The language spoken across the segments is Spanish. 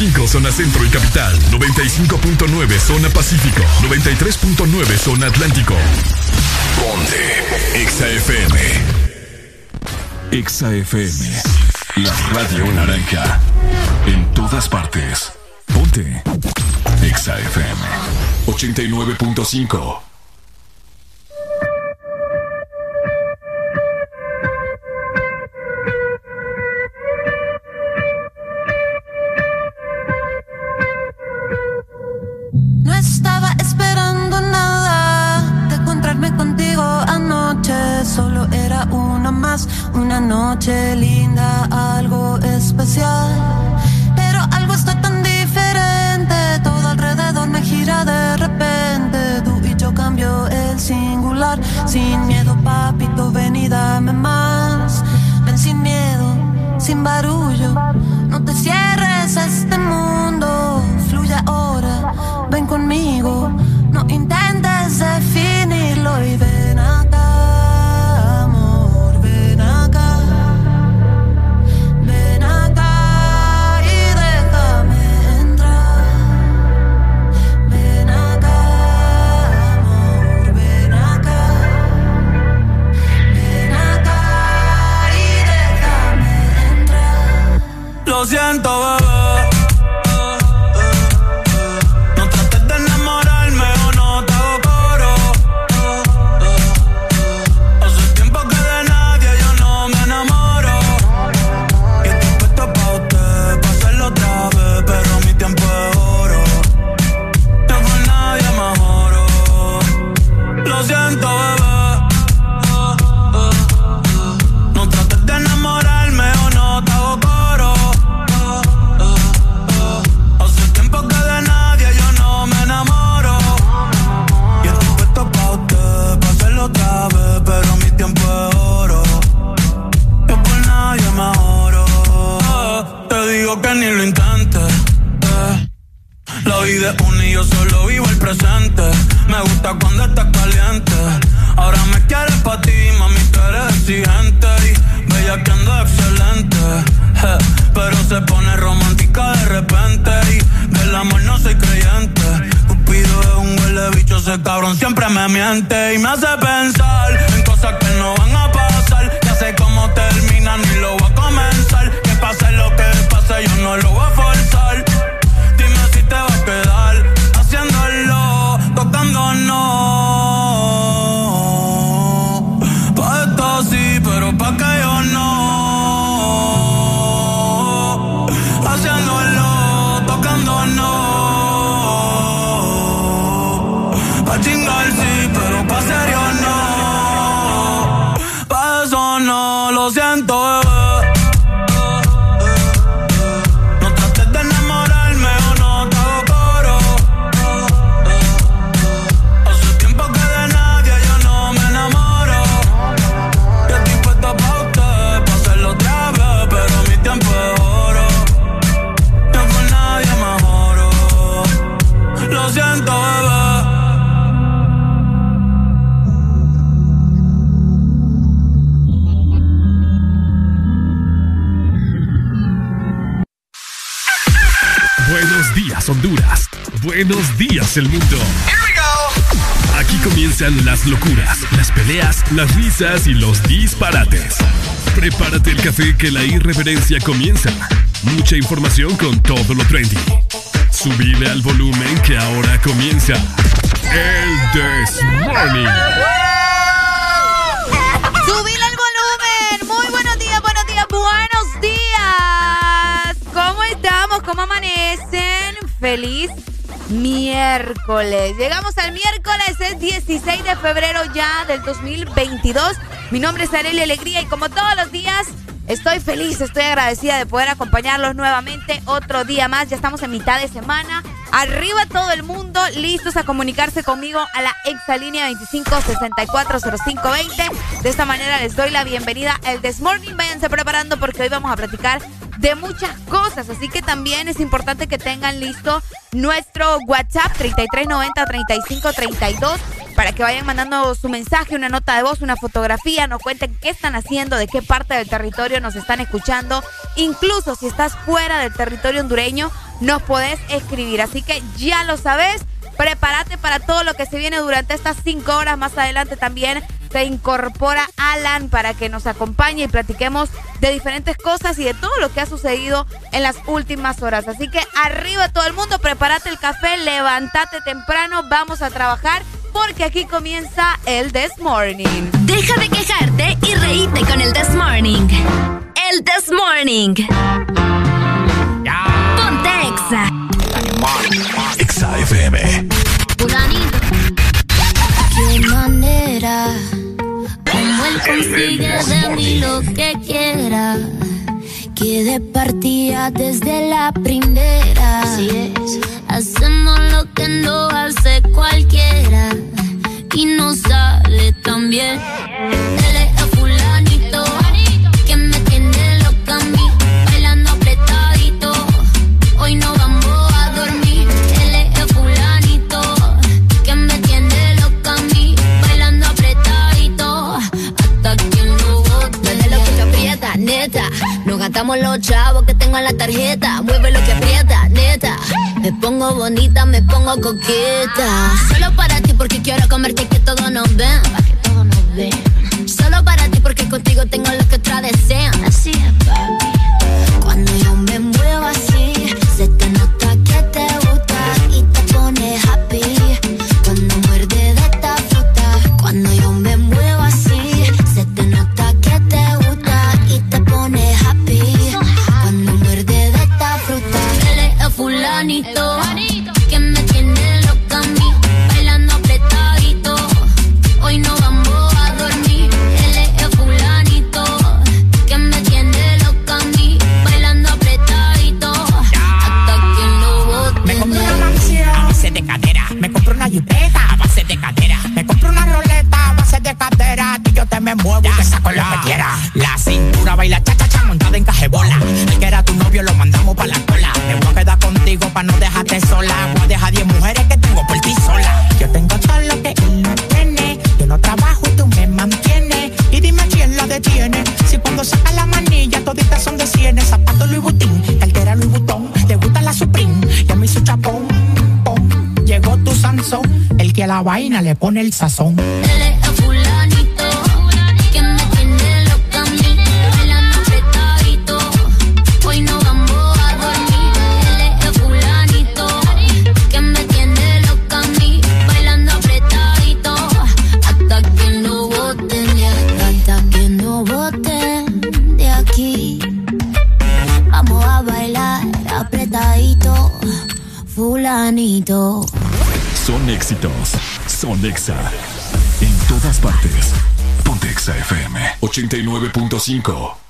100.5 zona centro y capital, 95.9 zona pacífico, 93.9 zona atlántico. Ponte XAFM. XAFM. La radio naranja. En todas partes. Ponte XAFM 89.5 y los disparates. Prepárate el café que la irreverencia comienza. Mucha información con todo lo trendy. Subile al volumen que ahora comienza el This Morning. Subile al volumen. Muy buenos días, buenos días, buenos días. ¿Cómo estamos? ¿Cómo amanecen? feliz miércoles. Llegamos al miércoles, es 16 de febrero ya del 2022. Mi nombre es Arely Alegría y como todos los días estoy feliz, estoy agradecida de poder acompañarlos nuevamente otro día más. Ya estamos en mitad de semana. Arriba todo el mundo, listos a comunicarse conmigo a la exalínea 25640520. De esta manera les doy la bienvenida al This Morning. Váyanse preparando porque hoy vamos a platicar de muchas cosas. Así que también es importante que tengan listo nuestro WhatsApp 3390-3532 para que vayan mandando su mensaje, una nota de voz, una fotografía, nos cuenten qué están haciendo, de qué parte del territorio nos están escuchando. Incluso si estás fuera del territorio hondureño, nos podés escribir. Así que ya lo sabes. Prepárate para todo lo que se viene durante estas cinco horas. Más adelante también se incorpora Alan para que nos acompañe y platiquemos de diferentes cosas y de todo lo que ha sucedido en las últimas horas. Así que arriba todo el mundo, prepárate el café, levántate temprano, vamos a trabajar porque aquí comienza el This Morning. Deja de quejarte y reíte con el This Morning. El This Morning. Ponte Exa. Exa FM. Que de partida desde la primera. Así es. Hacemos lo que no pongo bonita, me pongo coqueta. Solo para ti porque quiero comerte que todos nos ven. Que todos nos ven. Solo para ti porque contigo tengo lo que otra desean. Así es, papi. A bailar apretadito, fulanito. Son éxitos. Son Exa. En todas partes. Ponte Exa FM 89.5.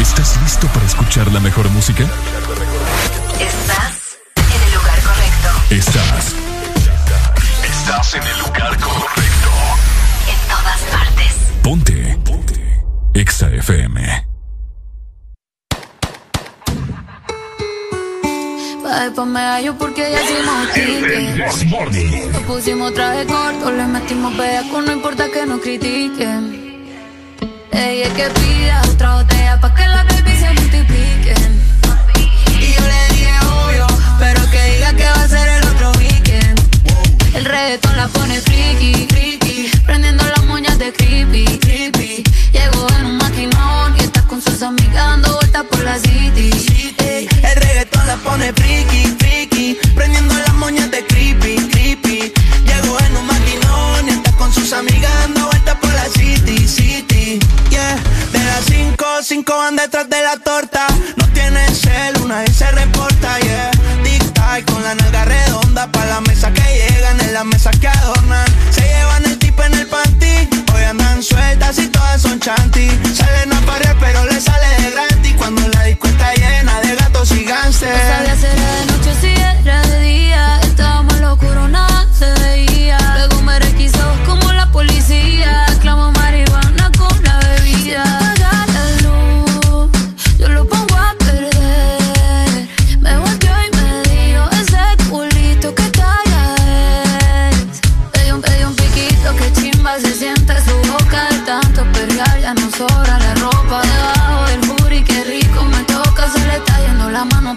¿Estás listo para escuchar la mejor música? Estás en el lugar correcto. Estás. Estás en el lugar correcto. En todas partes. Ponte. Ponte. Exa FM. Pa' después me hallo porque ya hicimos ticket. Nos pusimos traje corto, le metimos bellaco, no importa que nos critiquen. Ella es que pida otra botella pa' que la baby se multipliquen. Y yo le dije obvio, pero que diga que va a ser el otro weekend. El reggaetón la pone friki, friki, prendiendo las moñas de creepy, creepy. Llegó en un maquinón y está con sus amigas dando vueltas por la city. El reggaetón la pone friki, friki, prendiendo las moñas de creepy, creepy. Llegó en un sus amigas dando vueltas por la city, city. Yeah, de las 5, 5 van detrás de la torta. No tiene cel, una vez se reporta, yeah. Tic-tac con la nalga redonda pa' la mesa que llegan, en la mesa que adornan. Se llevan el tipo en el panty, hoy andan sueltas y todas son chanty. Salen a parir pero le sale de gratis cuando la disco está llena de gatos y No si era de noche o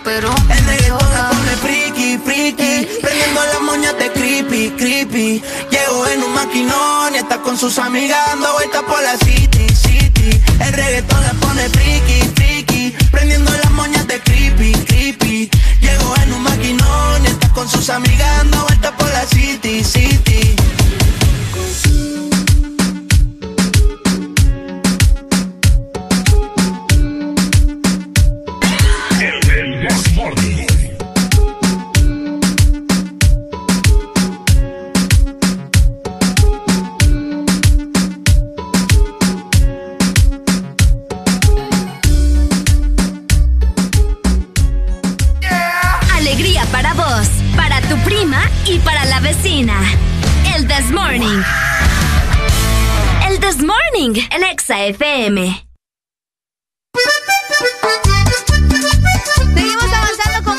pero. El reggaetón se pone friki, friki. Prendiendo las moñas de creepy, creepy. Llego en un maquinón y está con sus amigas dando vueltas por la city, city. El reggaetón se pone friki, friki. Prendiendo las moñas de creepy, creepy. Llego en un maquinón y está con sus amigas dando vueltas por la city, city. El This Morning. El This Morning, el Exa FM. Seguimos avanzando con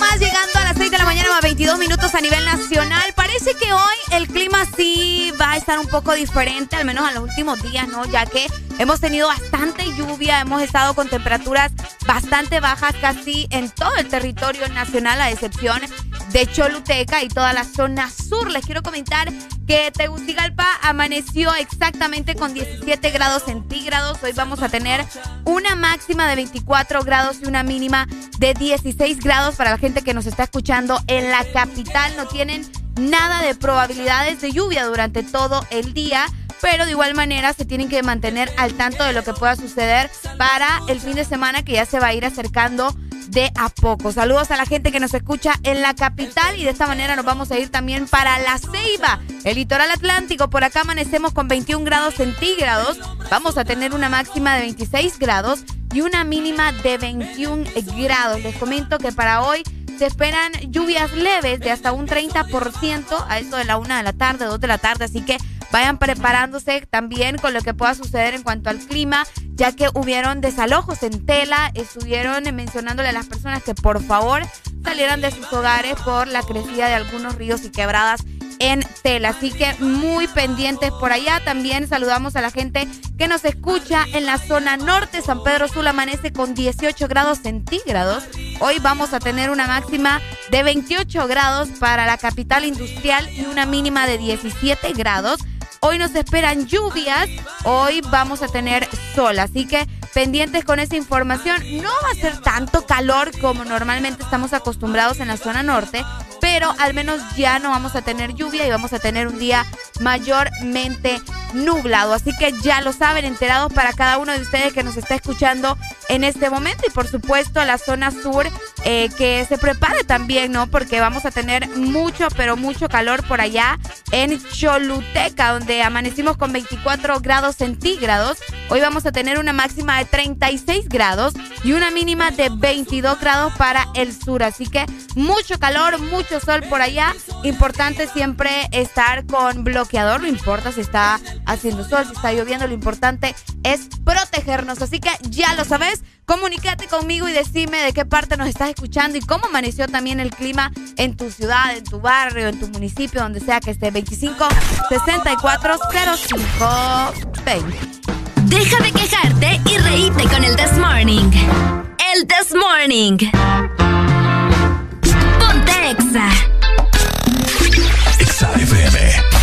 a 22 minutos a nivel nacional. Parece que hoy el clima sí va a estar un poco diferente, al menos en los últimos días, ¿no? Ya que hemos tenido bastante lluvia, hemos estado con temperaturas bastante bajas casi en todo el territorio nacional, a excepción de Choluteca y toda la zona sur. Les quiero comentar que Tegucigalpa amaneció exactamente con 17 grados centígrados. Hoy vamos a tener una máxima de 24 grados y una mínima de 16 grados para la gente que nos está escuchando en la capital. No tienen nada de probabilidades de lluvia durante todo el día pero de igual manera se tienen que mantener al tanto de lo que pueda suceder para el fin de semana que ya se va a ir acercando de a poco. Saludos a la gente que nos escucha en la capital y de esta manera nos vamos a ir también para La Ceiba, el litoral atlántico. Por acá amanecemos con 21 grados centígrados. Vamos a tener una máxima de 26 grados y una mínima de 21 grados. Les comento que para hoy esperan lluvias leves de hasta un 30% a eso de la una de la tarde, dos de la tarde, así que vayan preparándose también con lo que pueda suceder en cuanto al clima, ya que hubieron desalojos en tela, estuvieron mencionándole a las personas que por favor salieran de sus hogares por la crecida de algunos ríos y quebradas en tela. Así que muy pendientes por allá. También saludamos a la gente que nos escucha en la zona norte. San Pedro Sula amanece con 18 grados centígrados. Hoy vamos a tener una máxima de 28 grados para la capital industrial y una mínima de 17 grados. Hoy nos esperan lluvias, hoy vamos a tener sol, así que pendientes con esa información. No va a ser tanto calor como normalmente estamos acostumbrados en la zona norte, pero al menos ya no vamos a tener lluvia y vamos a tener un día mayormente nublado. Así que ya lo saben, enterados para cada uno de ustedes que nos está escuchando en este momento y por supuesto la zona sur eh, que se prepare también, ¿no? Porque vamos a tener mucho, pero mucho calor por allá en Choluteca, donde amanecimos con 24 grados centígrados. Hoy vamos a tener una máxima de 36 grados y una mínima de 22 grados para el sur. Así que mucho calor, mucho sol por allá. Importante siempre estar con bloqueador, no importa si está haciendo sol, si está lloviendo, lo importante es protegernos. Así que ya lo sabes, comunícate conmigo y decime de qué parte nos estás escuchando y cómo amaneció también el clima en tu ciudad, en tu barrio, en tu municipio, donde sea que esté 25 64 05 20. Deja de quejarte y reíte con el This Morning. El This Morning. Ponte Exa. Exa FM.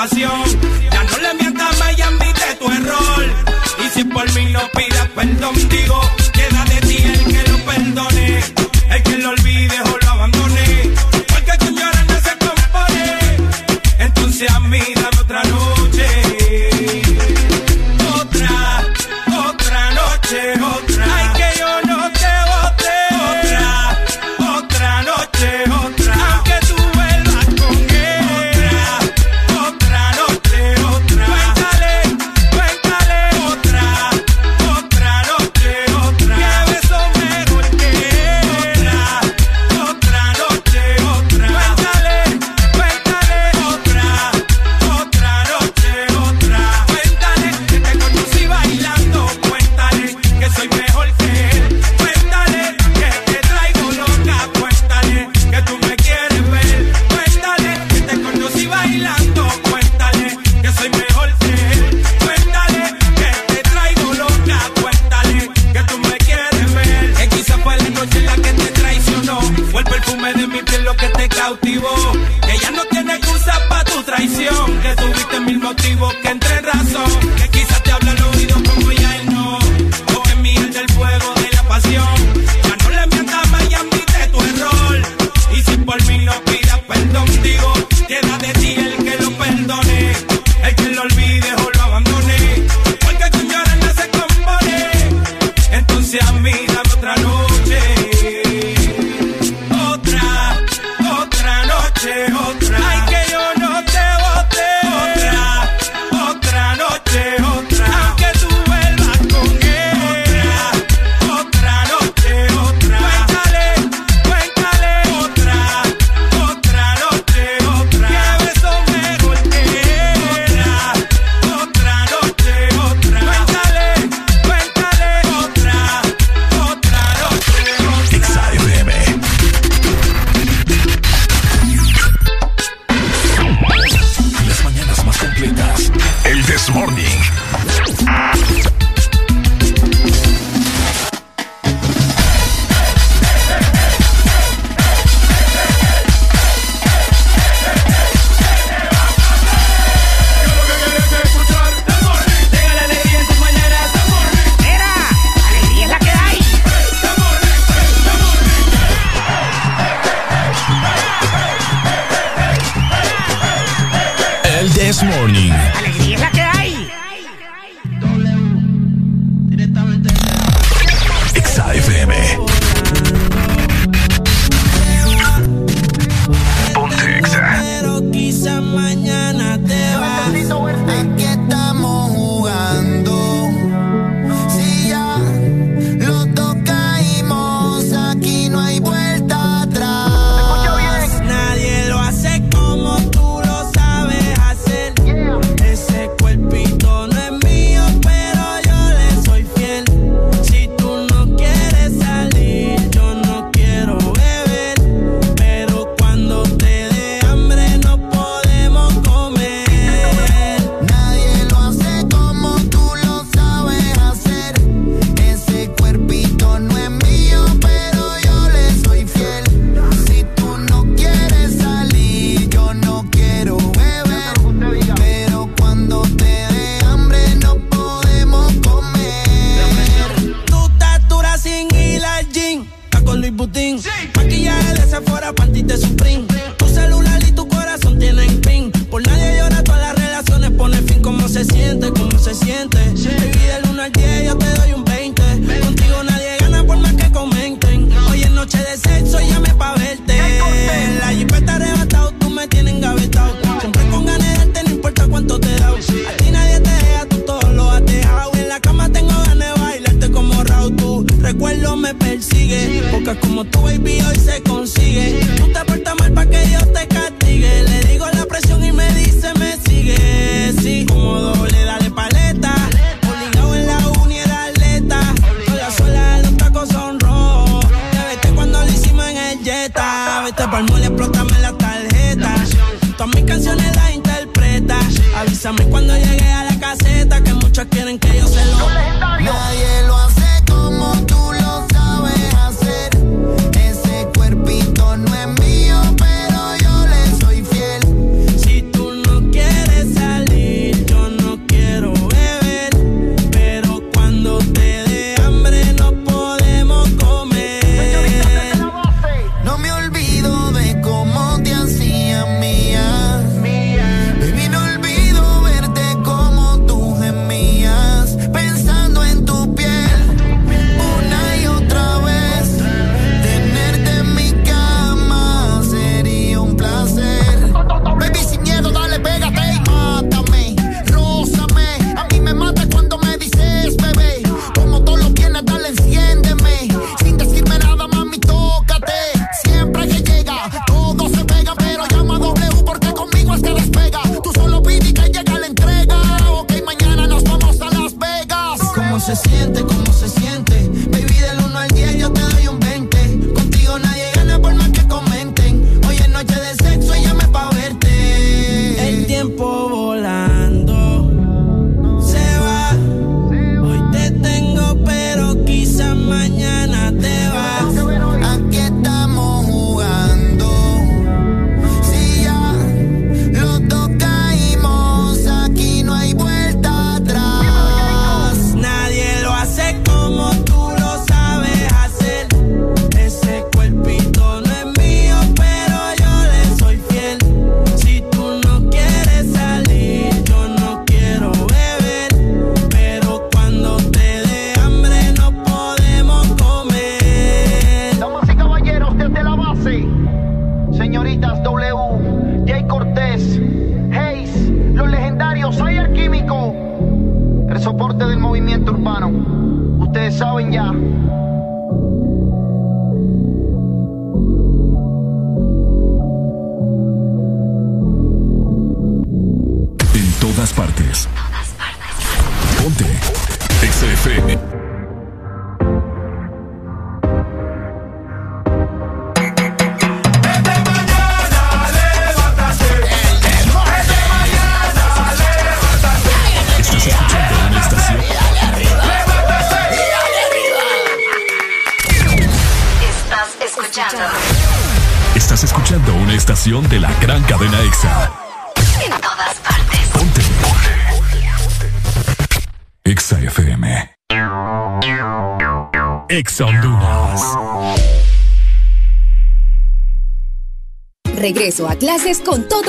Ya no le mientas más y tu error. Y si por mí no pidas perdón, digo,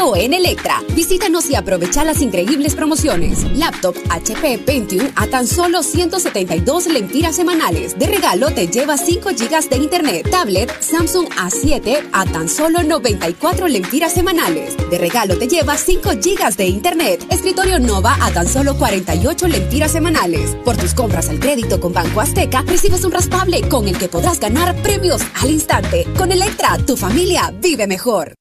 todo en Electra. Visítanos y aprovecha las increíbles promociones. Laptop HP Pentium a tan solo 172 lempiras semanales. De regalo te lleva 5 GB de internet. Tablet Samsung A7 a tan solo 94 lempiras semanales. De regalo te lleva 5 GB de internet. Escritorio Nova a tan solo 48 lempiras semanales. Por tus compras al crédito con Banco Azteca, recibes un raspable con el que podrás ganar premios al instante. Con Electra, tu familia vive mejor.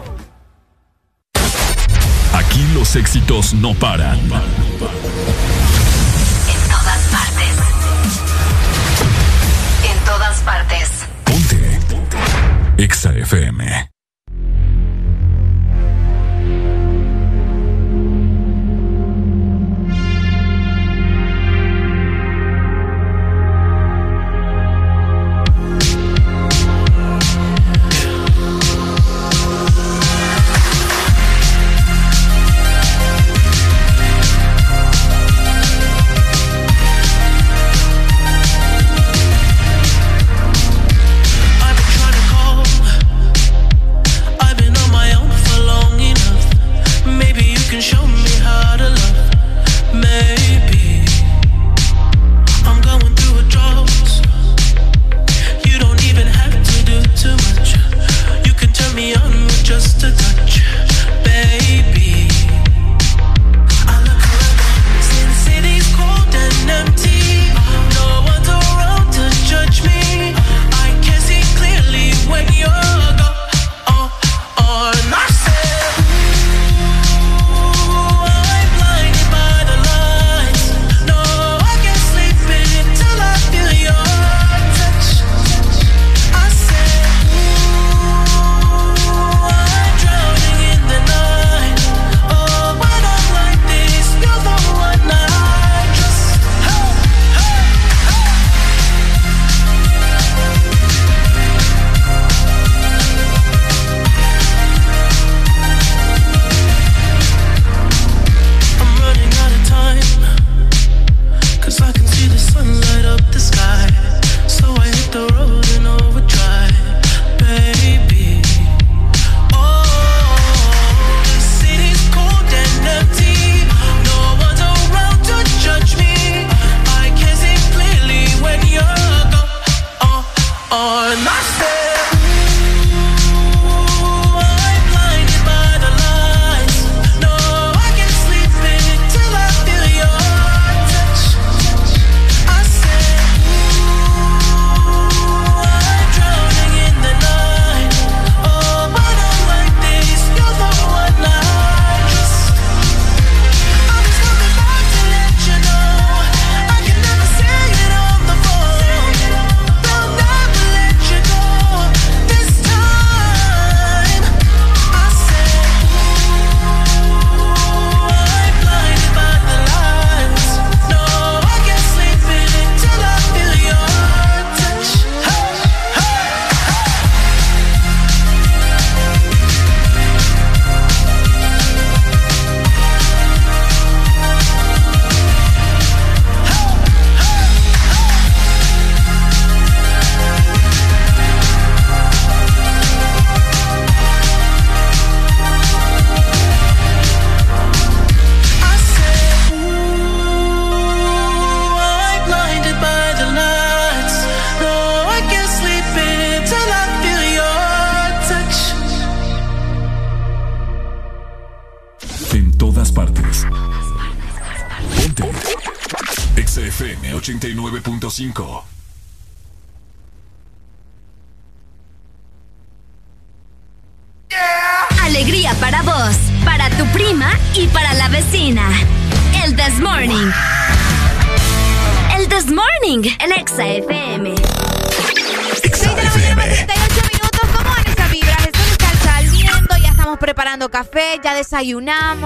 tus éxitos no paran. En todas partes. En todas partes. Ponte. Ponte. FM.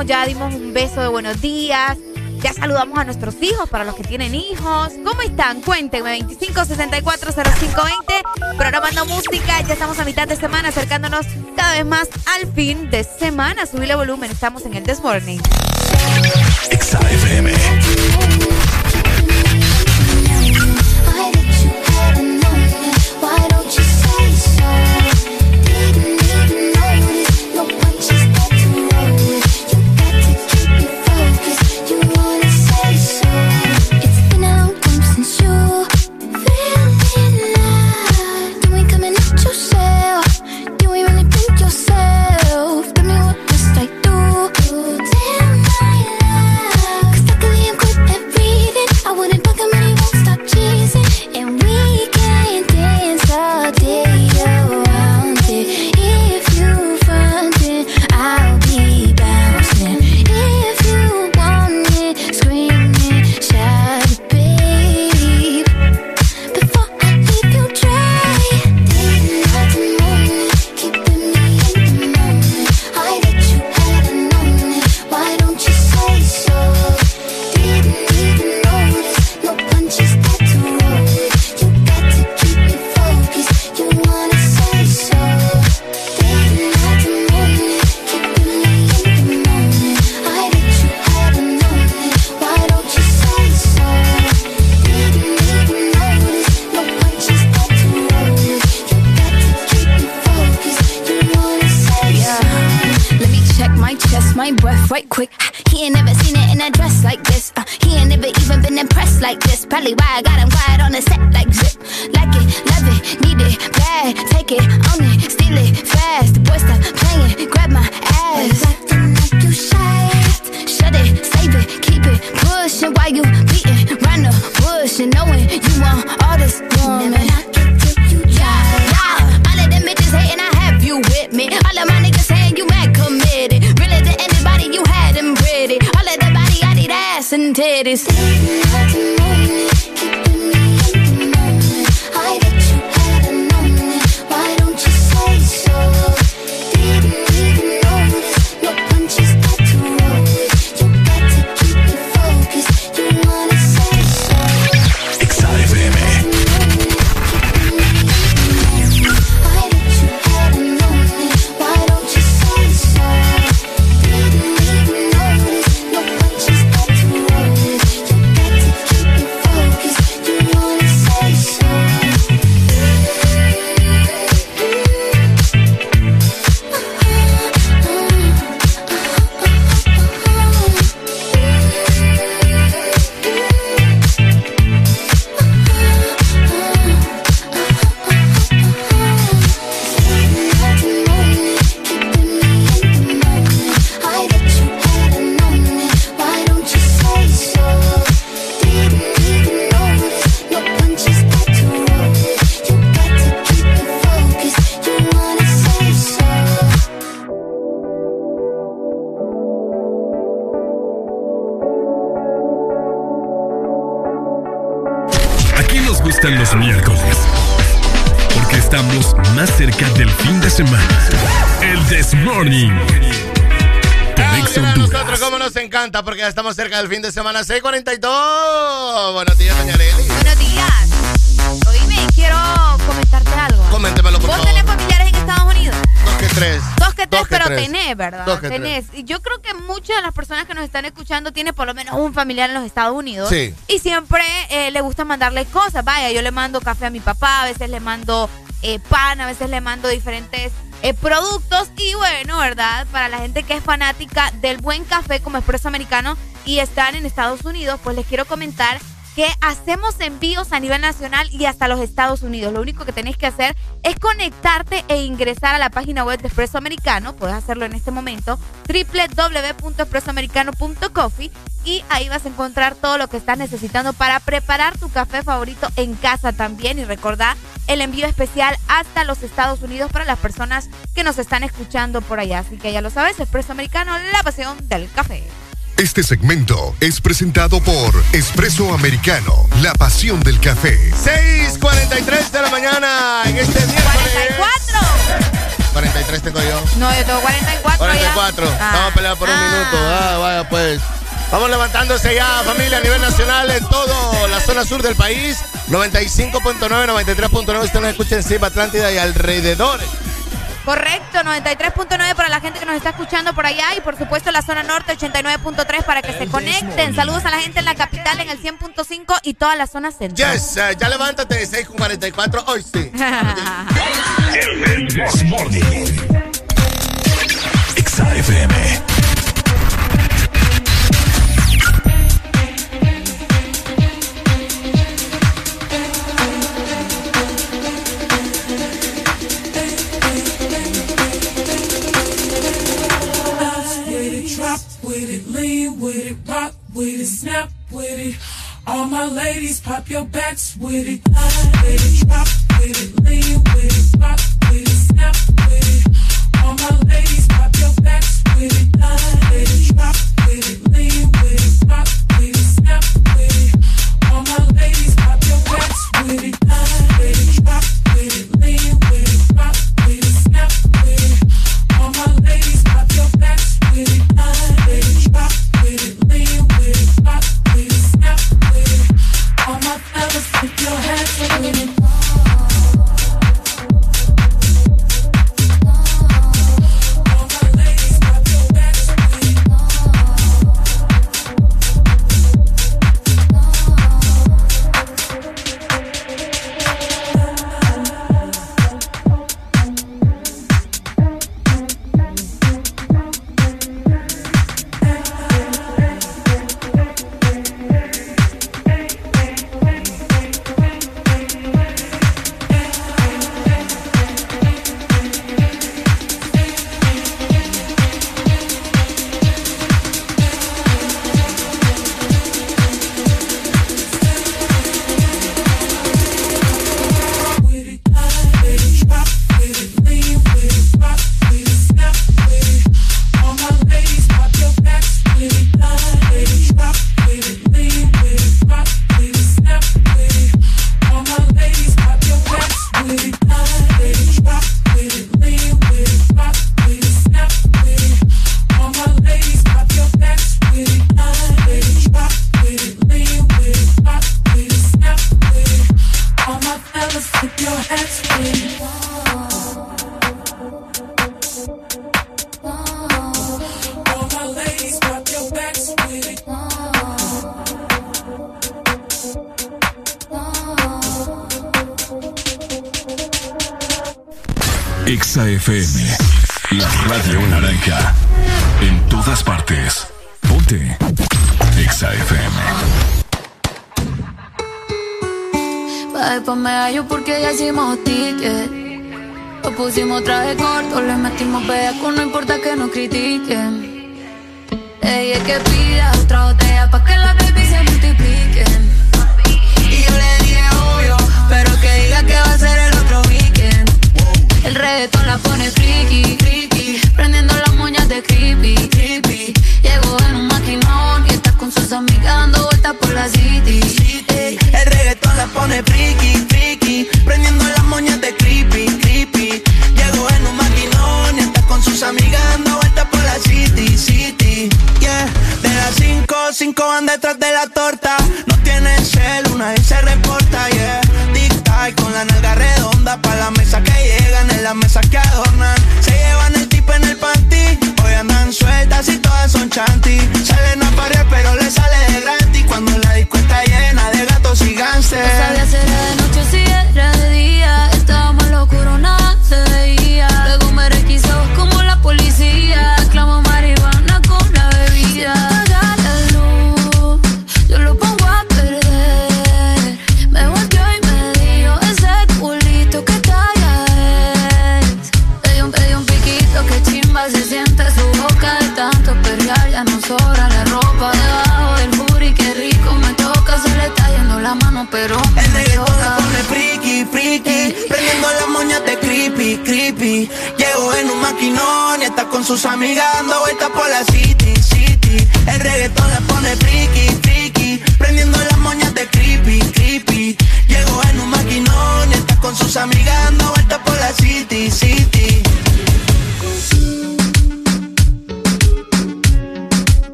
Ya dimos un beso de buenos días, ya saludamos a nuestros hijos para los que tienen hijos. ¿Cómo están? Cuéntenme, 25640520, programando música, ya estamos a mitad de semana, acercándonos cada vez más al fin de semana. Subile volumen, estamos en el This Morning. never estamos cerca del fin de semana. 642. Buenos días, doña Leli. Buenos días. Oíme, quiero comentarte algo. Coméntemelo, por ¿Vos tenés familiares en Estados Unidos? Dos que tres. Dos que tres, pero tenés, ¿verdad? Dos que tenés. Y yo creo que muchas de las personas que nos están escuchando tienen por lo menos un familiar en los Estados Unidos. Sí. Y siempre eh, le gusta mandarle cosas. Vaya, yo le mando café a mi papá, a veces le mando eh, pan, a veces le mando diferentes eh, productos y bueno, ¿verdad? Para la gente que es fanática del buen café como Expreso Americano y están en Estados Unidos, pues les quiero comentar que hacemos envíos a nivel nacional y hasta los Estados Unidos. Lo único que tenés que hacer es conectarte e ingresar a la página web de Expreso Americano. Puedes hacerlo en este momento, www.expresoamericano.coffee y ahí vas a encontrar todo lo que estás necesitando para preparar tu café favorito en casa también. Y recordá el envío especial hasta los Estados Unidos para las personas que nos están escuchando por allá. Así que ya lo sabes, Expreso Americano, la pasión del café. Este segmento es presentado por Espresso Americano, la pasión del café. 6:43 de la mañana en este miércoles. 44. 43 tengo yo. No, yo tengo 44. 44. Ya. Vamos a pelear por un Ah. minuto. Ah, vaya pues. Vamos levantándose ya, familia, a nivel nacional en toda la zona sur del país. 95.9, 93.9. Usted nos escucha en Ciba, Atlántida y alrededores. Correcto, 93.9 para la gente que nos está escuchando por allá y por supuesto la zona norte 89.3 para que se conecten. Saludos a la gente en la capital en el 100.5 y toda la zona central. Yes, eh, ya levántate, 6 con 44, hoy sí. El This Morning. Pop your backs with it.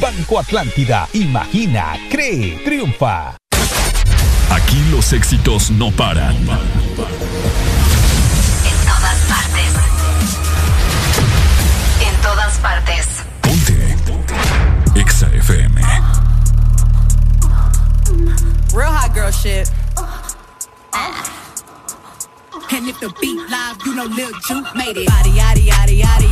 Banco Atlántida, imagina, cree, triunfa. Aquí los éxitos no paran. En todas partes. En todas partes. Exa FM. Real hot girl shit. And if the beat live, you know Lil Juke made it. Yadi yadi yadi yadi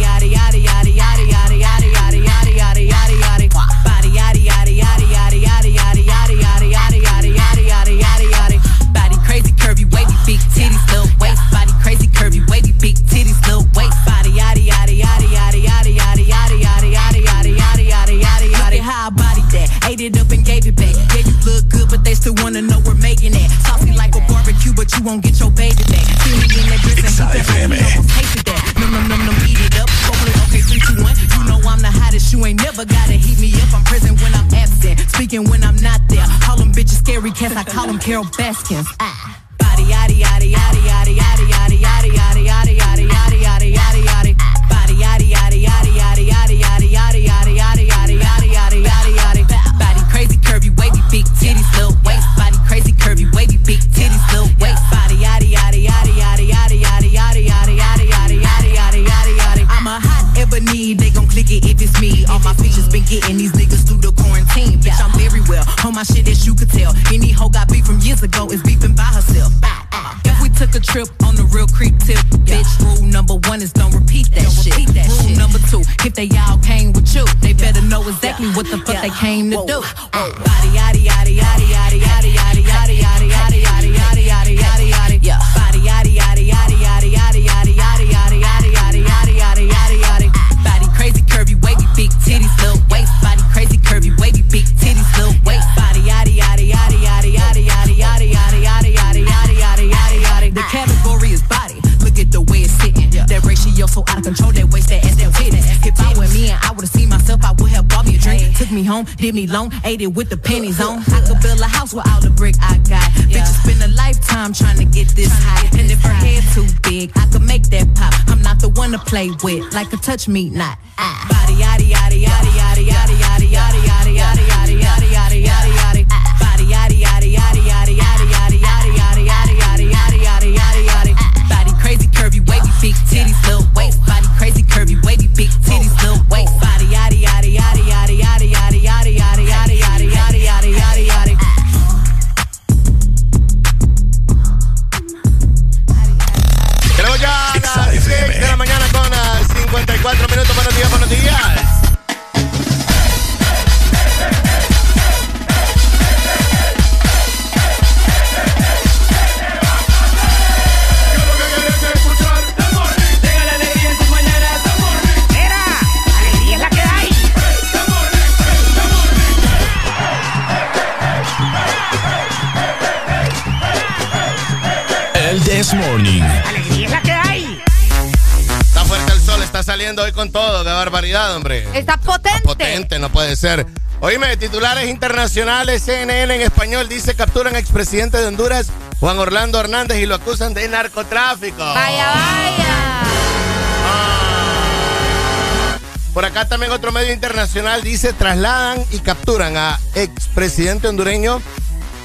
kiss. I call him Carol Best Kiss. Ah. Came to do. Drink. Took me home, did me long, ate it with the pennies on. I could build a house with all the brick I got. Bitches spend a lifetime trying to get this high. And if her head too big, I could make that pop. I'm not the one to play with, like a touch me not. Hombre. Está potente. Potente, no puede ser. Oíme, titulares internacionales, CNN en español dice capturan expresidente de Honduras, Juan Orlando Hernández, y lo acusan de narcotráfico. Vaya, vaya. Por acá también otro medio internacional dice trasladan y capturan a expresidente hondureño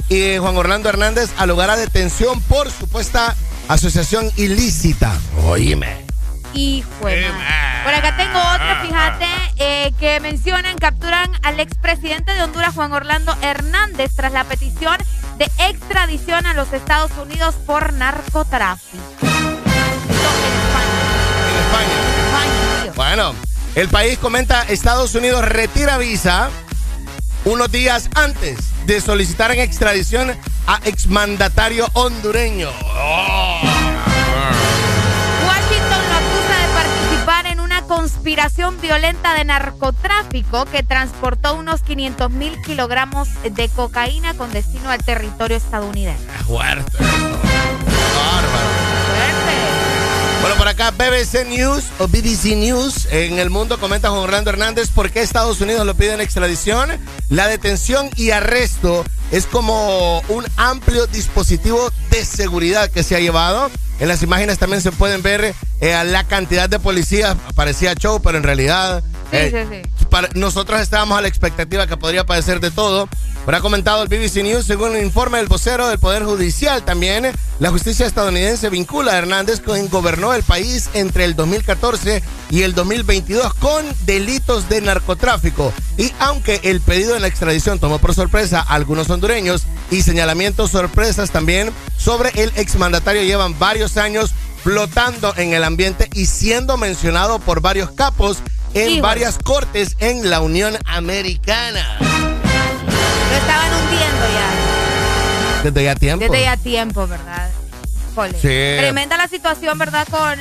y Juan Orlando Hernández al lugar a detención por supuesta asociación ilícita. Oíme. Hijo de. Por acá tengo otro, fíjate, eh, que mencionan, capturan al expresidente de Honduras, Juan Orlando Hernández, tras la petición de extradición a los Estados Unidos por narcotráfico. Bueno, el país comenta Estados Unidos retira visa unos días antes de solicitar en extradición a exmandatario hondureño. Oh. Conspiración violenta de narcotráfico que transportó unos 500 mil kilogramos de cocaína con destino al territorio estadounidense. Bueno, por acá BBC News o BBC News en el mundo comenta Juan Orlando Hernández por qué Estados Unidos lo pide en extradición. La detención y arresto es como un amplio dispositivo de seguridad que se ha llevado. En las imágenes también se pueden ver eh, la cantidad de policías. Parecía show, pero en realidad eh, nosotros estábamos a la expectativa que podría padecer de todo. Pero ha comentado el BBC News, según un informe del vocero del Poder Judicial también, la justicia estadounidense vincula a Hernández, quien gobernó el país entre el 2014 y el 2022 con delitos de narcotráfico. Y aunque el pedido de la extradición tomó por sorpresa a algunos hondureños y señalamientos sorpresas también sobre el exmandatario llevan varios años flotando en el ambiente y siendo mencionado por varios capos en varias cortes en la Unión Americana. Lo estaban hundiendo ya. Desde ya tiempo. Desde ya tiempo, ¿verdad? Jole. Sí. Tremenda la situación, ¿verdad? Con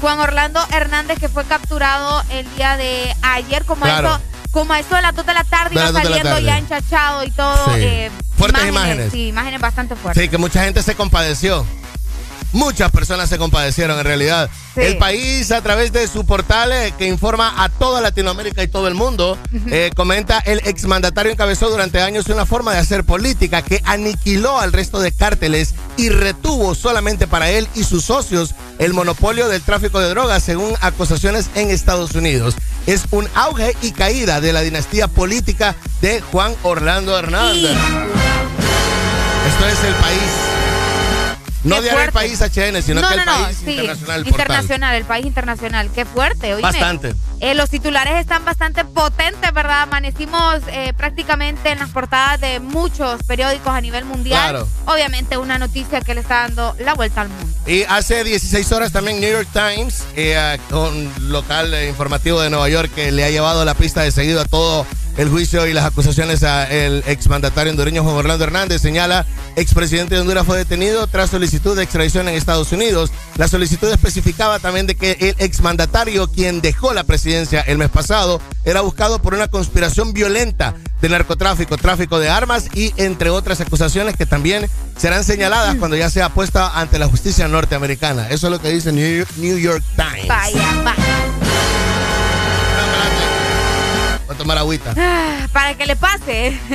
Juan Orlando Hernández, que fue capturado el día de ayer, como, Claro. eso, como a eso de las 2 de la tarde, De iba saliendo ya enchachado y todo. Sí. eh, Fuertes imágenes. Sí, imágenes bastante fuertes. Sí, que mucha gente se compadeció. Muchas personas se compadecieron en realidad. El país a través de su portal eh, que informa a toda Latinoamérica y todo el mundo, eh, comenta el exmandatario encabezó durante años una forma de hacer política que aniquiló al resto de cárteles y retuvo solamente para él y sus socios el monopolio del tráfico de drogas según acusaciones en Estados Unidos. Es un auge y caída de la dinastía política de Juan Orlando Hernández. Esto es el país no de el país HN, sino que el país internacional. internacional, el país internacional. Qué fuerte, oye. Bastante. Eh, los titulares están bastante potentes, ¿verdad? Amanecimos eh, prácticamente en las portadas de muchos periódicos a nivel mundial. Claro. Obviamente una noticia que le está dando la vuelta al mundo. Y hace 16 horas también New York Times, eh, un local informativo de Nueva York que le ha llevado la pista de seguido a todo el juicio y las acusaciones al exmandatario hondureño Juan Orlando Hernández señala expresidente de Honduras fue detenido tras solicitud de extradición en Estados Unidos. La solicitud especificaba también de que el exmandatario, quien dejó la presidencia el mes pasado, era buscado por una conspiración violenta de narcotráfico, tráfico de armas y entre otras acusaciones que también serán señaladas cuando ya sea puesta ante la justicia norteamericana. Eso es lo que dice New York Times. Vaya, vaya. Voy a tomar agüita. Ah, para que le pase.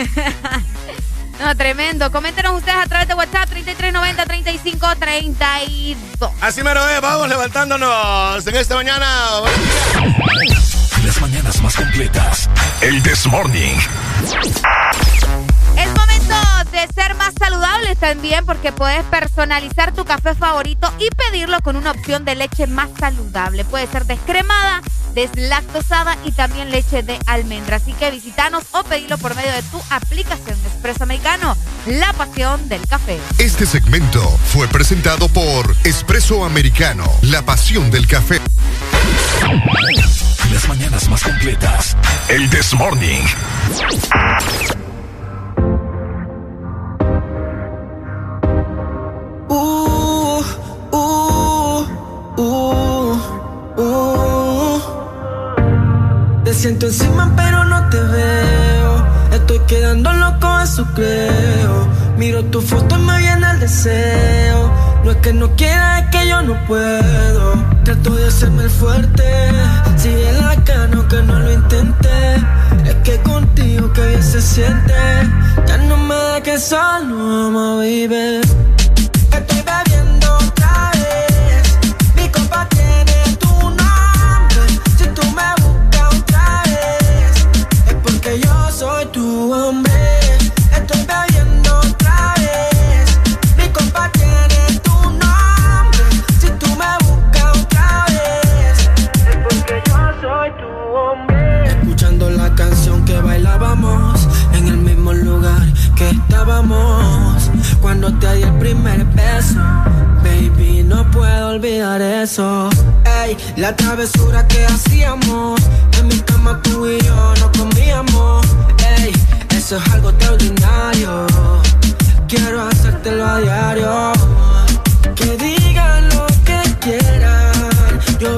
No, tremendo. Coméntenos ustedes a través de WhatsApp 3390-3532. Así mero es, vamos levantándonos en esta mañana. Las mañanas más completas. El This Morning. De ser más saludables también porque puedes personalizar tu café favorito y pedirlo con una opción de leche más saludable. Puede ser descremada, deslactosada y también leche de almendra. Así que visitanos o pedilo por medio de tu aplicación de Espresso Americano, la pasión del café. Este segmento fue presentado por Espresso Americano, la pasión del café. Las mañanas más completas. El This Morning. Siento encima pero no te veo. Estoy quedando loco, eso creo. Miro tu foto y me viene el deseo. No es que no quiera, es que yo no puedo. Trato de hacerme el fuerte. Sigue la cano que no lo intenté. Es que contigo que bien se siente. Ya no me da que solo, amo, baby. Estoy bebiendo otra. Que hacíamos. En mi cama tú y yo no comíamos eso es algo extraordinario. Quiero hacértelo a diario. Que digan lo que quieran. Yo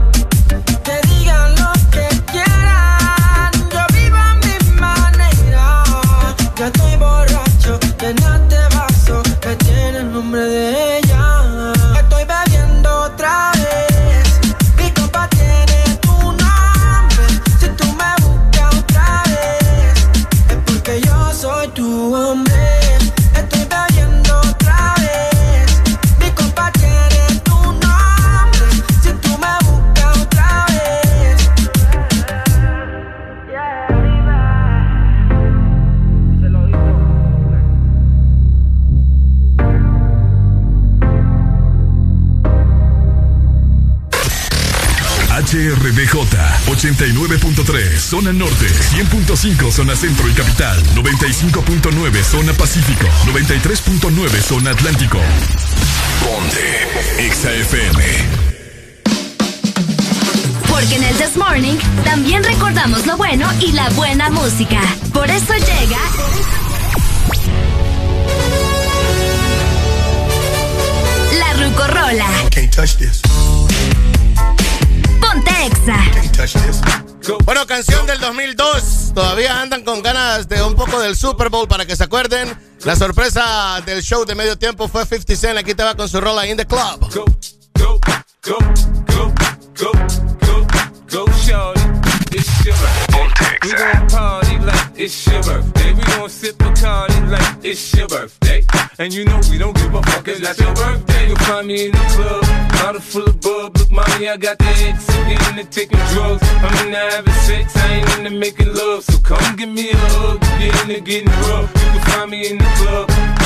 89.3 zona norte, 100.5 zona centro y capital, 95.9 zona pacífico, 93.9 zona atlántico. Ponte XAFM. Porque en el This Morning también recordamos lo bueno y la buena música. Por eso llega La Rucorola. Can't touch this. Bueno, canción del 2002. Todavía andan con ganas de un poco del Super Bowl para que se acuerden. La sorpresa del show de medio tiempo fue 50 Cent. Aquí te va con su rola In the Club. Go, go, go, go, go, go, go, shorty. It's your birthday. We gon' party like it's your birthday. We gon' sip Bacardi like it's your birthday. And you know we don't give a fuck, it's not your birthday. You'll find me in the club, bottle full of bub. Look, mommy, I got the X. I'm into taking drugs. I'm into having sex, I ain't into making love. So come give me a hug, get into getting rough. You can find me in the club,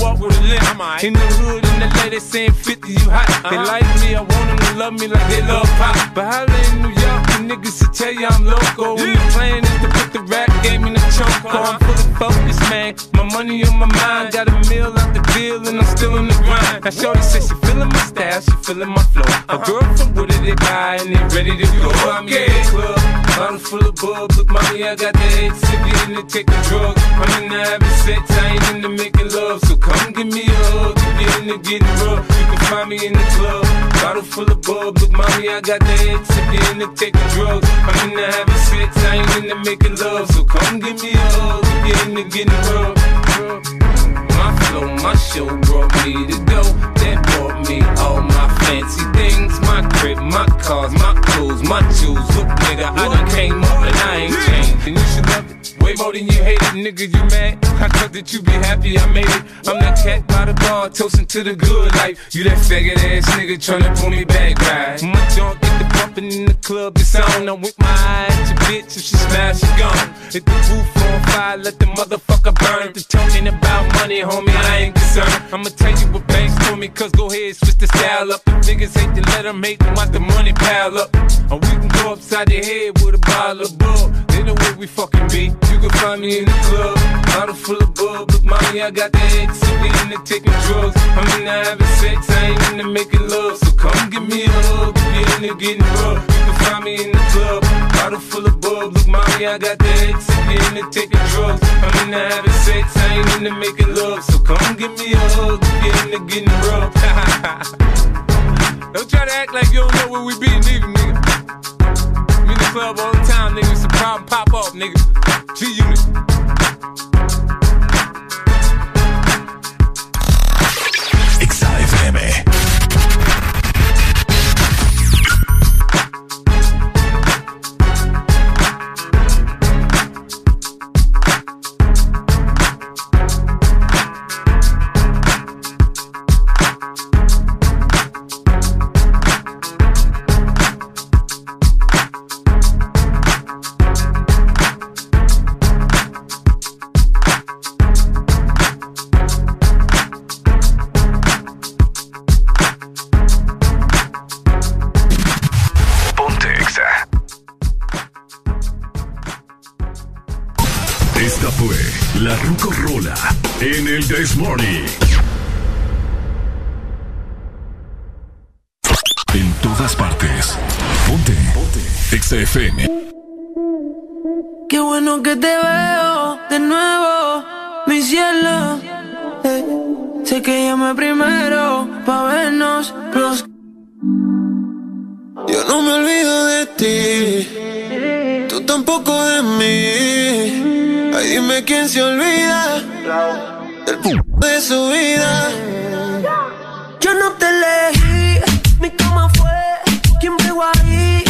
walk with a limp. In the hood, and the lady saying 50, you hot. They uh-huh. like me, I want them to love me like they love pop. But holla in New York, the niggas to tell you I'm loco. When the plan is to put the rap game in the choke. I'm uh-huh. fully focused, man. My money on my mind, got a meal out the deal, and I'm still in the grind. Now, Shorty says she feeling my style, she feeling my flow. A girl from Wooded, they buy, and they ready to go. I'm in the club, bottle full of bub. Look, mommy, I got the X, if you into taking drugs. I'm in the having sex, I ain't into making love. So come give me a hug, if you're into getting rough. You can find me in the club, bottle full of bub. Look, mommy, I got the X, if you into taking drugs. I'm in the having sex, I ain't into making love. So come give me a hug, if you're into getting rough. My flow, my show brought me to go. That brought me all my fancy things. My crib, my cars, my clothes, my shoes. Look, nigga, I done came up and I ain't changed. And you should love it. Way more than you hate it, nigga, you mad? I thought that you be happy I made it. I'm that cat by the bar, toasting to the good life. You that faggot ass nigga tryna pull me back, right? My junk get the bumping in the club, it's on. I'm with my eye at your bitch, if she smash, she gone. Hit the roof on fire, let the motherfucker burn. The talking about money, homie, I ain't concerned. I'ma tell you what banks told me, cause go ahead, switch the style up. Niggas hate to let them hate them, watch the money pile up. And we can go upside the head with a bottle of bull. They know where we fucking be. You can find me in the club, bottle full of bub. Look, mommy, I got the X, if we into taking drugs. I'm into having sex, I ain't into making love. So come give me a hug, if you're into getting rough. You can find me in the club, bottle full of bub. Look, mommy, I got the X, if you into taking drugs. I'm into having sex, I ain't into making love. So come give me a hug, if you into getting rough. don't try to act like you don't know where we be, nigga, nigga. I'm in the club all the time, nigga. It's a problem, pop up, nigga. G Unit. XAFM. En el This Morning. En todas partes. Ponte. Ponte. Exa FM. Qué bueno que te veo de nuevo, mi cielo. Eh, sé que llamé primero pa' vernos los. Yo no me olvido de ti, tú tampoco de mí. Ay, dime quién se olvida encontrado el de su vida. Yo no te elegí, mi cama fue quien pegó ahí.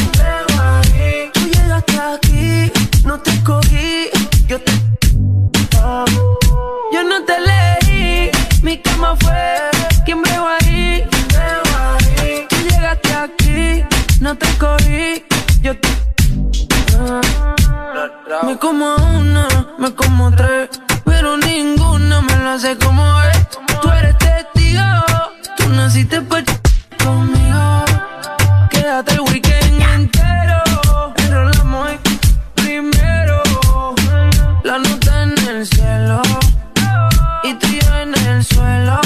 Tú llegaste aquí, no te cogí, yo te. Yo no te elegí, mi cama fue quien pegó ahí. Tú llegaste aquí, no te cogí, yo te. Me como una, me como tres pero ninguna me lo hace como es. Tú eres testigo, tú naciste pa' conmigo. Quédate el weekend entero, enrolamos primero. La nota en el cielo y tú y en el suelo.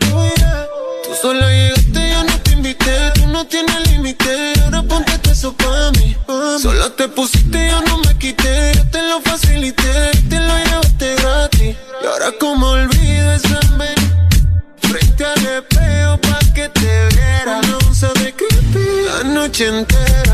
Tú solo llegaste, yo no te invité. Tú no tienes límite. Ahora ponte eso pa' mí. Solo te pusiste, yo no me quité. Yo te lo. Noche entera.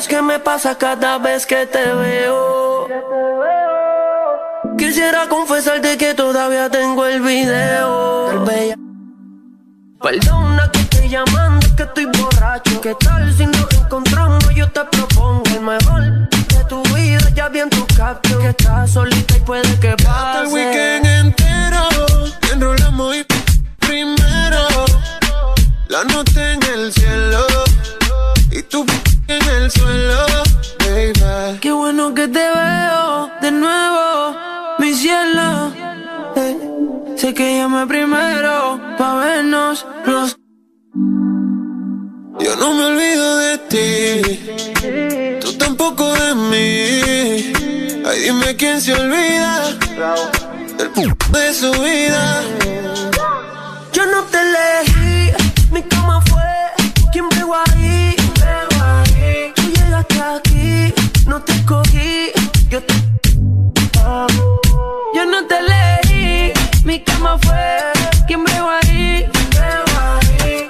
Supieras qué me pasa cada vez que te veo. Quisiera confesarte que todavía tengo el video. bella- Perdona que estoy llamando, que estoy borracho. ¿Qué tal si nos encontramos? Yo te propongo el mejor de tu vida. Ya vi en tu caption que estás solita y puede que pase. El weekend entero. Enrolamos y primero. La nota en el suelo, baby. Qué bueno que te veo de nuevo, mi cielo. Eh, sé que llamé primero pa' vernos los. Yo no me olvido de ti, tú tampoco de mí. Ay, dime quién se olvida del p de su vida. Yo no te elegí, mi cama fue quien pegó ahí. Yo te. Yo no te elegí, mi cama fue quien pegó ahí.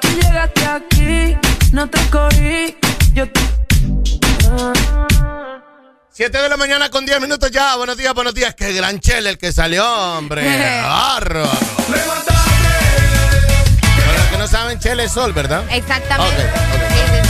Tú llegaste aquí, no te escogí, yo te. 7 de la mañana con 10 minutos ya. Buenos días, buenos días. Qué gran chele el que salió, hombre. Bárbaro. Para los que no saben, chele es sol, ¿verdad? Exactamente. Ok, ok.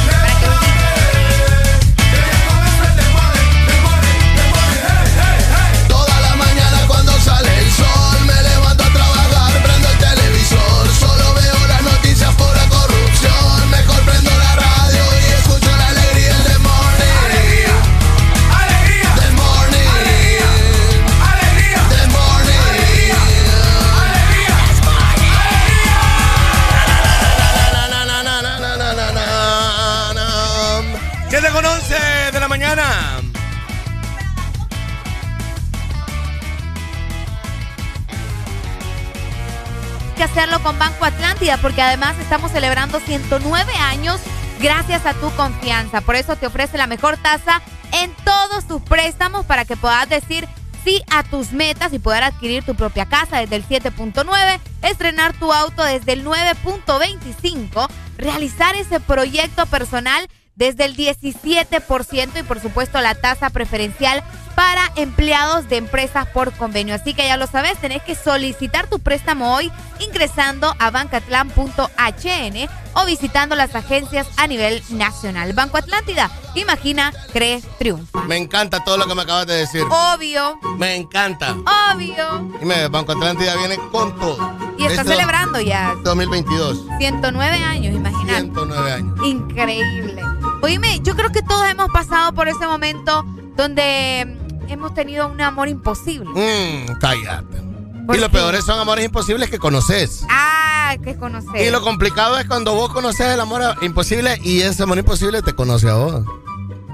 Que hacerlo con Banco Atlántida porque además estamos celebrando 109 años gracias a tu confianza. Por eso te ofrece la mejor tasa en todos tus préstamos para que puedas decir sí a tus metas y poder adquirir tu propia casa desde el 7.9, estrenar tu auto desde el 9.25, realizar ese proyecto personal desde el 17% y por supuesto la tasa preferencial para empleados de empresas por convenio. Así que ya lo sabes, tenés que solicitar tu préstamo hoy ingresando a bancatlan.hn o visitando las agencias a nivel nacional. Banco Atlántida, imagina, cree, triunfa. Me encanta todo lo que me acabas de decir. Obvio, Me encanta. obvio. Dime, Banco Atlántida viene con todo. Y está Este celebrando ya 2022. 109 años, imagínate. 109 años. Increíble. Oíme, yo creo que todos hemos pasado por ese momento donde hemos tenido un amor imposible. Mmm, cállate. ¿Por Y lo peor es son amores imposibles que conoces. Ah, que conocer. Y lo complicado es cuando vos conoces el amor imposible y ese amor imposible te conoce a vos.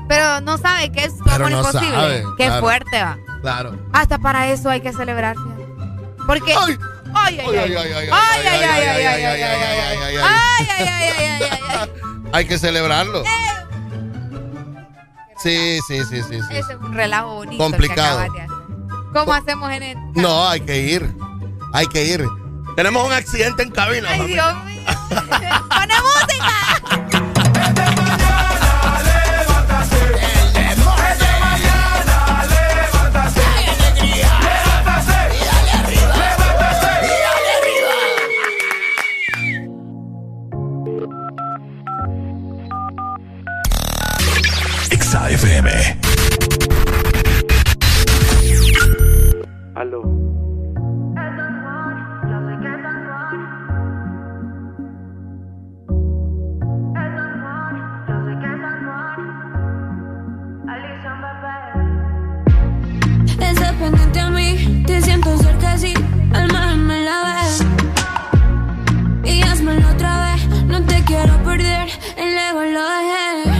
Pero no sabe qué es tu Pero amor no imposible. sabe, qué claro. fuerte va. Claro. Hasta para eso hay que celebrar. Porque. Ay, ay, ay, ay, ay, ay, ay, ay, ay, ay, ay, ay, ay, ay, ay, ay, ay, ay, ay. Hay que celebrarlo. Sí, sí, sí, sí, sí. Ese es un relajo bonito. Complicado. Que acabas de hacer. ¿Cómo hacemos en el.? No, hay que ir. Hay que ir. Tenemos un accidente en cabina. Ay. Dios mío. FM, aló es tan mal, yo sé que es amor. Es tan mal, sé que es tan mal. Alison, bebé, es dependiente a mí. Te siento cerca que sí, alma a mí la vez. Y haz mal otra vez. No te quiero perder, el león lo dejé.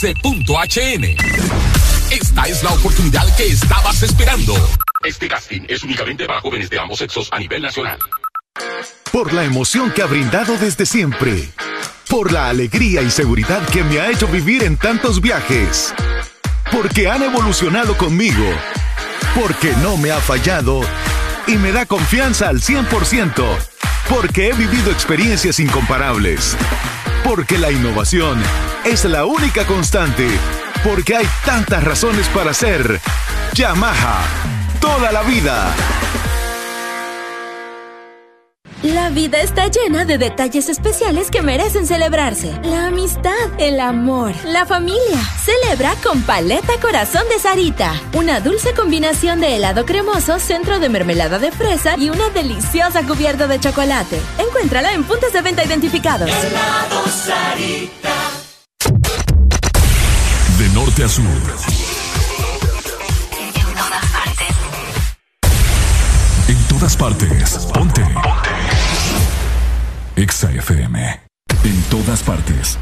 11.hn. Esta es la oportunidad que estabas esperando. Este casting es únicamente para jóvenes de ambos sexos a nivel nacional. Por la emoción que ha brindado desde siempre. Por la alegría y seguridad que me ha hecho vivir en tantos viajes. Porque han evolucionado conmigo. Porque no me ha fallado. Y me da confianza al 100%. Porque he vivido experiencias incomparables. Porque la innovación es la única constante, porque hay tantas razones para ser Yamaha, toda la vida. La vida está llena de detalles especiales que merecen celebrarse. La amistad, el amor, la familia. Celebra con Paleta Corazón de Sarita. Una dulce combinación de helado cremoso, centro de mermelada de fresa y una deliciosa cubierta de chocolate. Encuéntrala en puntos de venta identificados. Helado Sarita norte a sur. En todas partes. Ponte. Exa FM. En todas partes.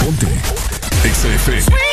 Ponte. Exa FM.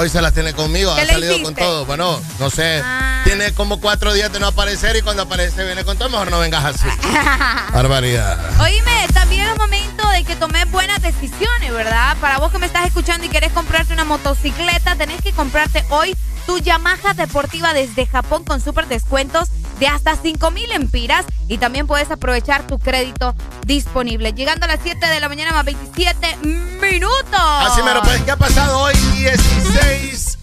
Hoy se las tiene conmigo, ¿Qué ha salido hiciste? con todo. Bueno, no sé. Ah. Tiene como cuatro días de no aparecer y cuando aparece viene con todo. Mejor no vengas así. Barbaridad. Oíme, también es momento de que tomes buenas decisiones, ¿verdad? Para vos que me estás escuchando y querés comprarte una motocicleta, tenés que comprarte hoy tu Yamaha deportiva desde Japón con super descuentos de hasta 5 mil empiras y también puedes aprovechar tu crédito disponible. Llegando a las 7 de la mañana más 27 minutos. Así mero, pues, ¿qué ha pasado hoy 16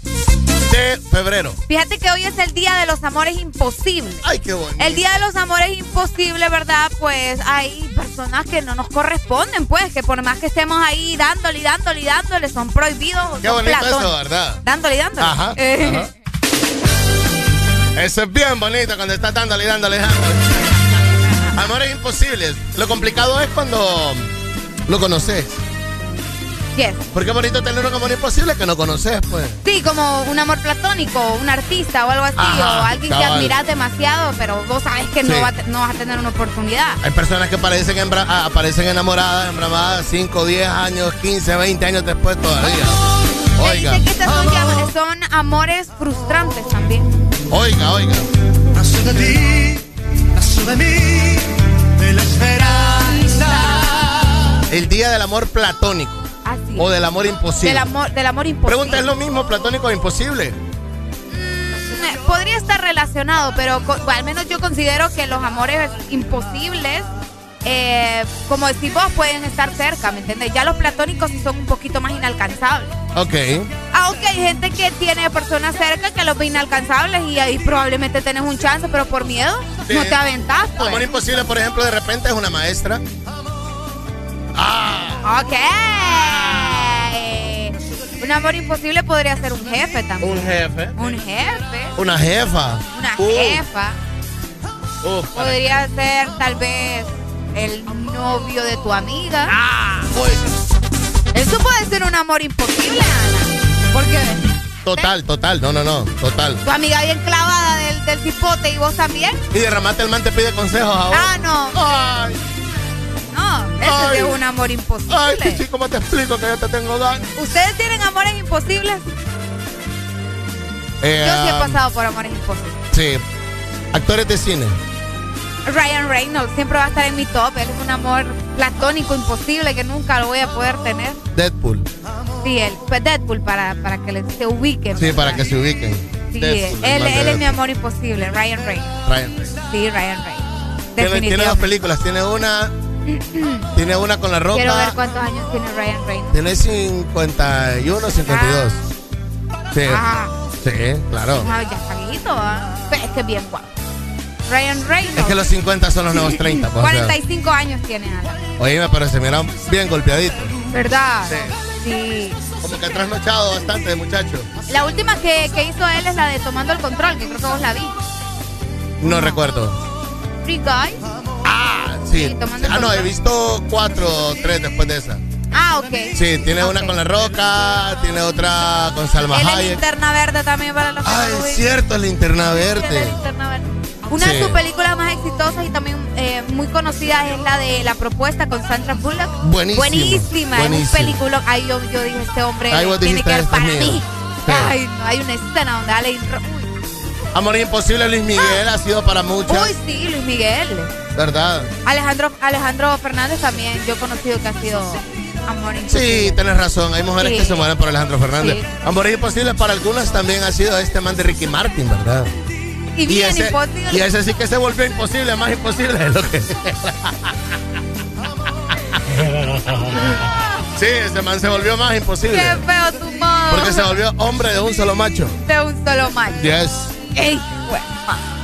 de febrero? Fíjate que hoy es el Día de los Amores Imposibles. Ay, qué bonito. El Día de los Amores Imposibles, ¿verdad? Pues hay personas que no nos corresponden, pues, que por más que estemos ahí dándole y dándole y dándole, son prohibidos. Qué son bonito eso. ¿verdad? Dándole y dándole. Ajá, Eh, ajá. Eso es bien bonito cuando estás dándole, dándole, dándole. Amores imposibles. Lo complicado es cuando lo conoces. Yes. Porque es bonito tener un amor imposible que no conoces, pues. Sí, como un amor platónico, un artista o algo así, Ajá, o alguien que admiras demasiado, pero vos sabes que no, va vas a tener una oportunidad. Hay personas que aparecen, embra- ah, aparecen enamoradas, embramadas 5, 10 años, 15, 20 años después todavía. Oiga, que estos son, amores frustrantes también. oiga, oiga. Nació de ti, nació de mí, de la esperanza. El día del amor platónico. O del amor imposible. Del amor, del amor imposible. Pregunta, ¿es lo mismo platónico o imposible? Mm, Podría estar relacionado, pero bueno, al menos yo considero que los amores imposibles, eh, como decís vos, pueden estar cerca, ¿me entiendes? Ya los platónicos sí son un poquito más inalcanzables. Ok. Aunque hay gente que tiene personas cerca que los ve inalcanzables y ahí probablemente tenés un chance, pero por miedo Sí. no te aventás, pues. Amor imposible, por ejemplo, de repente es una maestra. Ah, Ok. Un amor imposible podría ser un jefe también. un jefe. Un jefe. Una jefa. Una Uh, jefa. uh, Podría ser tal vez el novio de tu amiga. Ah, Eso puede ser un amor imposible, Ana. Porque Total, total. No, no, no. Total. tu amiga bien clavada del, del cipote y vos también. Y de remate el man te pide consejos a vos. Ah, no. Ay, Sí es un amor imposible. ay, chichi, ¿cómo te explico que yo te tengo ganas? ¿Ustedes tienen amores imposibles? Eh, Yo sí he ah, pasado por amores imposibles. Sí. Actores de cine. Ryan Reynolds siempre va a estar en mi top. Él es un amor platónico imposible que nunca lo voy a poder tener. Deadpool. Sí, él. Pues Deadpool para, para que se ubiquen. Sí, para que se ubiquen. Sí, Deadpool, él, es mi amor imposible, Ryan Reynolds. Ryan Reynolds. Sí, Ryan Reynolds. Tiene, tiene dos películas. Tiene una. Tiene una con la roca. Quiero ver cuántos años tiene Ryan Reynolds. Tiene 51, 52. Sí. Ah. Sí, claro. Ah, ya está ¿ah? Pero es que es bien guapo. Ryan Reynolds. Es que los 50 son los nuevos 30. Pues, o sea. 45 años tiene Ana. Oíme, pero se mira bien golpeadito. ¿Verdad? Sí. Como que ha trasnochado bastante muchacho. La última que, que hizo él es la de Tomando el Control, que creo que vos la vi. No recuerdo. Free Guy. Ah, sí. tomando Ah, no, he visto cuatro o tres después de esa. Ah, ok. Sí, tiene una con La Roca, tiene otra con Salma Hayek. linterna verde también para los Ah, es cierto, linterna verde. linterna verde. Una Sí. de sus películas más exitosas y también eh, muy conocidas es la de La Propuesta con Sandra Bullock. Buenísimo, Buenísima. Es un película. Ay, yo, yo dije, este hombre Ay, tiene que ver este es para mí. Ay, no, hay una escena donde Ale Amor Imposible, Luis Miguel ha sido para muchas. Uy, sí, Luis Miguel. ¿Verdad? Alejandro, Alejandro Fernández también, yo he conocido que ha sido amor imposible. Sí, tienes razón. Hay mujeres Sí. que se mueren por Alejandro Fernández. Sí. Amor Imposible para algunas también ha sido este man de Ricky Martin, ¿verdad? Y bien ese, imposible. y ese sí que se volvió imposible, más imposible de lo que. sí, ese man se volvió más imposible. Qué feo tu modo. Porque se volvió hombre de un solo macho. de un solo macho. Yes. Ey, bueno.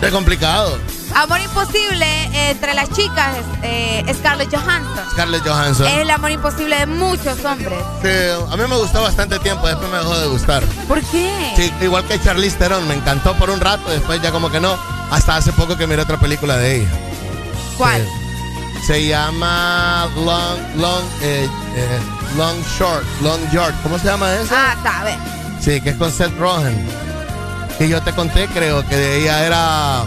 Qué complicado. Amor imposible eh, entre las chicas es eh, Scarlett Johansson. Scarlett Johansson. Es el amor imposible de muchos hombres. Sí, a mí me gustó bastante tiempo, después me dejó de gustar. ¿Por qué? Sí, igual que Charlize Theron, me encantó por un rato, después ya como que no. Hasta hace poco que miré otra película de ella. ¿Cuál? Se llama Long, Long, eh, eh, Long Short, Long Yard. ¿Cómo se llama eso? Ah, sabe. Sí, que es con Seth Rogen. Que yo te conté, creo que ella era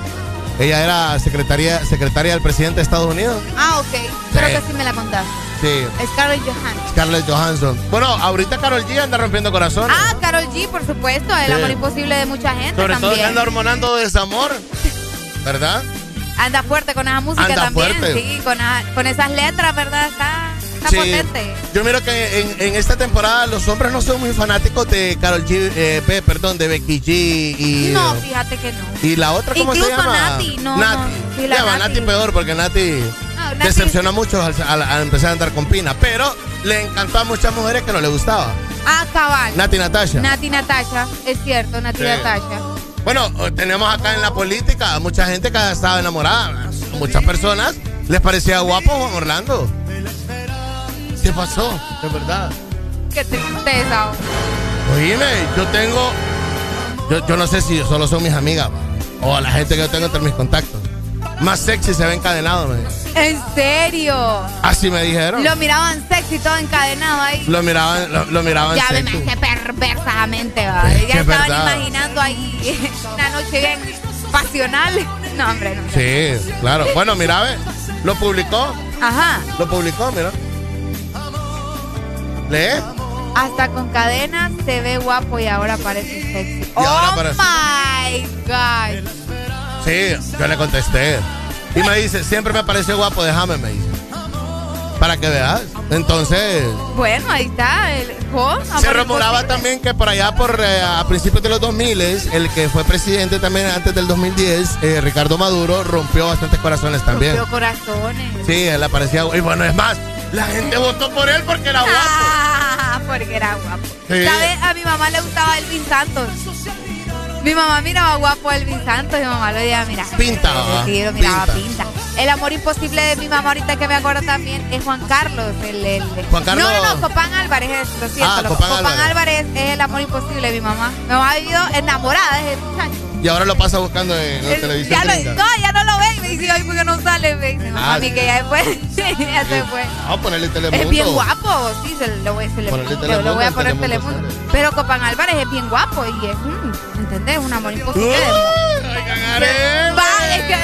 Ella era secretaria, secretaria del presidente de Estados Unidos. Ah, ok. Creo que sí me la contaste. Sí. Scarlett Johansson. Scarlett Johansson. Bueno, ahorita Carol G anda rompiendo corazones. Ah, Carol G, por supuesto. El Sí. amor imposible de mucha gente Sobre todo que también. anda hormonando desamor. ¿Verdad? Anda fuerte con esa música Anda también. fuerte. Sí, con, a- con esas letras, ¿verdad? Está, está Sí. potente. Yo miro que en, en esta temporada los hombres no son muy fanáticos de Carol G, eh, perdón, de Becky G y, No, fíjate que no. y la otra, ¿cómo Incluso se llama? Nati, no, Nati. no, sí, la Nati. Nati peor porque Nati No, Nati- decepciona mucho al, al- al empezar a andar con Pina, pero le encantó a muchas mujeres que no le gustaba. Ah, cabal. Nati Natasha. Nati Natasha, es cierto, Nati Sí. Natasha. Bueno, eh, tenemos acá en la política mucha gente que estaba enamorada. A muchas personas les parecía guapo Juan Orlando. ¿Qué pasó? De verdad. Qué tristeza. Oíme, yo tengo. Yo, yo no sé si solo son mis amigas o a la gente que yo tengo entre mis contactos. Más sexy se ve encadenado, me. ¿En serio? Así me dijeron. Lo miraban sexy todo encadenado ahí. Lo miraban, lo, lo miraban Ya me sexy. imagino perversamente, va. Es Ya es estaban verdad. imaginando ahí una noche bien pasional. No, hombre, no. Sí, claro. Bueno, mira, ve, lo publicó. Ajá. Lo publicó, mira. ¿Lee? Hasta con cadenas se ve guapo y ahora parece sexy. ahora oh parece- my God. Sí, yo le contesté. Y me dice, siempre me pareció guapo, déjame, me dice. Para que veas. Entonces, Bueno, ahí está. El se rumoraba también que por allá, por eh, a principios de los 2000, el que fue presidente también antes del 2010, eh, Ricardo Maduro, rompió bastantes corazones también. Rompió corazones. Sí, él aparecía. Y bueno, es más, la gente votó por él porque era guapo. Ah, porque era guapo. Sí. ¿Sabes? A mi mamá le gustaba Elvin Santos. Mi mamá miraba guapo a Elvin Santos mi mamá lo decía, mira. Pinta. Sí, lo miraba Pinta. pinta. El amor imposible de mi mamá ahorita que me acuerdo también es Juan Carlos. El, el- Juan Carlos- No, no, no, Copán Álvarez es, lo siento. Ah, lo- Copán Álvarez. Álvarez es el amor imposible de mi mamá. Mi mamá ha vivido enamorada de ese muchacho. Y ahora lo pasa buscando en la El- televisión. ya, no, ya no lo ven. Me dice, ay, ¿por qué no sale? Me dice, Ah, mami, que ya después, ya se fue. Vamos a ponerle Telemundo. Es bien guapo, sí, se lo voy, se le, Telemundo, lo voy a poner Telemundo. Pero Copán Álvarez es bien guapo y es, mm, ¿entendés? Un amor imposible. Va, es que...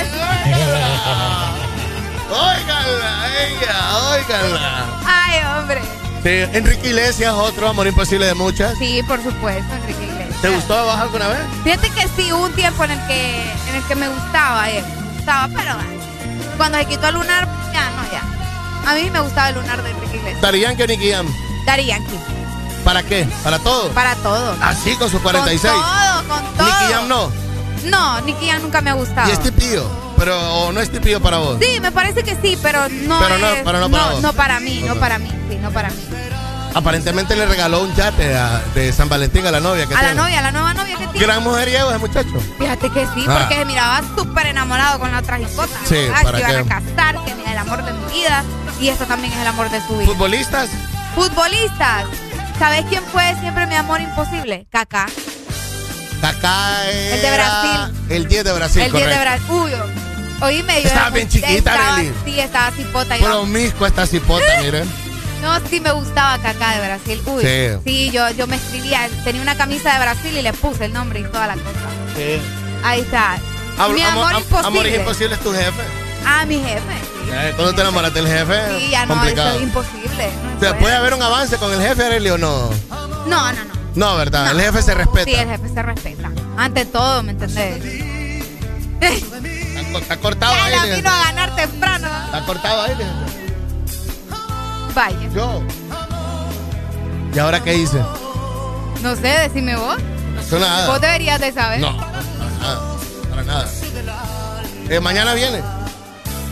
Óiganla, ella, óiganla. Ay, hombre. Sí, Enrique Iglesias, otro amor imposible de muchas. Sí, por supuesto, Enrique Iglesias. ¿Te gustó baja alguna vez? Fíjate que sí, hubo un tiempo en el que, en el que me gustaba él. Me gustaba, pero cuando se quitó el lunar, ya no, ya. A mí me gustaba el lunar de Enrique Iglesias. Darían que Nicky Jam. Daddy Yankee. ¿Para qué? ¿Para todo? Para todo. Así con sus 46. Con todo, con todo. Nicky Jam no. No, Nicky Jam nunca me ha gustado. Y es tipío. Pero o no es tipío para vos. Sí, me parece que sí, pero no Pero no, es- pero no para vos. no para mí, no Ok. para mí, sí, no para mí. Aparentemente le regaló un yate a- de San Valentín a la novia que A la novia, a la nueva novia que tiene. Gran mujeriego ese muchacho. Fíjate que sí, Ah. porque se miraba súper enamorado con la otra jicota. Sí, ¿verdad? ¿para que iban a casar, que mira, el amor de mi vida. Y esto también es el amor de su vida. ¿Futbolistas? Futbolistas. ¿Sabes quién fue siempre mi amor imposible? Kaká. Kaká El de Brasil. El 10 de Brasil, el 10 de. Brasil. Uy, oíme, yo Estaba bien chiquita, estaba-. Sí, estaba cipota. Promiscua esta cipota, miren. No, sí me gustaba Kaká de Brasil. Uy, Sí. sí, yo, yo me escribía, tenía una camisa de Brasil y le puse el nombre y toda la cosa. Sí. Ahí está. Am- mi amor, am- imposible. Amor es imposible es tu jefe. Ah, mi jefe. Cuando te enamoras del jefe, Sí, ya no, complicado. eso es imposible. No, O sea, puede. ¿Puede haber un avance con el jefe, Arely, o no? no, no, no. No, ¿verdad? No. El jefe se respeta. Sí, el jefe se respeta. Ante todo, ¿me entendés? Está, cortado ahí. Ya fíjate. vino a ganar temprano. Está cortado ahí. Vaya. Yo. ¿Y ahora qué hice? No sé, decime vos. No, nada. Vos deberías de saber. No, para nada. Para nada. Eh, mañana viene.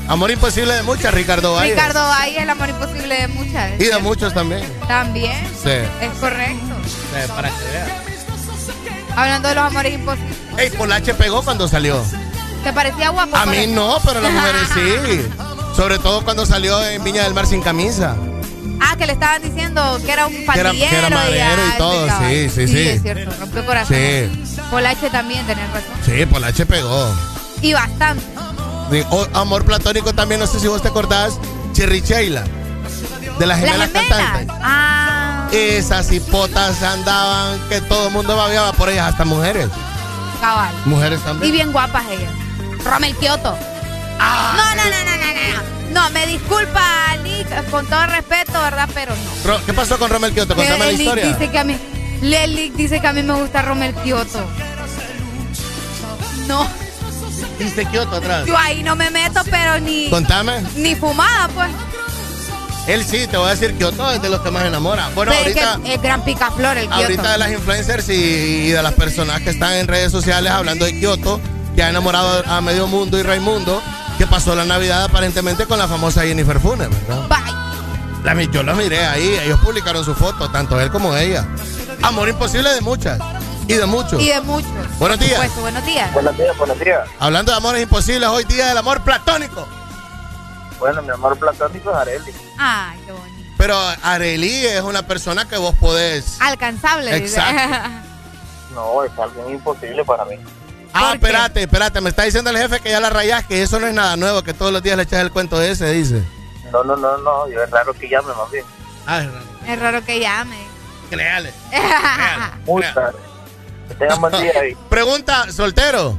Amor imposible de muchas, Ricardo Valle. Ricardo Valle el amor imposible de muchas. Y de muchos también. También. Sí. Es correcto. Eh, para que vean. Hablando de los amores imposibles. Ey, Polache pegó cuando salió. ¿Te parecía guapo? A mí no, pero las mujeres sí. Sobre todo cuando salió en Viña del Mar sin camisa. Ah, que le estaban diciendo que era un Que era- pandillero. que era marinero y todo, caballo. sí, sí, sí. es cierto, rompió corazón. Sí. Polache también, tenés razón. Sí, Polache pegó. Y bastante. Amor platónico también, no sé si vos te acordás, Cherry Sheila. De las Las gemelas gemelas. cantantes. Ah, Esas hipotas andaban, que todo el mundo babiaba por ellas, hasta mujeres. cabal. Mujeres Y también. bien guapas ellas. Romel Kioto. Ah, no, no, no, no, no, no. No, me disculpa, Nick, con todo respeto, ¿verdad? Pero no. ¿Qué pasó con Romel Kioto? Contame la historia. dice que a mí, Lelic dice que a mí me gusta Romel Kioto. No. Dice Kioto atrás. Yo ahí no me meto, pero ni. Contame. Ni fumada, pues. Él sí, te voy a decir Kioto es de los que más enamora. Bueno, Pero ahorita. Es, que es gran picaflor el Kioto. Ahorita de las influencers y, y, de las personas que están en redes sociales hablando de Kioto, que ha enamorado a medio mundo y Raimundo, que pasó la Navidad aparentemente con la famosa Jennifer Funes, ¿verdad? Bye. La, yo la miré ahí, ellos publicaron su foto, tanto él como ella. Amor imposible de muchas. Y de muchos. Y de muchos. Buenos días. Supuesto, buenos días. Buenos días, buenos días. Hablando de amores imposibles, hoy día del amor platónico. Bueno, mi amor platónico es Areli. Ay, qué bonito. Pero Areli es una persona que vos podés. Alcanzable. Exacto. no, es algo imposible para mí. Ah, espérate, espérate. Me está diciendo el jefe que ya la rayás, que eso no es nada nuevo, que todos los días le echas el cuento ese, dice. No, no, no, no. Yo es raro que llame más bien. Ah, es raro. Es raro que llame. Créale. Muy raro. Que tengan buen día ahí. Pregunta, ¿soltero?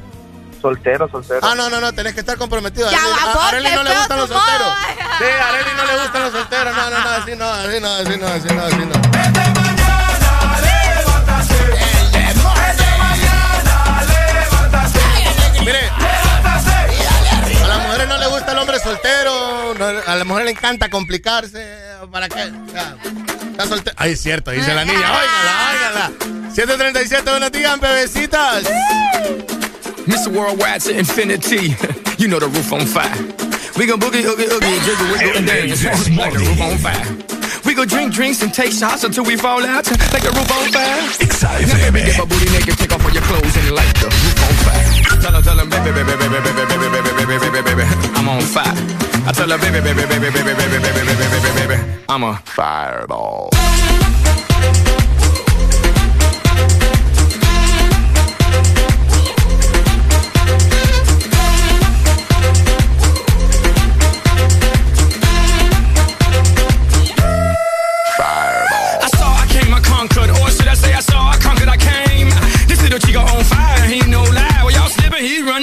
Soltero, soltero. Ah, no, no, no, tenés que estar comprometido. Ya Areli, va, a vos, Areli no le gustan los solteros. Sí, a Areli no le gustan los solteros. No, no, no, así no, así no, así no, así no, así no. Mire, a las mujeres no le gusta el hombre soltero, no, a las mujeres le encanta complicarse. ¿Para qué? Está soltero. Ay, es cierto, dice la niña. Óigala, óigala. 737, buenos días, bebecitas. Mr. Worldwide to infinity. You know the roof on fire. We gon' boogie, oogie, oogie, jiggle, wiggle, and dance like the roof on fire. We go drink drinks and take shots until we fall out like the roof on fire. Now baby, get my booty naked, take off all your clothes and light the roof. Tell her, tell her, baby, baby, baby, baby, baby, baby, baby, baby, baby, baby, I'm on fire. I tell her, baby, baby, baby, baby, baby, baby, baby, baby, baby, I'm a fireball.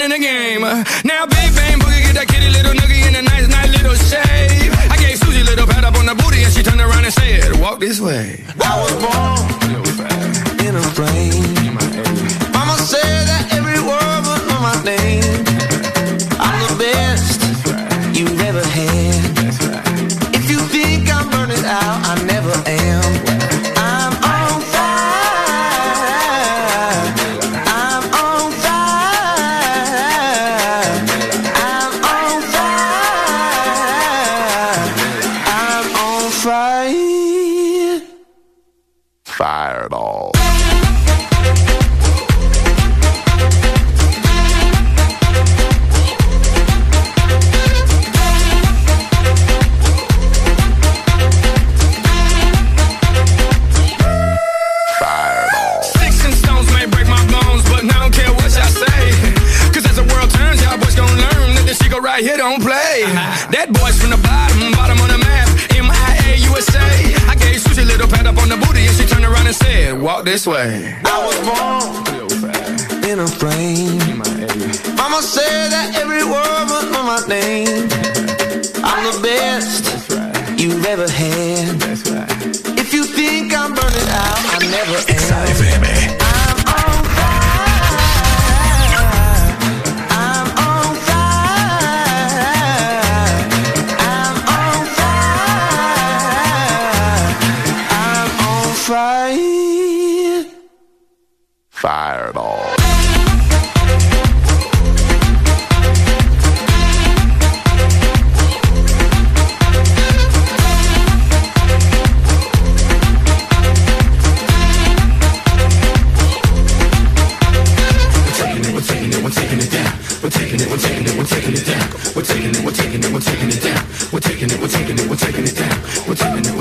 Running the game. Now, big bang boogie, get that kitty little noogie in a nice, nice little shave. I gave Susie a little pat up on the booty, and she turned around and said, "Walk this way." I was born in a plane. Mama said that said, walk this way. I was born in a plane. Mama said that every word would know my name. I'm the best you've ever had. If you think I'm burning out, I never am. What's in turning it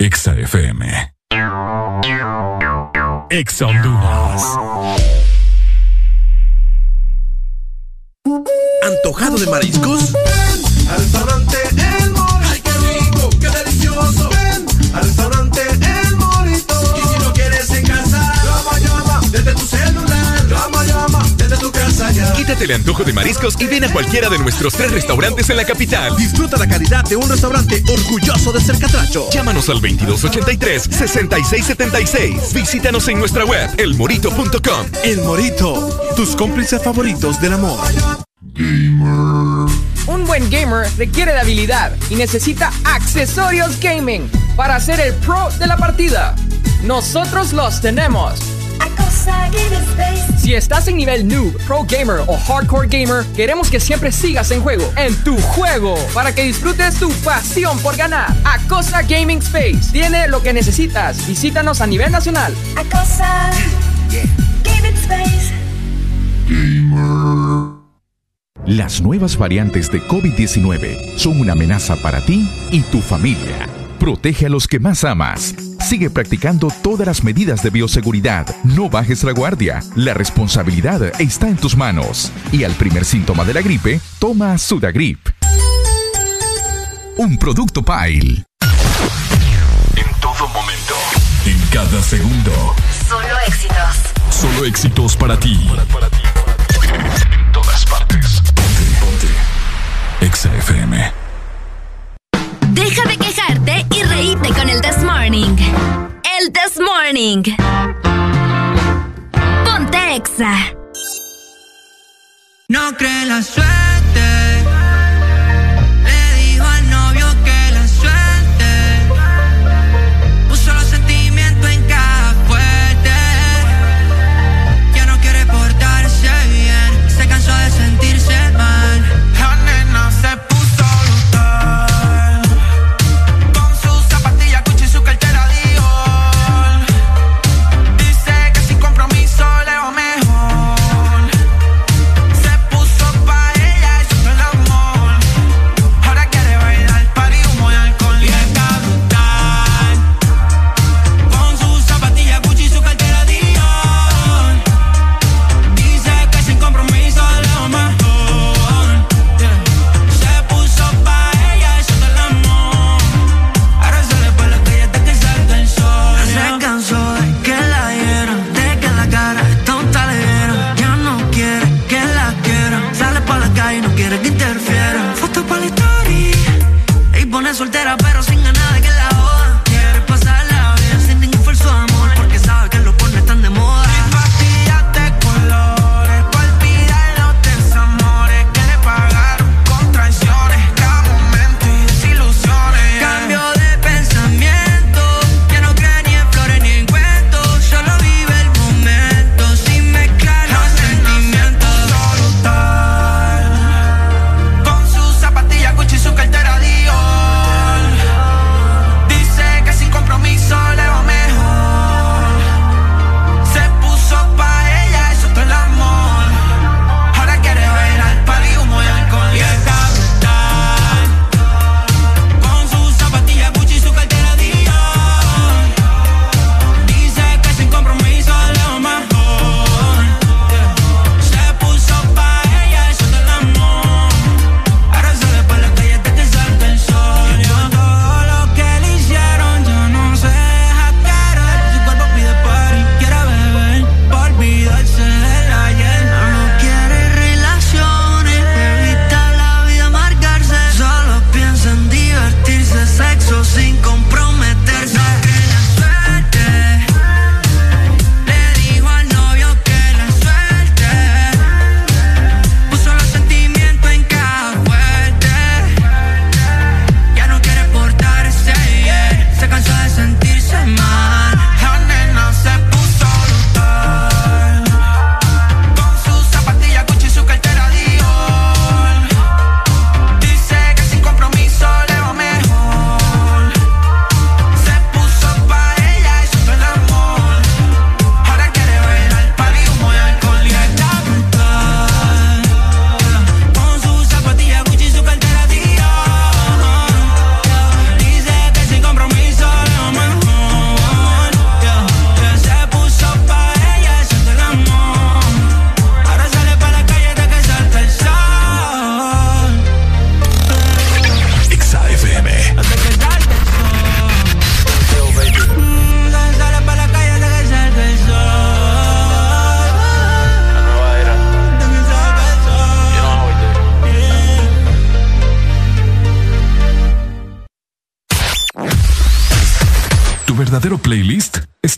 Exa FM. Exa Honduras. ¿Antojado de mariscos? Tu casa ya. Quítate el antojo de mariscos y ven a cualquiera de nuestros tres restaurantes en la capital. Disfruta la calidad de un restaurante orgulloso de ser catracho. Llámanos al 2283-6676. Visítanos en nuestra web, elmorito.com. El Morito, tus cómplices favoritos del amor. Un buen gamer requiere de habilidad y necesita accesorios gaming para ser el pro de la partida. Nosotros los tenemos. Si estás en nivel noob, pro gamer o hardcore gamer, queremos que siempre sigas en juego, en tu juego, para que disfrutes tu pasión por ganar. Acosa Gaming Space tiene lo que necesitas. Visítanos a nivel nacional. Acosa Gaming Space. Las nuevas variantes de COVID-19 son una amenaza para ti y tu familia. Protege a los que más amas. Sigue practicando todas las medidas de bioseguridad. No bajes la guardia. La responsabilidad está en tus manos. Y al primer síntoma de la gripe, toma Sudagrip. Un producto Pile. En todo momento. En cada segundo. Solo éxitos. Solo éxitos para ti. En todas partes. Ponte, ponte. Exa FM. Deja de quejarte y reíte con el This Morning. El This Morning. Ponte Exa. No cree la suerte.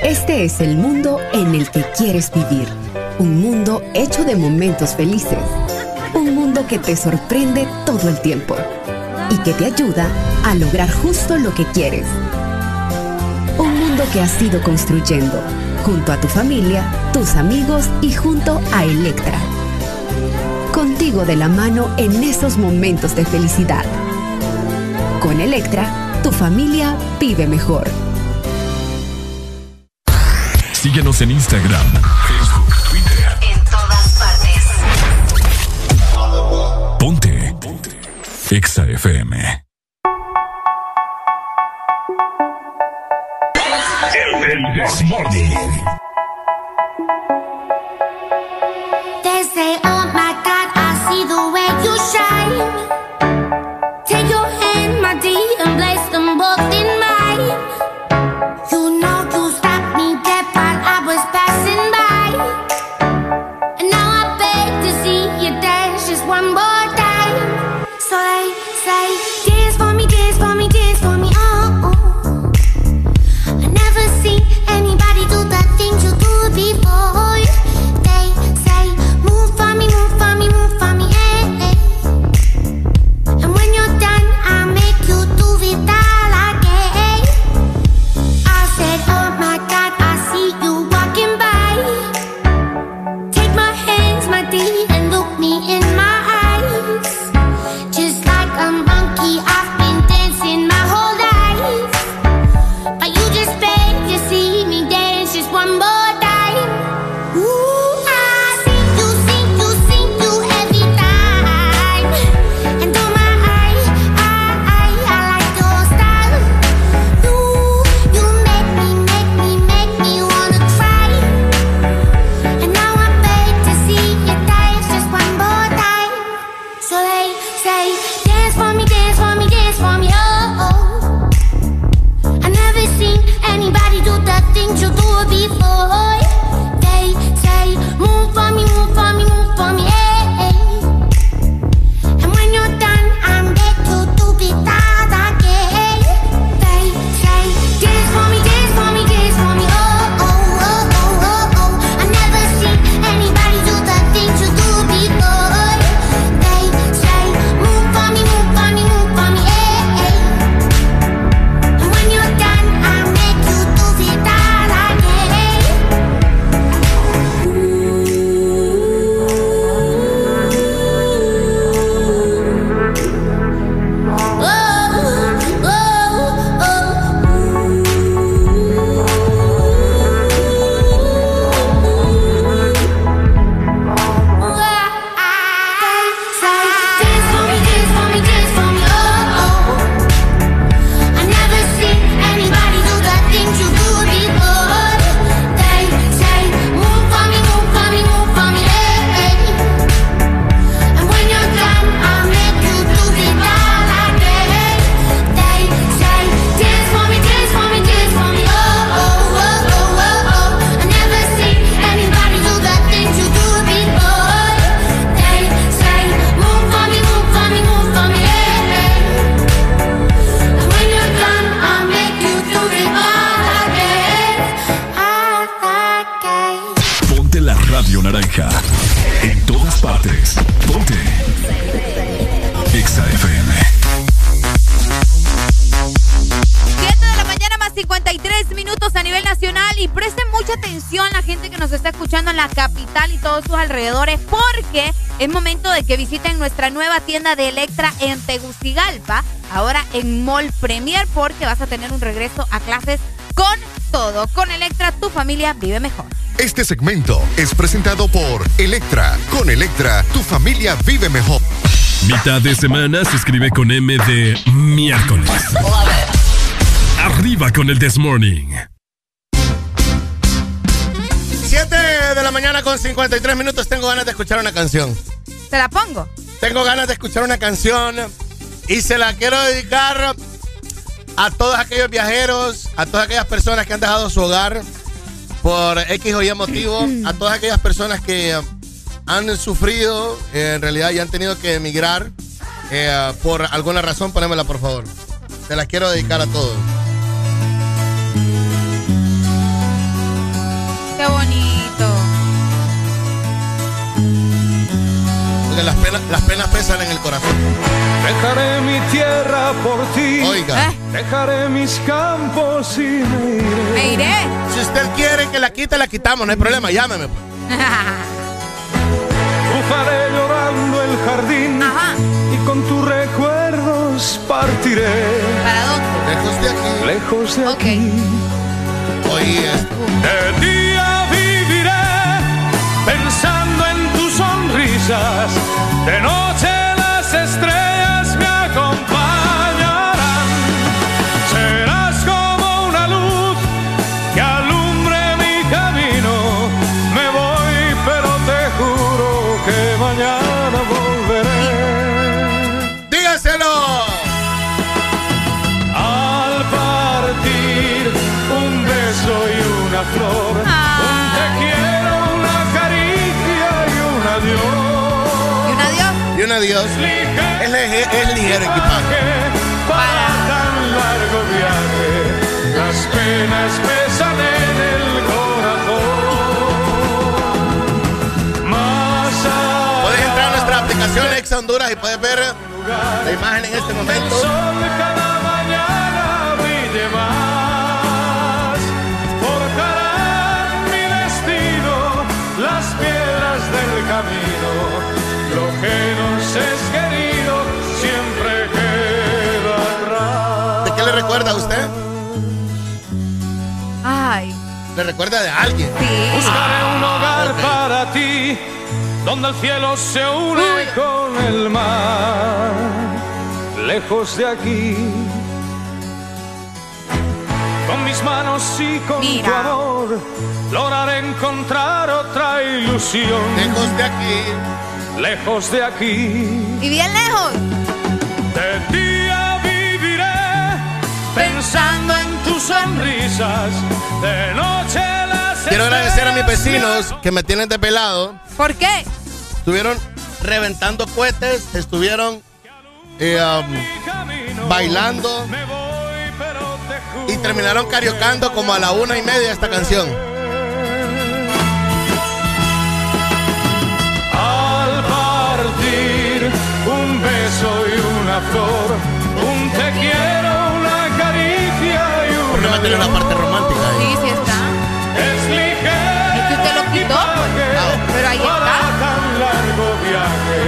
Este es el mundo en el que quieres vivir. Un mundo hecho de momentos felices. Un mundo que te sorprende todo el tiempo y que te ayuda a lograr justo lo que quieres. Un mundo que has ido construyendo junto a tu familia, tus amigos y junto a Electra. Contigo de la mano en esos momentos de felicidad. Con Electra, tu familia vive mejor. Síguenos en Instagram, Facebook, Twitter. En todas partes. Ponte. Ponte. Exa FM. El, el Morning. Anybody do the things you do before? They say, move for tienda de Electra en Tegucigalpa, ahora en Mall Premier porque vas a tener un regreso a clases con todo. Con Electra tu familia vive mejor. Este segmento es presentado por Electra. Con Electra, tu familia vive mejor. Mitad de semana se escribe con M de miércoles. Arriba con el This Morning. 7 de la mañana con 53 minutos. Tengo ganas de escuchar una canción. Tengo ganas de escuchar una canción y se la quiero dedicar a todos aquellos viajeros, a todas aquellas personas que han dejado su hogar por X o Y motivo, a todas aquellas personas que han sufrido, en realidad y han tenido que emigrar eh, por alguna razón, ponémela por favor. Se la quiero dedicar a todos. Porque las penas, las penas pesan en el corazón. Dejaré mi tierra por ti. Oiga. ¿Eh? Dejaré mis campos y me iré. Me iré. Si usted quiere que la quite, la quitamos, no hay problema, llámeme. pues. Llorando el jardín Ajá. y con tus recuerdos partiré. ¿Para dónde? Lejos de aquí. Lejos de Ok. aquí. Oí esto. De día viviré pensando en sonrisas. De noche las estrellas me acompañarán. Un adiós. Es, es ligero equipaje. Para tan largo viaje, las penas pesan en el corazón. Más Puedes entrar a nuestra aplicación Ex Honduras y puedes ver la imagen en este momento. Querido siempre queda atrás. ¿De qué le recuerda a usted? Ay. ¿Le recuerda de alguien? Sí. Buscaré un hogar para ti, donde el cielo se une con el mar, lejos de aquí. Con mis manos y con Mira. tu amor, lograré encontrar otra ilusión. Lejos de aquí. Lejos de aquí, ¿Y bien lejos? de día viviré pensando en tus sonrisas, de noche las Quiero agradecer a mis vecinos que me tienen de pelado. ¿Por qué? Estuvieron reventando cohetes, estuvieron eh, um, bailando y terminaron cariocando como a la una y media esta canción. Flor, un te quiero, una caricia y ¿Por qué una no tiene la parte romántica ahí? Sí, sí está. Es ligero. Es que usted lo quitó, pues. Pero ahí está. tan largo viaje,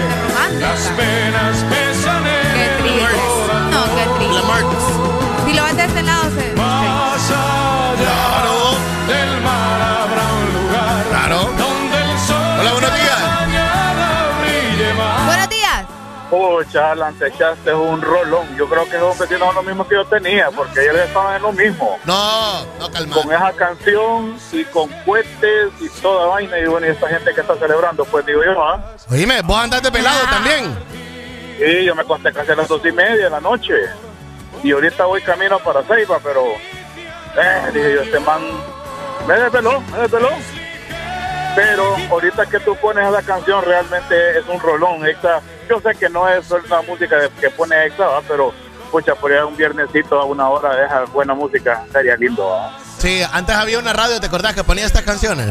las penas pesan en Qué triste. No, qué La triste. Marx. Si lo ves de este lado, se... Pucha, Alan, te echaste un rolón. Yo creo que esos vecinos son los mismos que yo tenía, porque ellos estaban en lo mismo. No, no, calma. Con esa canción y con cohetes y toda vaina. Y bueno, y esta gente que está celebrando, pues digo yo, ¿ah? Oíme, vos andás de pelado también. Y yo me acosté casi a las dos y media de la noche. Y ahorita voy camino para Ceiba, pero. Eh, dije yo, este man. Me desveló, me desveló. Pero ahorita que tú pones esa canción, realmente es un rolón. Exa, yo sé que no es una música que pone Exa, ¿va? pero. Pucha, por ahí un viernesito a una hora de esa buena música, sería lindo. ¿va? Sí, antes había una radio, ¿te acordás que ponía estas canciones?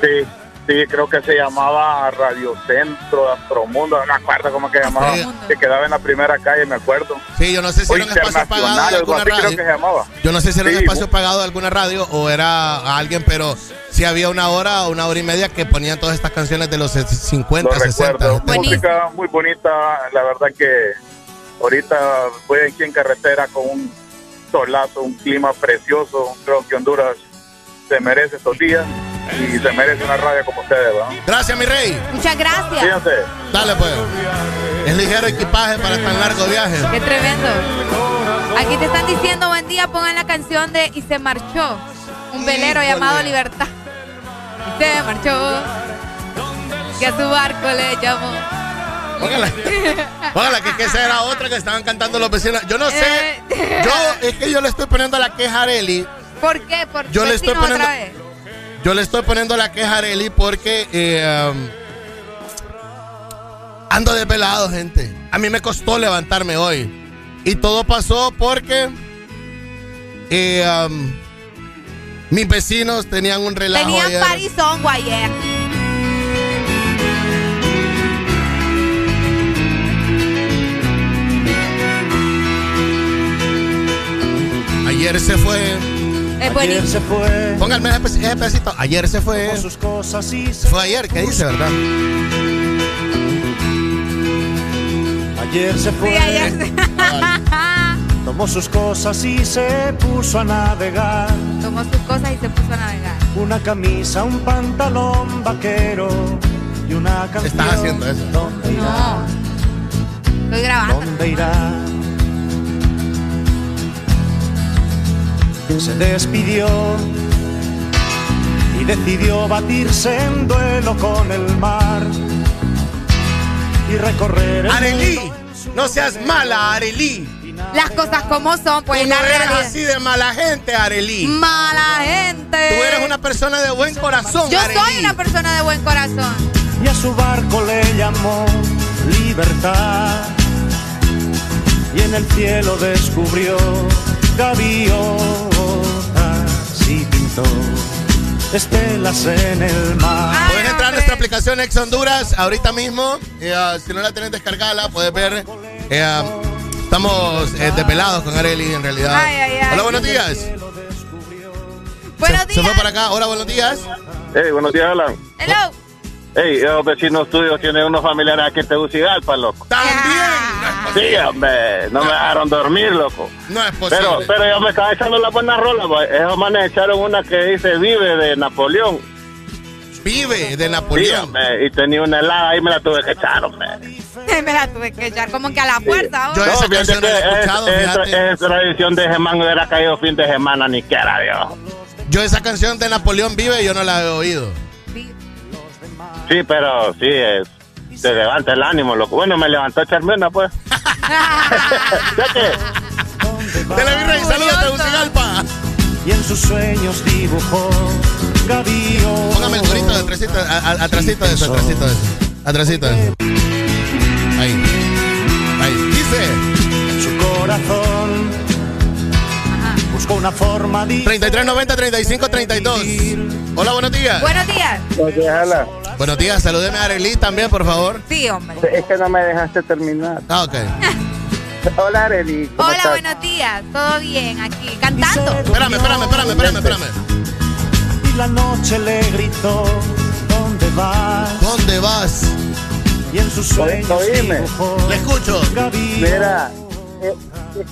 Sí. Sí, creo que se llamaba Radio Centro, Astromundo, no me acuerdo cómo que llamaba, que quedaba en la primera calle, me acuerdo. Sí, yo no sé si O era un espacio pagado de alguna creo radio. que se llamaba. Yo no sé si era un Sí, espacio pagado de alguna radio o era alguien, pero sí había una hora o una hora y media que ponían todas estas canciones de los 50, Lo 60. recuerdo. 70. Música muy bonita, la verdad que ahorita voy aquí en carretera con un solazo, un clima precioso. Creo que Honduras se merece estos días y se merece una radio como ustedes, ¿verdad? Gracias, mi rey. Muchas gracias. Fíjense. Dale, pues. Es ligero equipaje para tan largo viaje. Qué tremendo. Aquí te están diciendo buen día, pongan la canción de Y se marchó. Un velero Híjole. llamado Libertad. Y se marchó. Que a su barco le llamó. Póngala. Póngala, que, que esa era otra que estaban cantando los vecinos. Yo no sé. Eh. Yo, es que yo le estoy poniendo la queja a Areli. ¿Por qué? ¿Por Yo le estoy poniendo- otra vez? Yo le estoy poniendo la queja a Areli porque eh, um, ando desvelado, gente. A mí me costó levantarme hoy. Y todo pasó porque eh, um, mis vecinos tenían un relajo Tenían ayer. parizongo ayer. Ayer se fue. Es buenísimo. se fue. Póngame ese, pe- ese pedacito. Ayer se fue. Sus cosas y Fue ayer, ¿qué dice, verdad? Ayer se fue. Sí, ayer se- Tomó sus cosas y se puso a navegar. Tomó sus cosas y se puso a navegar. Una camisa, un pantalón vaquero y una canción. Estás haciendo eso. ¿Dónde irá? No. Estoy grabando. ¿Dónde irá? Se despidió y decidió batirse en duelo con el mar y recorrer el Arelí, mundo. no seas mala, Arelí. Las cosas como son, pues Tú la no eres realidad. así de mala gente, Arelí. Mala gente. Tú eres una persona de buen corazón, Yo soy una persona de buen corazón. y a su barco le llamó libertad y en el cielo descubrió gaviotas y pintó estelas en el mar. Puedes entrar a nuestra aplicación Ex Honduras ahorita mismo. Eh, ah, si no la tenés descargada, puedes ver. eh, ah, estamos eh, desvelados con Areli en realidad. Ay, ay, ay. Hola, buenos días. Buenos se, días. se fue para acá. Hola, buenos días. Hey, buenos días, Alan. Hello. Hey, los vecinos tuyos tienen unos familiares aquí en Tegucigalpa, loco. Ah. Sí, hombre, no me dejaron dormir, loco. No es posible. Pero, pero yo me estaba echando la buena rola, pues. Esos manes echaron una que dice Vive de Napoleón. Vive de Sí, Napoleón. hombre, y tenía una helada y me la tuve que echar, hombre. Me la tuve que echar como que a la fuerza. Yo ahora. esa canción no la he es- escuchado, es tradición de Germán, hubiera caído fin de semana, ni que era Dios. Yo esa canción de Napoleón Vive yo no la he oído. Sí, pero sí, es, te levanta el ánimo, loco. Bueno, me levantó a echarme una, pues. ¿Ya qué? Televirrey, saludos de Tegucigalpa. Y en sus sueños dibujó gaviotas. Póngame el gorito de atrásito, a- a- atrásito de eso, atrásito de eso. Atrásito de eso. Ahí. Ahí. Dice. En su corazón buscó una forma de 3390 3532. Hola, buenos días. Buenos días. Buenos días, salúdeme a Arely también, por favor. Sí, hombre. Es que no me dejaste terminar. Ah, ok. Hola, Arely. ¿cómo Hola, estás? buenos días. ¿Todo bien aquí? Cantando. Espérame, espérame, espérame, espérame, espérame. y la noche le gritó ¿Dónde vas? ¿Dónde vas? Y en sus sueños Le escucho. Mira, eh,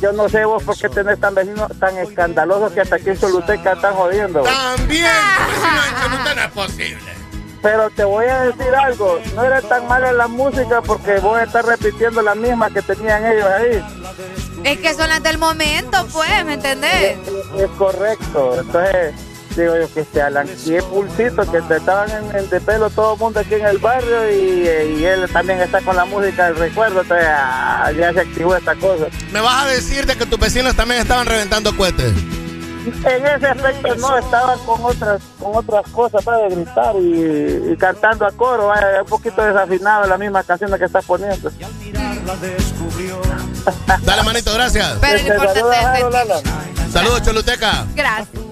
yo no sé vos por qué tenés tan vecinos tan escandalosos que hasta aquí en Choluteca están jodiendo. También. Eso no es posible. Pero te voy a decir algo, no era tan mala la música porque vos estás repitiendo la misma que tenían ellos ahí. Es que son las del momento, pues, ¿me entendés? Es correcto. Entonces, digo yo que este Alan, qué pulsito, que te estaban en, en de pelo todo el mundo aquí en el barrio y, eh, y él también está con la música del recuerdo, entonces ah, ya se activó esta cosa. Me vas a decir de que tus vecinos también estaban reventando cohetes. En ese aspecto no, estaban con otras con otras cosas para gritar y, y cantando a coro, vaya, un poquito desafinado la misma canción que estás poniendo. Dale, manito, gracias. Pero. Saludos, Choluteca. Gracias.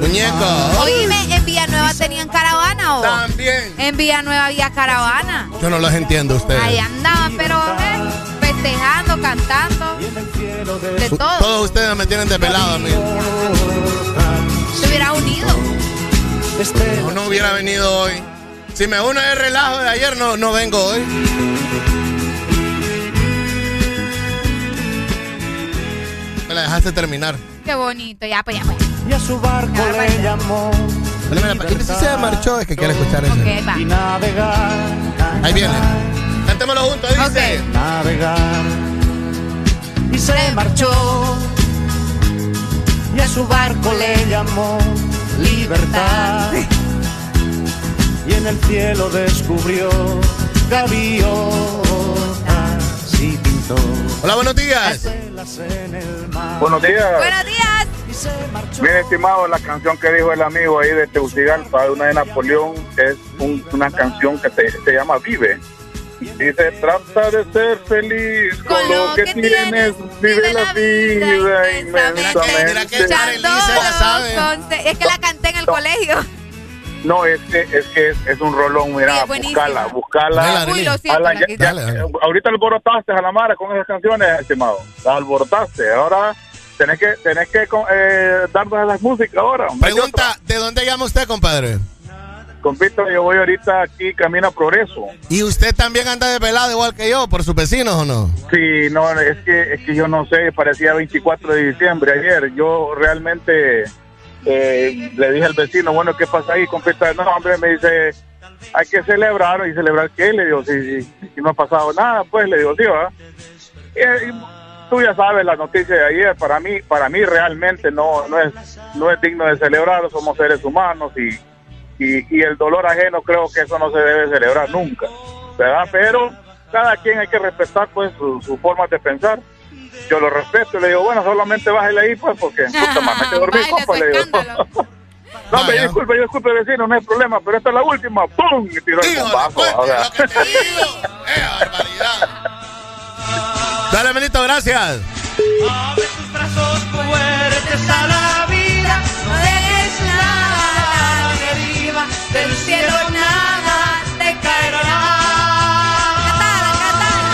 Muñeco. Oíme, en Villanueva tenían caravana o. También. En Villanueva había caravana. Yo no los entiendo ustedes. Ahí andaban, pero eh, festejando, cantando. De todo. Todos ustedes me tienen desvelado a mí. Se hubiera unido. No, no hubiera venido hoy. Si me uno el relajo de ayer, no, no vengo hoy. Me la dejaste terminar. Qué bonito, ya, pues ya, pues. Y a su barco le llamó. Mira, mira, ¿quién se marchó? Es que quiere escuchar eso. Ok, va. Y navegar. Ahí viene. Cantémoslo juntos, dice. Navegar. Y se marchó. Y a su barco le llamó libertad. Y en el cielo descubrió gaviotas y pintó. Hola, buenos días. Buenos días. Buenos días. Bien, estimado, la canción que dijo el amigo ahí de Tegucigalpa, una de Napoleón, es un- una canción que se, se llama Vive. Dice, trata de ser feliz con, lo que, tienes, vive la vida inmensamente. Es que la canté en el colegio. No, es que es, que es, es un rolón, mira, Sí, buscala, buscala. Dale, Uy, lo siento, Ala, la ya- quité. ya- ahorita alborotaste a la Mara con esas canciones, estimado. La alborotaste. Ahora tenés que, tenés que eh, darnos a las músicas ahora. Pregunta, ¿de dónde llama usted, compadre? Compito, yo voy ahorita aquí camino a Progreso. ¿Y usted también anda desvelado igual que yo por sus vecinos o no? Sí, no, es que, es que yo no sé, parecía 24 de diciembre ayer. Yo realmente eh, le dije al vecino, bueno, ¿qué pasa ahí, compita? No, hombre, me dice, hay que celebrar. ¿Y celebrar qué? Le digo, si, si, si no ha pasado nada, pues le digo, sí, ¿verdad? Y, y tú ya sabes la noticia de ayer, para mí, para mí realmente no, no, es, no es digno de celebrar, somos seres humanos y, y, y el dolor ajeno creo que eso no se debe celebrar nunca, ¿verdad? Pero cada quien hay que respetar pues su, su forma de pensar. Yo lo respeto y le digo, bueno, solamente bájale ahí pues porque puta madre, hay que dormir, compa, le digo. No, me disculpe, yo disculpe vecino, no hay problema, pero esta es la última, ¡pum! Y tiró el bombazo. o sea. Dale, Benito, gracias. fuertes a la vida, la deriva, del cielo nada te caerá.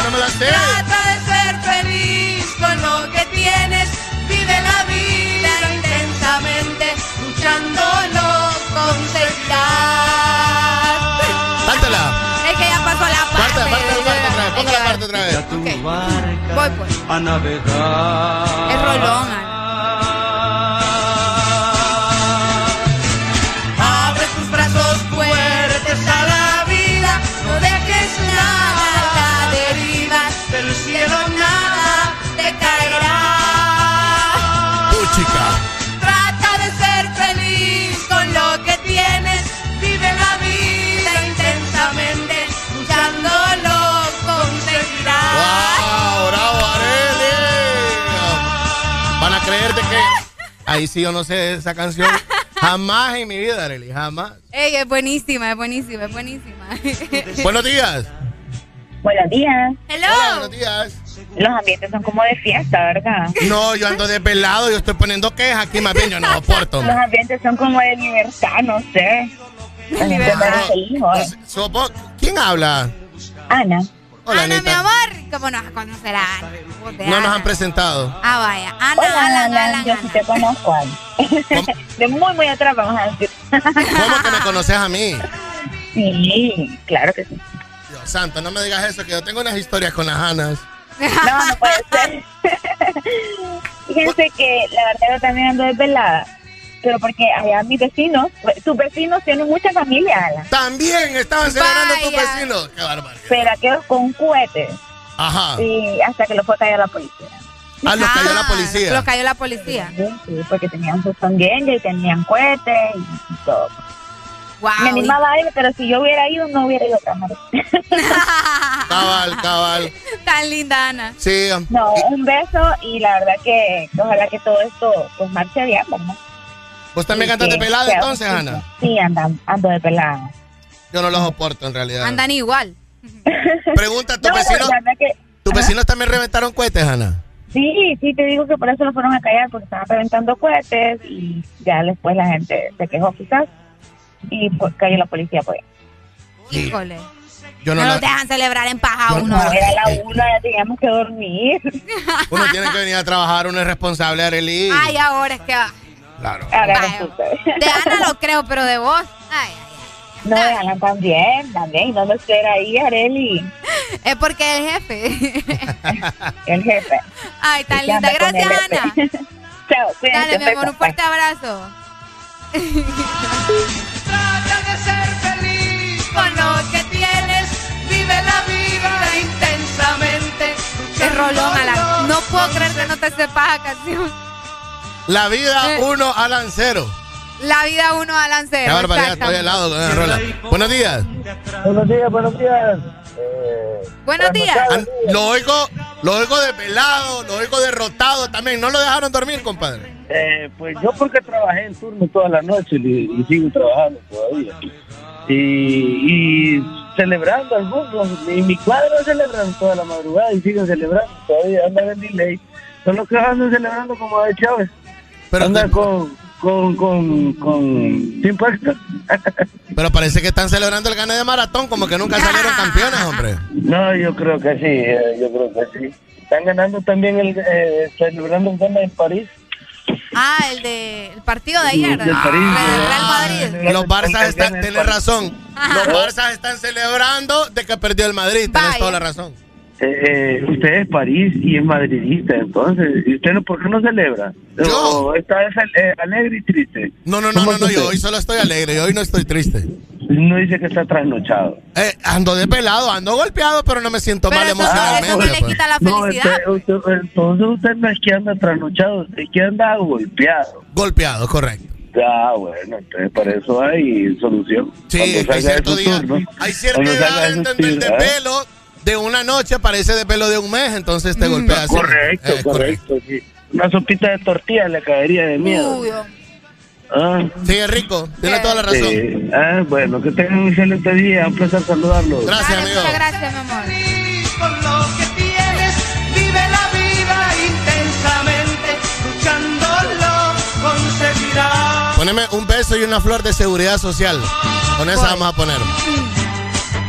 No me la sé. Trata de ser feliz con lo que tienes, vive la vida intensamente, luchándolo conseguirás. Cántala. Es que ya pasó la parte. Parte, parte, parte otra vez. Ponga la parte otra vez. Voy pues. A navegar. Es rolón. Ahí sí yo no sé esa canción. Jamás en mi vida, Arely, jamás. Ey, es buenísima, es buenísima, es buenísima. Buenos días. Buenos días. Hello. Hola, buenos días. Los ambientes son como de fiesta, ¿verdad? No, yo ando desvelado, yo estoy poniendo quejas aquí, más bien yo no soporto. Los ambientes son como de libertad, no sé. Libertad. ¿Quién habla? Ana. Hola, Ana, mi Anita. amor. ¿Cómo nos vas a conocer a Ana? Vos de No nos han presentado. Ah, vaya. Ana, Hola, Alan, Alan, Alan, yo sí te conozco, Ana. De muy, muy atrás, vamos a decir. ¿Cómo que me conoces a mí? Sí, claro que sí. Dios santo, no me digas eso, que yo tengo unas historias con las Anas. No, no puede ser. Fíjense que la verdad yo también ando desvelada. Pero porque allá mis vecinos, tus vecinos tienen mucha familia, Alan. También estaban celebrando tus vecinos. Qué barbaridad. Pero aquellos con cohetes. Ajá. Y hasta que los fue a caer la policía. Ah, los cayó la policía. Los cayó la policía. Sí, sí, porque tenían sus y tenían cohetes y, todo. Wow. Me animaba a ir, pero si yo hubiera ido, no hubiera ido a trabajar. Cabal, cabal. Tan linda, Ana. Sí. No, un beso y la verdad que ojalá que todo esto pues marche bien, ¿verdad? ¿Vos también andas de pelada entonces, Ana? Sí, ando, ando de pelada. Yo no lo soporto en realidad. Andan igual. Pregunta, ¿tus No, vecinos, que ¿tus vecinos también reventaron cohetes, Ana? Sí, sí, te digo que por eso lo fueron a callar, porque estaban reventando cohetes y ya después la gente se quejó quizás y pues cayó la policía pues. Híjole. Yo no, no los dejan celebrar en paja uno. no- Era la una, ya teníamos que dormir. Uno tiene que venir a trabajar, uno es responsable, Arely. Ay, ahora es que. Claro. Ahora Vaya. resulta. De Ana lo creo, pero de vos. Ay, No, de Alan también, también, no me espera ahí, Areli. es porque el jefe. El jefe. Ay, tan linda. Gracias, Ana. Chao, Dale, mi amor, un besos. fuerte abrazo. Trata de ser feliz con lo que tienes. Vive la vida intensamente. Qué rolón, Alan. No puedo creer que no te sepas la canción. La vida Eh. uno a lancero. La vida uno a lancero. Qué barbaridad, estoy al lado con esa rola. Buenos días. Buenos días, buenos días. Buenos días. Lo oigo, lo oigo desvelado, lo oigo derrotado también. No lo dejaron dormir, compadre. Eh, pues yo porque trabajé en turno toda la noche y, y sigo trabajando todavía. Y, y celebrando algunos, y mi cuadro celebran toda la madrugada y siguen celebrando todavía, andan en delay. Son los que andan celebrando como de Chávez. Andan con, con, con, con, sin puesto. Pero parece que están celebrando el gane de maratón, como que nunca salieron campeones, hombre. No, yo creo que sí, eh, yo creo que sí. Están ganando también el, eh, celebrando el gana en París. Ah, el de el partido de ayer. del París, eh, Real Madrid. Los Barça están, tienes razón. Los Barça están celebrando de que perdió el Madrid. Tienes toda la razón. Eh, eh, usted es París y es madridista, entonces, ¿y usted no, por qué no celebra? ¿O está eh, alegre y triste? No, no, no, no, no, yo hoy solo estoy alegre, yo hoy no estoy triste. No dice que está trasnochado. Eh, ando desvelado, ando golpeado, pero no me siento mal emocionalmente. pues. No, usted- usted- entonces usted no es que anda trasnochado, es que anda golpeado. Golpeado, correcto. Ah, bueno, entonces para eso hay solución. Sí, es hay cierto día, turno, hay cierta edad de en su donde el turno, ¿eh? De una noche parece desvelo de un mes, entonces te golpea así. Correcto, Eh, correcto. sí. Una sopita de tortilla le caería de miedo. Ah. Sí, es rico, tiene toda la razón. Sí. Ah, bueno, que tengan un excelente día, un placer saludarlos. Gracias, amigo. Muchas gracias, mi amor. Con lo que tienes, vive la vida intensamente. Luchándolo, conseguirás. Poneme un beso y una flor de seguridad social. Con esa vamos a poner.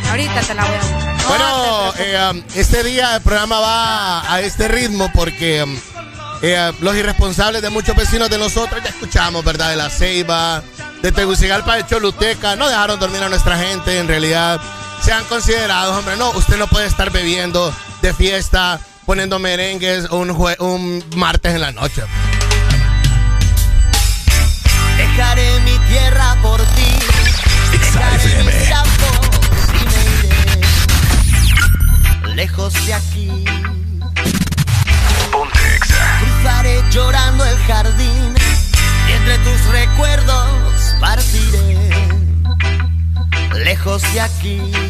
Ahorita te la voy a poner. Bueno, eh, um, este día el programa va a este ritmo porque um, eh, los irresponsables de muchos vecinos de nosotros, ya escuchamos, ¿verdad? De La Ceiba, de Tegucigalpa, de Choluteca, no dejaron dormir a nuestra gente, en realidad. Sean considerados, hombre, no, usted no puede estar bebiendo de fiesta, poniendo merengues un, jue- un martes en la noche. Dejaré mi tierra por ti. Lejos de aquí. Cruzaré llorando el jardín y entre tus recuerdos partiré lejos de aquí.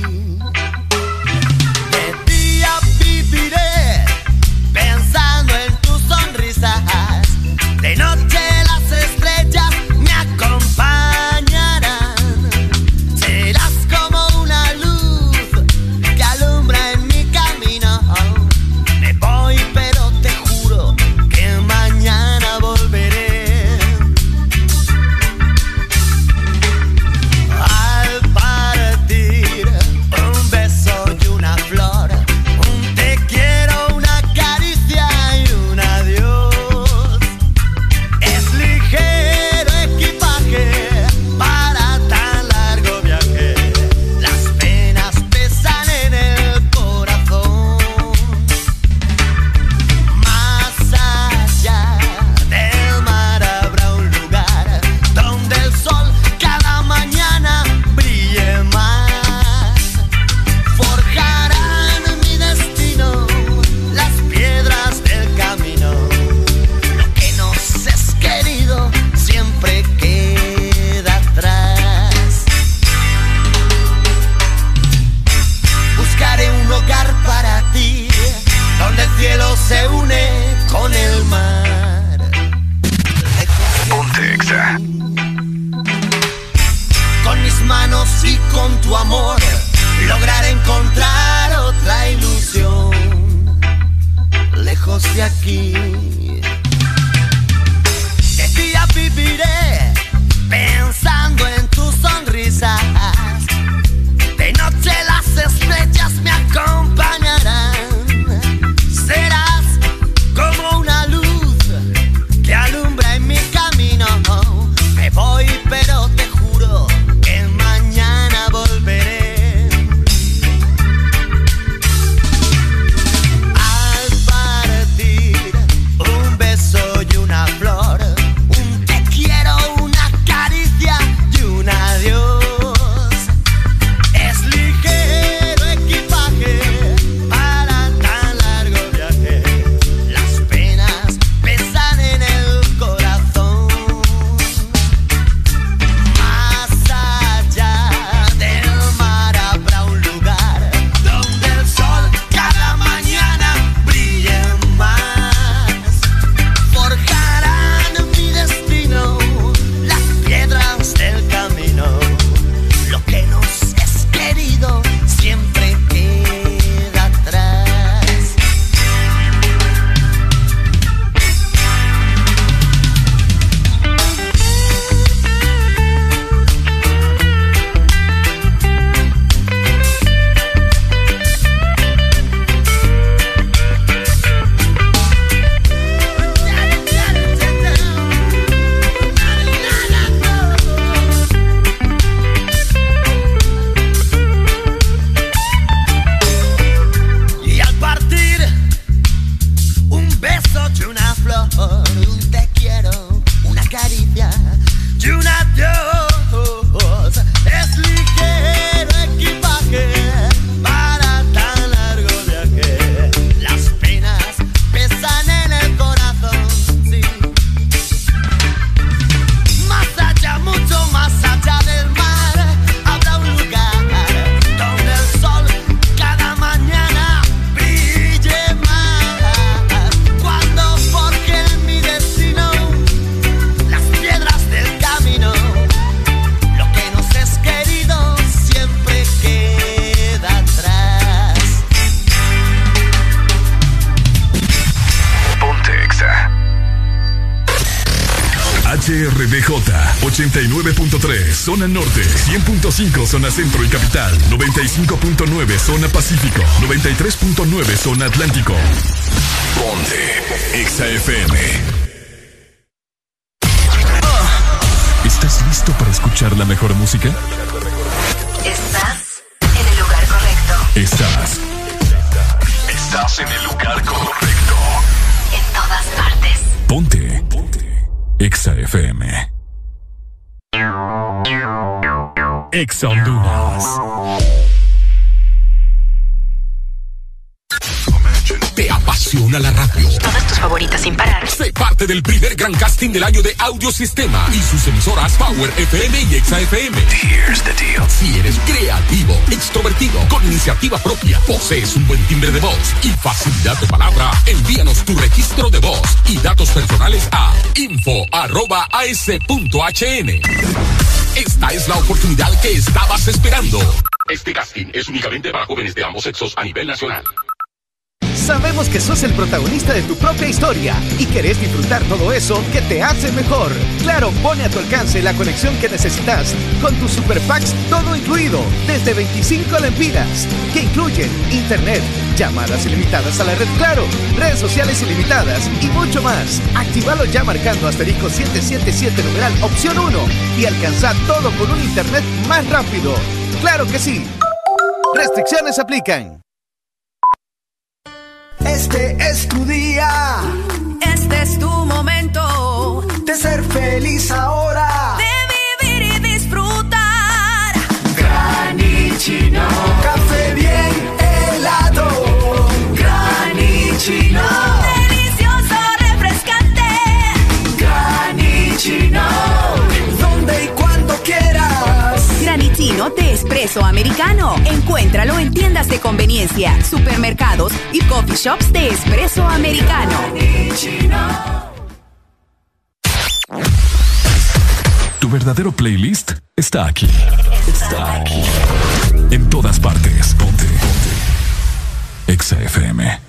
89.3 zona norte, 100.5 zona centro y capital, 95.9 zona pacífico, 93.9 zona atlántico. Ponte XAFM. ¿Estás listo para escuchar la mejor música? Estás en el lugar correcto. Estás. Estás en el lugar correcto. En todas partes. Ponte. Ponte. Exa FM. Honduras. ¿Te apasiona la radio? Todas tus favoritas sin parar. Sé parte del primer gran casting del año de Audiosistema y sus emisoras Power FM y Exa FM. Here's the deal. Si eres creativo, extrovertido, con iniciativa propia, posees un buen timbre de voz y facilidad de palabra, envíanos tu registro de voz y datos personales a info.as.hn. Esta es la oportunidad que estabas esperando. Este casting es únicamente para jóvenes de ambos sexos a nivel nacional. Sabemos que sos el protagonista de tu propia historia y querés disfrutar todo eso que te hace mejor. Claro, pone a tu alcance la conexión que necesitas con tus super packs todo incluido desde 25 lempiras que incluyen internet, llamadas ilimitadas a la red Claro, redes sociales ilimitadas y mucho más. Actívalo ya marcando asterisco 777 numeral opción 1 y alcanza todo con un internet más rápido. Claro que sí. Restricciones aplican. Este es tu día. Este es tu momento. De ser feliz ahora. Espresso americano. Encuéntralo en tiendas de conveniencia, supermercados y coffee shops de espresso americano. Tu verdadero playlist está aquí. Está aquí. En todas partes. Ponte. Ponte. Exa FM.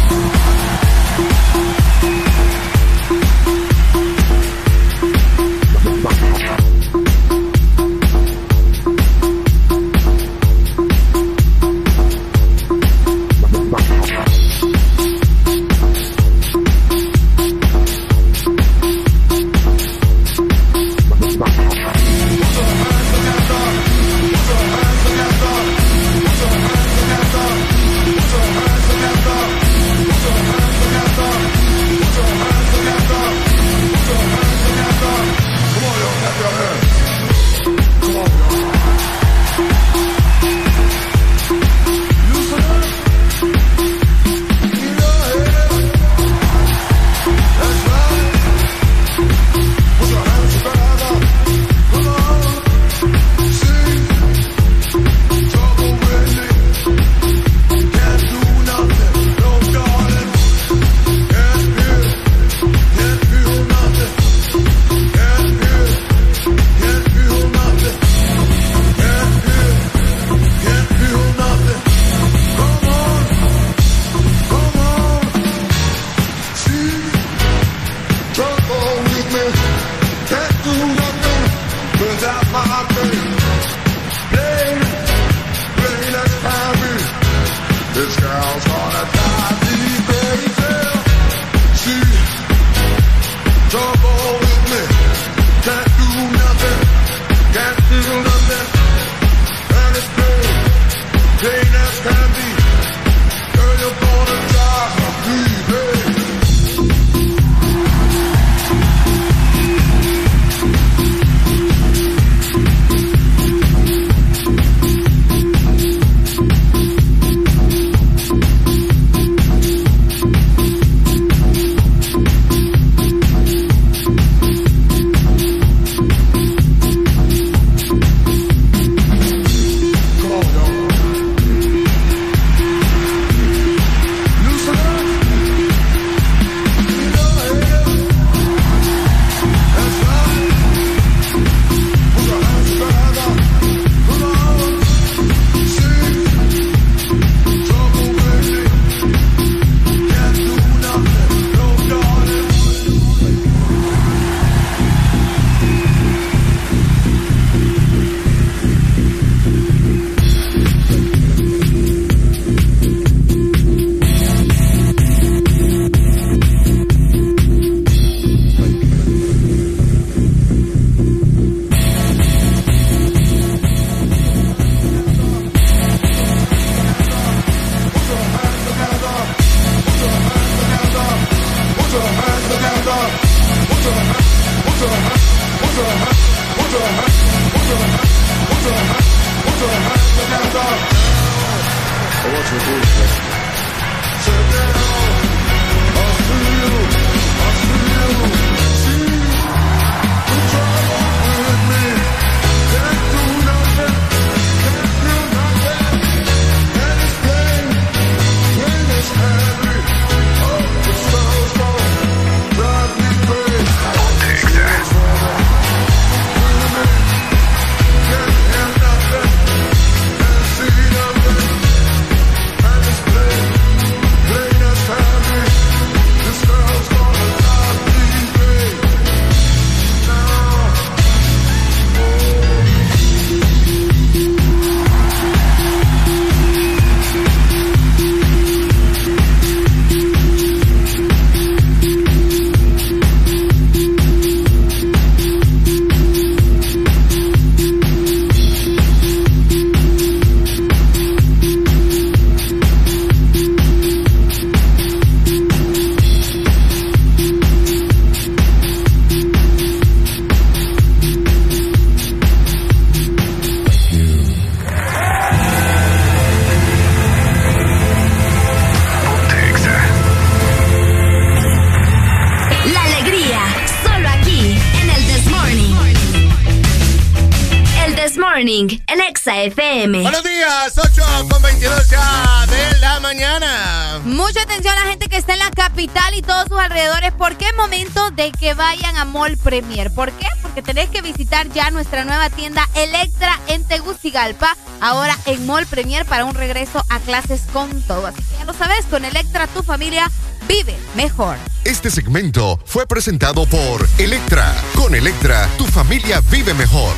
De que vayan a Mall Premier. ¿Por qué? Porque tenés que visitar ya nuestra nueva tienda Electra en Tegucigalpa, ahora en Mall Premier para un regreso a clases con todo. Así que ya lo sabes, con Electra tu familia vive mejor. Este segmento fue presentado por Electra. Con Electra, tu familia vive mejor.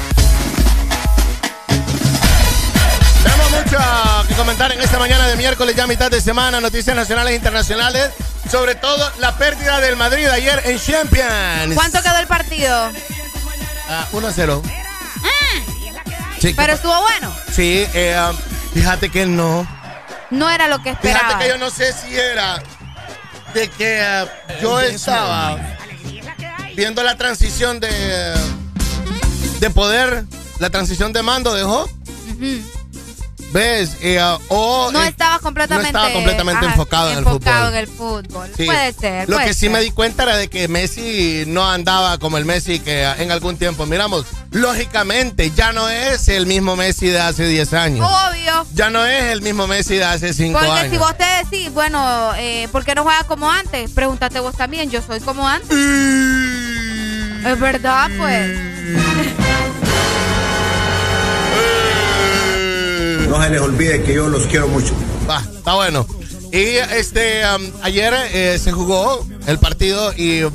Tenemos mucho que comentar en esta mañana de miércoles, ya mitad de semana, noticias nacionales e internacionales, sobre todo la pérdida del Madrid ayer en Champions. ¿Cuánto quedó el partido? Ah, 1-0. Sí, Pero estuvo bueno. sí eh, um, fíjate que no. No era lo que esperaba. Fíjate que yo no sé si era de que eh, yo estaba viendo la transición de de poder, la transición de mando de Hop. ¿ves? Eh, uh, o No eh, estabas completamente, no estaba completamente ajá, enfocado en el enfocado fútbol. en el fútbol. Sí. Puede ser. Lo puede que sí me di cuenta era de que Messi no andaba como el Messi que en algún tiempo miramos. Lógicamente, ya no es el mismo Messi de hace 10 años. Obvio. Ya no es el mismo Messi de hace 5 Porque años. si vos te decís, bueno, eh, ¿por qué no juega como antes? Pregúntate vos también, yo soy como antes. Es verdad, pues. No se les olvide que yo los quiero mucho. Está bueno. Y este um, ayer eh, se jugó el partido y um,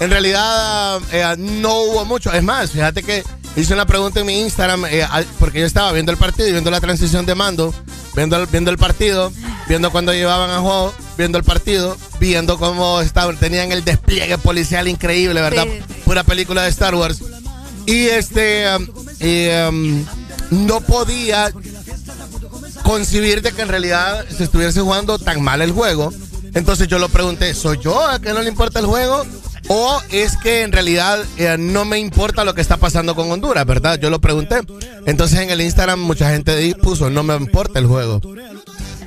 en realidad eh, no hubo mucho. Es más, fíjate que hice una pregunta en mi Instagram eh, porque yo estaba viendo el partido y viendo la transición de mando, viendo el, viendo el partido, viendo cuando llevaban a juego, viendo el partido, viendo cómo estaban, tenían el despliegue policial increíble, ¿verdad? Pura película de Star Wars. Y este um, no podía concibir de que en realidad se estuviese jugando tan mal el juego. Entonces yo lo pregunté, ¿soy yo a que no le importa el juego? ¿O es que en realidad eh, no me importa lo que está pasando con Honduras, verdad? Yo lo pregunté. Entonces en el Instagram mucha gente puso, no me importa el juego.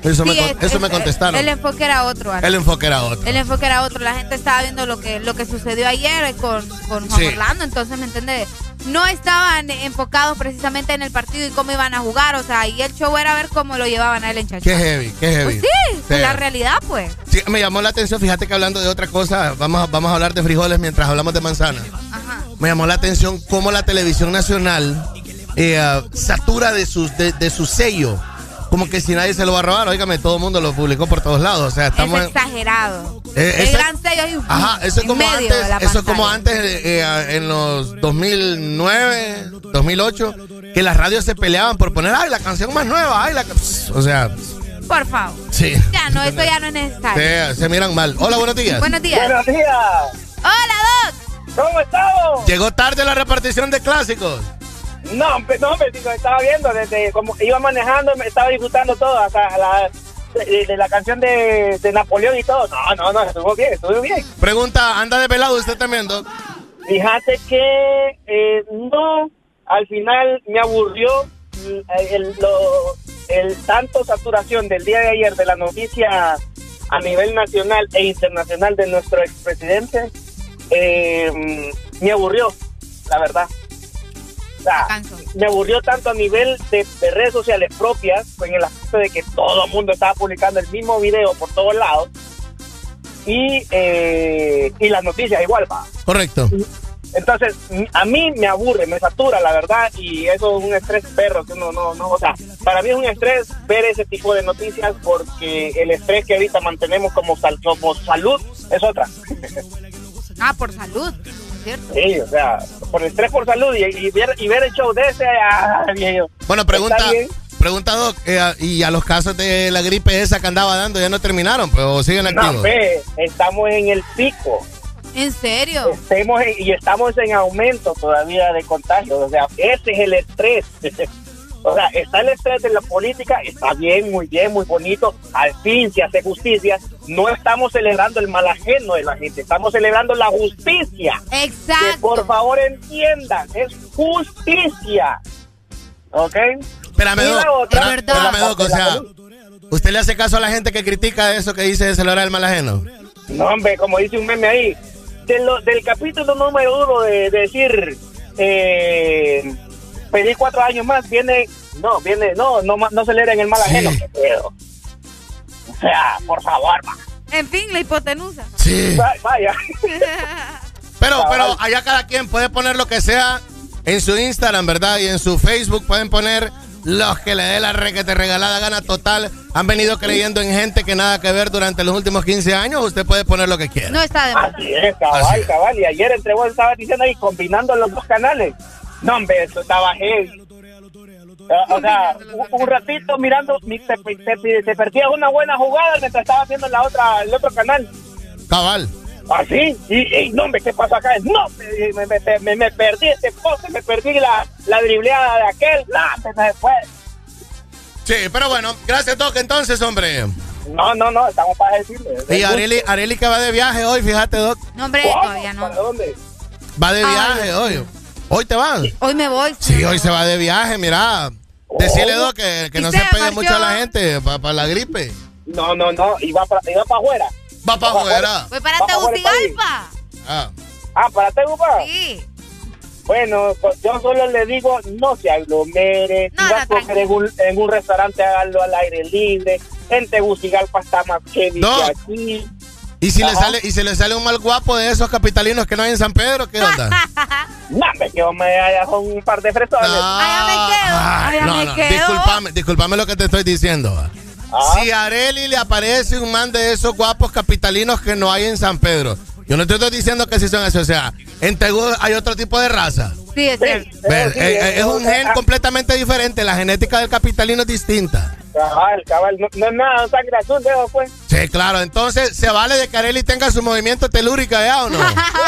Eso, Sí, me, es- eso es- me contestaron. El enfoque era otro. Ana. El enfoque era otro. El enfoque era otro. La gente estaba viendo lo que, lo que sucedió ayer con, con Juan Sí. Orlando. Entonces, ¿me entiendes? No estaban enfocados precisamente en el partido y cómo iban a jugar. O sea, y el show era ver cómo lo llevaban a él en. Qué heavy, qué heavy. Pues sí, Sí. la realidad, pues. Sí, me llamó la atención, fíjate que hablando de otra cosa, vamos a, vamos a hablar de frijoles mientras hablamos de manzana. Me llamó la atención cómo la televisión nacional eh, ah, satura de su, de, de su sello. Como que si nadie se lo va a robar, óigame, todo el mundo lo publicó por todos lados. O sea, estamos es en- exagerado. Eh, el eso- gran sello ahí, Ajá, eso es como antes, eso es como antes eh, eh, en los 2009, 2008, que las radios se peleaban por poner, ay, la canción más nueva, ay, la... ca-". O sea, Por favor. sí. Ya no, eso ya no es necesario. Se, se miran mal. Hola, buenos días. Buenos días. Buenos días. Hola, Doc. ¿Cómo estamos? Llegó tarde la repartición de clásicos. No, no, hombre, estaba viendo desde como iba manejando, me estaba disfrutando todo, hasta la, de, de la canción de, de Napoleón y todo. No, no, no, estuvo bien, estuvo bien. Pregunta, ¿anda de pelado usted también, Doc? Fíjate que eh, no, al final me aburrió mm, el- lo, el tanto saturación del día de ayer de la noticia a nivel nacional e internacional de nuestro expresidente eh, me aburrió, la verdad. O sea, me aburrió tanto a nivel de, de redes sociales propias, en el aspecto de que todo el mundo estaba publicando el mismo video por todos lados, y, eh, y las noticias igual, va. Correcto. Entonces, a mí me aburre, me satura, la verdad, y eso es un estrés perro, que uno no, no, o sea, para mí es un estrés ver ese tipo de noticias porque el estrés que ahorita mantenemos como, sal- como salud es otra. Ah, por salud, ¿cierto? Sí, o sea, por estrés por salud y, y ver, y ver el show de ese, ah, viejo. Bueno, pregunta, pregunta Doc, eh, y a los casos de la gripe esa que andaba dando ya no terminaron, pues o siguen No, activos. ve, estamos en el pico. ¿En serio? Estemos en- y estamos en aumento todavía de contagios. O sea, ese es el estrés. o sea, está el estrés de la política, está bien, muy bien, muy bonito. Al fin se hace justicia. No estamos celebrando el mal ajeno de la gente, estamos celebrando la justicia. Exacto. Que por favor entiendan, es justicia. ¿Ok? Espérame, Y la Doc, otra, espérame, espérame, Doc, o sea, ¿usted le hace caso a la gente que critica eso que dice de celebrar el mal ajeno? No, hombre, como dice un meme ahí, de lo- del capítulo número uno de, de decir, eh, pedir cuatro años más, viene, no, viene, no, no, ma- no celebren el mal ajeno. O sea, por favor, va. En fin, la hipotenusa. Sí. Va- Vaya. Pero, pero allá cada quien puede poner lo que sea en su Instagram, ¿verdad? Y en su Facebook pueden poner los que le dé la requete regalada gana total. Han venido creyendo en gente que nada que ver durante los últimos 15 años. Usted puede poner lo que quiera. No está de más. Así es, cabal, cabal. Y ayer entre vos estabas diciendo ahí, combinando los dos canales. No, hombre, eso estaba heavy. Eh, O sea, un, ratito mirando, te perdías una buena jugada mientras estabas viendo la otra, el otro canal. Cabal. Así, y, y no, hombre, ¿qué pasó acá? No, me, me, me, me- me perdí este poste, me perdí la, la dribleada de aquel. No, se me fue. Sí, pero bueno, gracias, Doc, entonces, hombre. No, no, no, estamos para decirle. Y Areli, Areli que va de viaje hoy, fíjate, Doc. No, hombre, todavía no. ¿Para dónde? Va de Ay, viaje hoy. ¿Hoy te vas? Hoy me voy. Sí, hoy se va de viaje, mira. Decirle, Oh. Doc, que, que Y no se pegue mucho a la gente para la gripe. No, no, no, para, iba para afuera. Va para afuera. Voy para Va pa' Tegucigalpa. Ah. Ah, ¿para Tegucigalpa? Sí. Bueno, pues yo solo le digo, no se aglomere. No, si va a comer en un, en un restaurante, hágalo al aire libre. En Tegucigalpa está más heavy No. que aquí. ¿Y si, le sale, ¿Y si le sale un mal guapo de esos capitalinos que no hay en San Pedro? ¿Qué onda? No, me quedo me allá con un par de fresones. Allá me quedo. Ay, Allá no, me no, quedo. discúlpame, discúlpame lo que te estoy diciendo. Ah. Si a Areli le aparece un man de esos guapos capitalinos que no hay en San Pedro, yo no te estoy diciendo que sí son así, o sea, en Tegu hay otro tipo de raza. Sí, es cierto. Ver, sí, eh, eh, es un gen completamente diferente, la genética del capitalino es distinta. Cabal, cabal, no, no es nada, sangre azul, dejo pues. Sí, claro, entonces, ¿se vale de que Areli tenga su movimiento telúrica ya o no?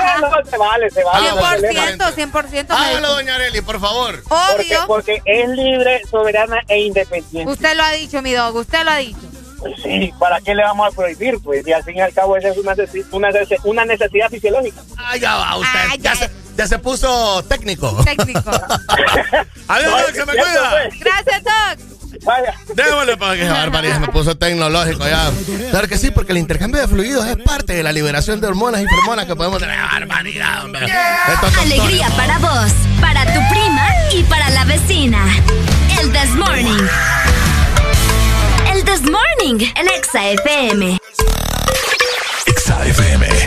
Ah, no, se vale, se vale. Ah, no hay problema. 100%, 100% Hágalo, doña Areli, por favor. Porque, Obvio. porque es libre, soberana e independiente. Usted lo ha dicho, mi dog. Usted lo ha dicho. Pues sí, ¿para qué le vamos a prohibir? Pues y al fin y al cabo esa es una, una, una necesidad fisiológica. Ah, ya va, usted. Ah, ya, ya. se, ya se puso técnico. Técnico. Adiós, No, Doc, se me cuida. pues. Gracias, Doc. Vaya. Déjame para que barbaridad, me puso tecnológico ya. Claro que sí, porque el intercambio de fluidos es parte de la liberación de hormonas y hormonas que podemos tener. Barbaridad, hombre. Alegría ¿no? para vos, para tu prima y para la vecina. El This Morning. El This Morning, el Exa FM. Exa FM.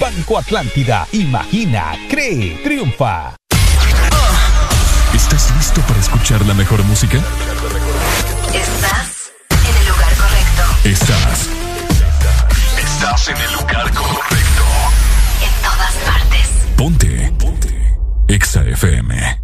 Banco Atlántida, imagina, cree, triunfa. ¿Estás listo para escuchar la mejor música? Estás en el lugar correcto. Estás. Estás en el lugar correcto. En todas partes. Ponte. Ponte. Exa FM.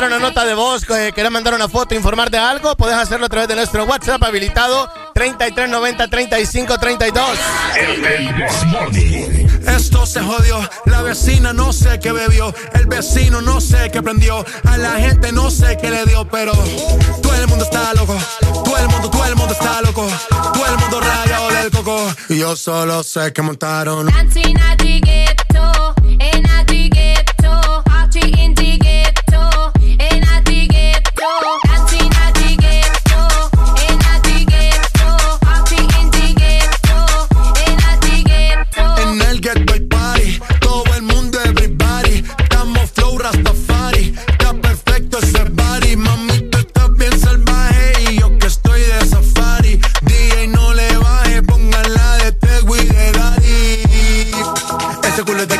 Mandar una nota de voz, eh, quieres mandar una foto, informar de algo, puedes hacerlo a través de nuestro WhatsApp habilitado 3390 3532. Esto se jodió, la vecina no sé qué bebió, el vecino no sé qué prendió, a la gente no sé qué le dio, pero todo el mundo está loco, todo el mundo, todo el mundo está loco, todo el mundo rayado del coco, y yo solo sé que montaron. Dancing at the ghetto,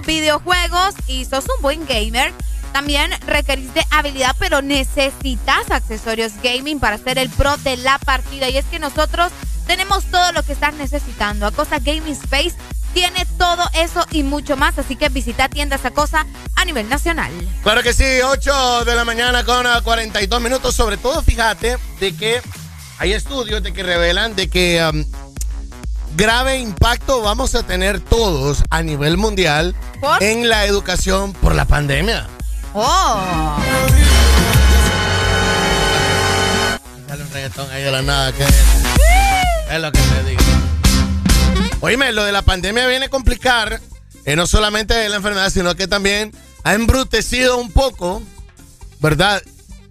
Videojuegos y sos un buen gamer, también requerís de habilidad, pero necesitas accesorios gaming para ser el pro de la partida. Y es que nosotros tenemos todo lo que estás necesitando. Acosa Gaming Space tiene todo eso y mucho más, así que visita tiendas Acosa a nivel nacional. Claro que sí, 8 de la mañana con ah, 42 minutos. Sobre todo, fíjate de que hay estudios de que revelan de que um, grave impacto vamos a tener todos a nivel mundial en la educación por la pandemia. ¡Oh! Dale un reggaetón ahí de la nada, que es, es lo que te digo. Oíme, lo de la pandemia viene a complicar eh, no solamente la enfermedad, sino que también ha embrutecido un poco, ¿verdad?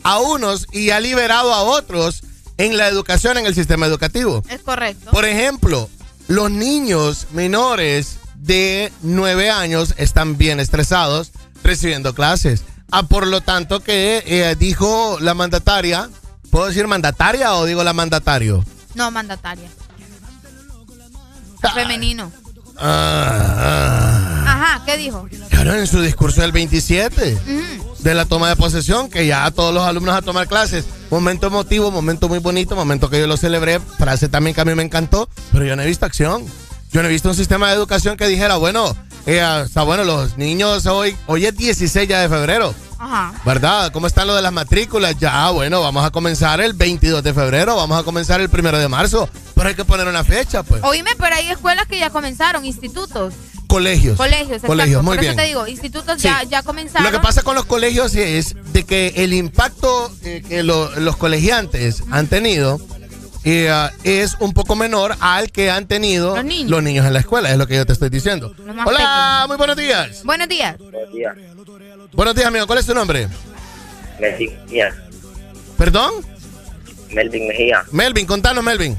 A unos y ha liberado a otros en la educación, en el sistema educativo. Es correcto. Por ejemplo, los niños menores de 9 años están bien estresados recibiendo clases. Ah, por lo tanto, que eh, dijo la mandataria, ¿puedo decir mandataria o digo la mandatario? No, mandataria. Femenino. Ah, Ajá, ¿qué dijo? Claro, en su discurso del 27 Ujú. De la toma de posesión, que ya todos los alumnos a tomar clases. Momento emotivo, momento muy bonito, momento que yo lo celebré. Frase también que a mí me encantó, pero yo no he visto acción. Yo no he visto un sistema de educación que dijera, bueno, eh, está bueno, los niños hoy, hoy es 16 ya de febrero. Ajá. ¿Verdad? ¿Cómo están lo de las matrículas? Ya, bueno, vamos a comenzar el 22 de febrero, vamos a comenzar el 1 de marzo, pero hay que poner una fecha, pues. Oíme, pero hay escuelas que ya comenzaron, institutos. Colegios. Colegios, Colegios, exacto. muy Por bien. eso te digo, institutos Sí. ya, ya comenzaron. Lo que pasa con los colegios es de que el impacto eh, que lo- los colegiantes han tenido eh, es un poco menor al que han tenido Los niños. en la escuela, es lo que yo te estoy diciendo. Hola, pequeños. muy buenos días. Buenos días. Buenos días. Buenos días, amigo. ¿Cuál es tu nombre? Melvin Mejía. ¿Perdón? Melvin Mejía. Melvin, contanos, Melvin.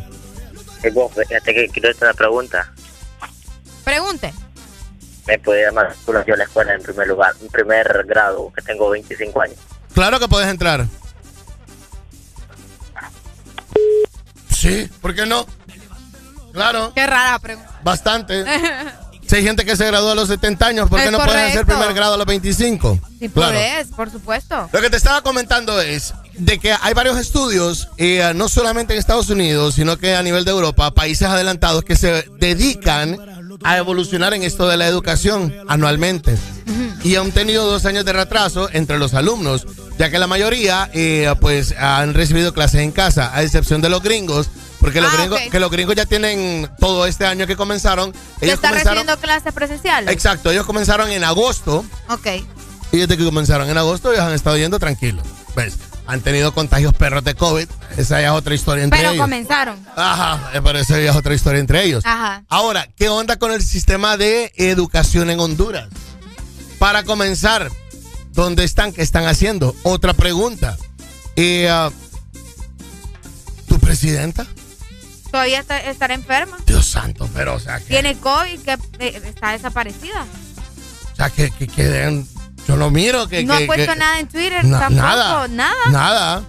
Eh, vos, fíjate que quiero hacer una pregunta. Pregunte. ¿Me puede llamar yo a la escuela en primer lugar, en primer grado, que tengo 25 años? Claro que puedes entrar. Sí, ¿por qué no? Claro. Qué rara pregunta. Bastante. Si hay gente que se graduó a los 70 años, ¿por qué Es no pueden hacer primer grado a los 25? Sí, Claro. podés, por supuesto. Lo que te estaba comentando es de que hay varios estudios, eh, no solamente en Estados Unidos, sino que a nivel de Europa, países adelantados que se dedican a evolucionar en esto de la educación anualmente. Y han tenido dos años de retraso entre los alumnos, ya que la mayoría eh, pues han recibido clases en casa, a excepción de los gringos, porque los Ah, gringos, que los gringos ya tienen todo este año que comenzaron. ¿Se Ellos está comenzaron, recibiendo clases presenciales? exacto, ellos comenzaron en agosto. Ok. Y desde que comenzaron en agosto, ellos han estado yendo tranquilos. ¿Ves? Han tenido contagios perros de COVID. Esa ya es otra historia entre Pero ellos. comenzaron. Ajá, eh, pero esa ya es otra historia entre ellos. Ajá. Ahora, ¿qué onda con el sistema de educación en Honduras? Para comenzar, ¿dónde están? ¿Qué están haciendo? Otra pregunta. Eh, ah, ¿Tu presidenta? Todavía está, estará enferma. Dios santo, pero o sea, que, Tiene COVID, que eh, está desaparecida. o sea, que, que queden... Yo lo miro que... no que- ha puesto que- nada en Twitter Na- tampoco. nada. Nada. Nada.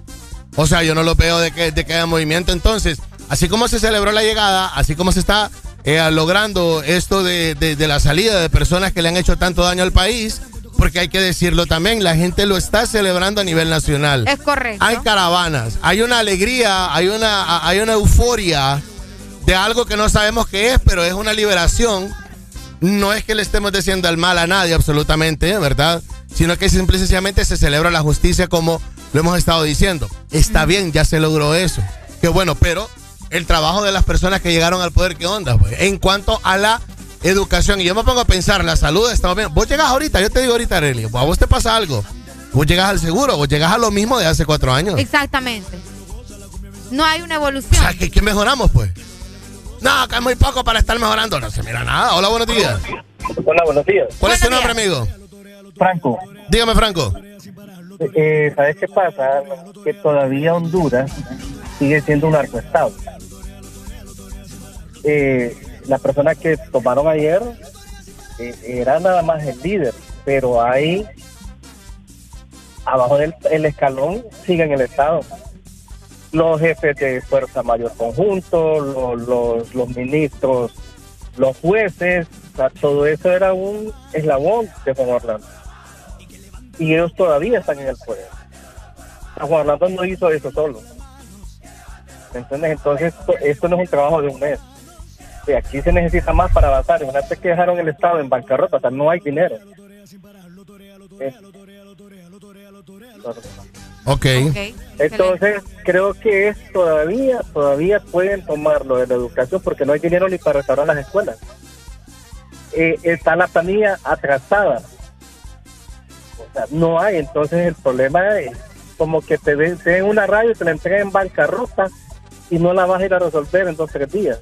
O sea, yo no lo veo de que, de que haya movimiento. Entonces, así como se celebró la llegada, así como se está eh, logrando esto de, de- de la salida de personas que le han hecho tanto daño al país, porque hay que decirlo también, la gente lo está celebrando a nivel nacional. Es correcto. Hay caravanas, hay una alegría, hay una, hay una euforia de algo que no sabemos qué es, pero es una liberación. No es que le estemos diciendo el mal a nadie, absolutamente, ¿verdad? Sino que simple y sencillamente se celebra la justicia como lo hemos estado diciendo. Está bien, ya se logró eso. Qué bueno, pero el trabajo de las personas que llegaron al poder, ¿qué onda? pues? En cuanto a la educación, y yo me pongo a pensar, la salud está bien. Vos llegas ahorita, yo te digo ahorita, Arely, a vos te pasa algo. Vos llegas al seguro, vos llegas a lo mismo de hace cuatro años. Exactamente. No hay una evolución. O sea, ¿qué, qué mejoramos, pues? No, que es muy poco para estar mejorando. No se mira nada. Hola, buenos días. Hola, buenos días. ¿Cuál es tu nombre, amigo? Franco. Dígame, Franco. Eh, ¿Sabes qué pasa? Que todavía Honduras sigue siendo un narcoestado. Eh, la persona que tomaron ayer eh, era nada más el líder, pero ahí, abajo del el escalón, sigue en el Estado. Los jefes de Fuerza Mayor Conjunto, los, los, ministros, los jueces, todo eso era un eslabón de Juan Orlando y ellos todavía están en el poder. Juan Orlando no hizo eso solo. ¿Me entiendes? Entonces, esto, esto no es un trabajo de un mes. Aquí se necesita más para avanzar. Una vez que dejaron el Estado en bancarrota, o sea, no hay dinero. Eh, Ok. Entonces, creo que es todavía, todavía pueden tomarlo de la educación porque no hay dinero ni para restaurar las escuelas. Eh, está la planilla atrasada. O sea, no hay. Entonces, el problema es como que te den, te den una radio y te la entreguen en bancarrota y no la vas a ir a resolver en dos tres días.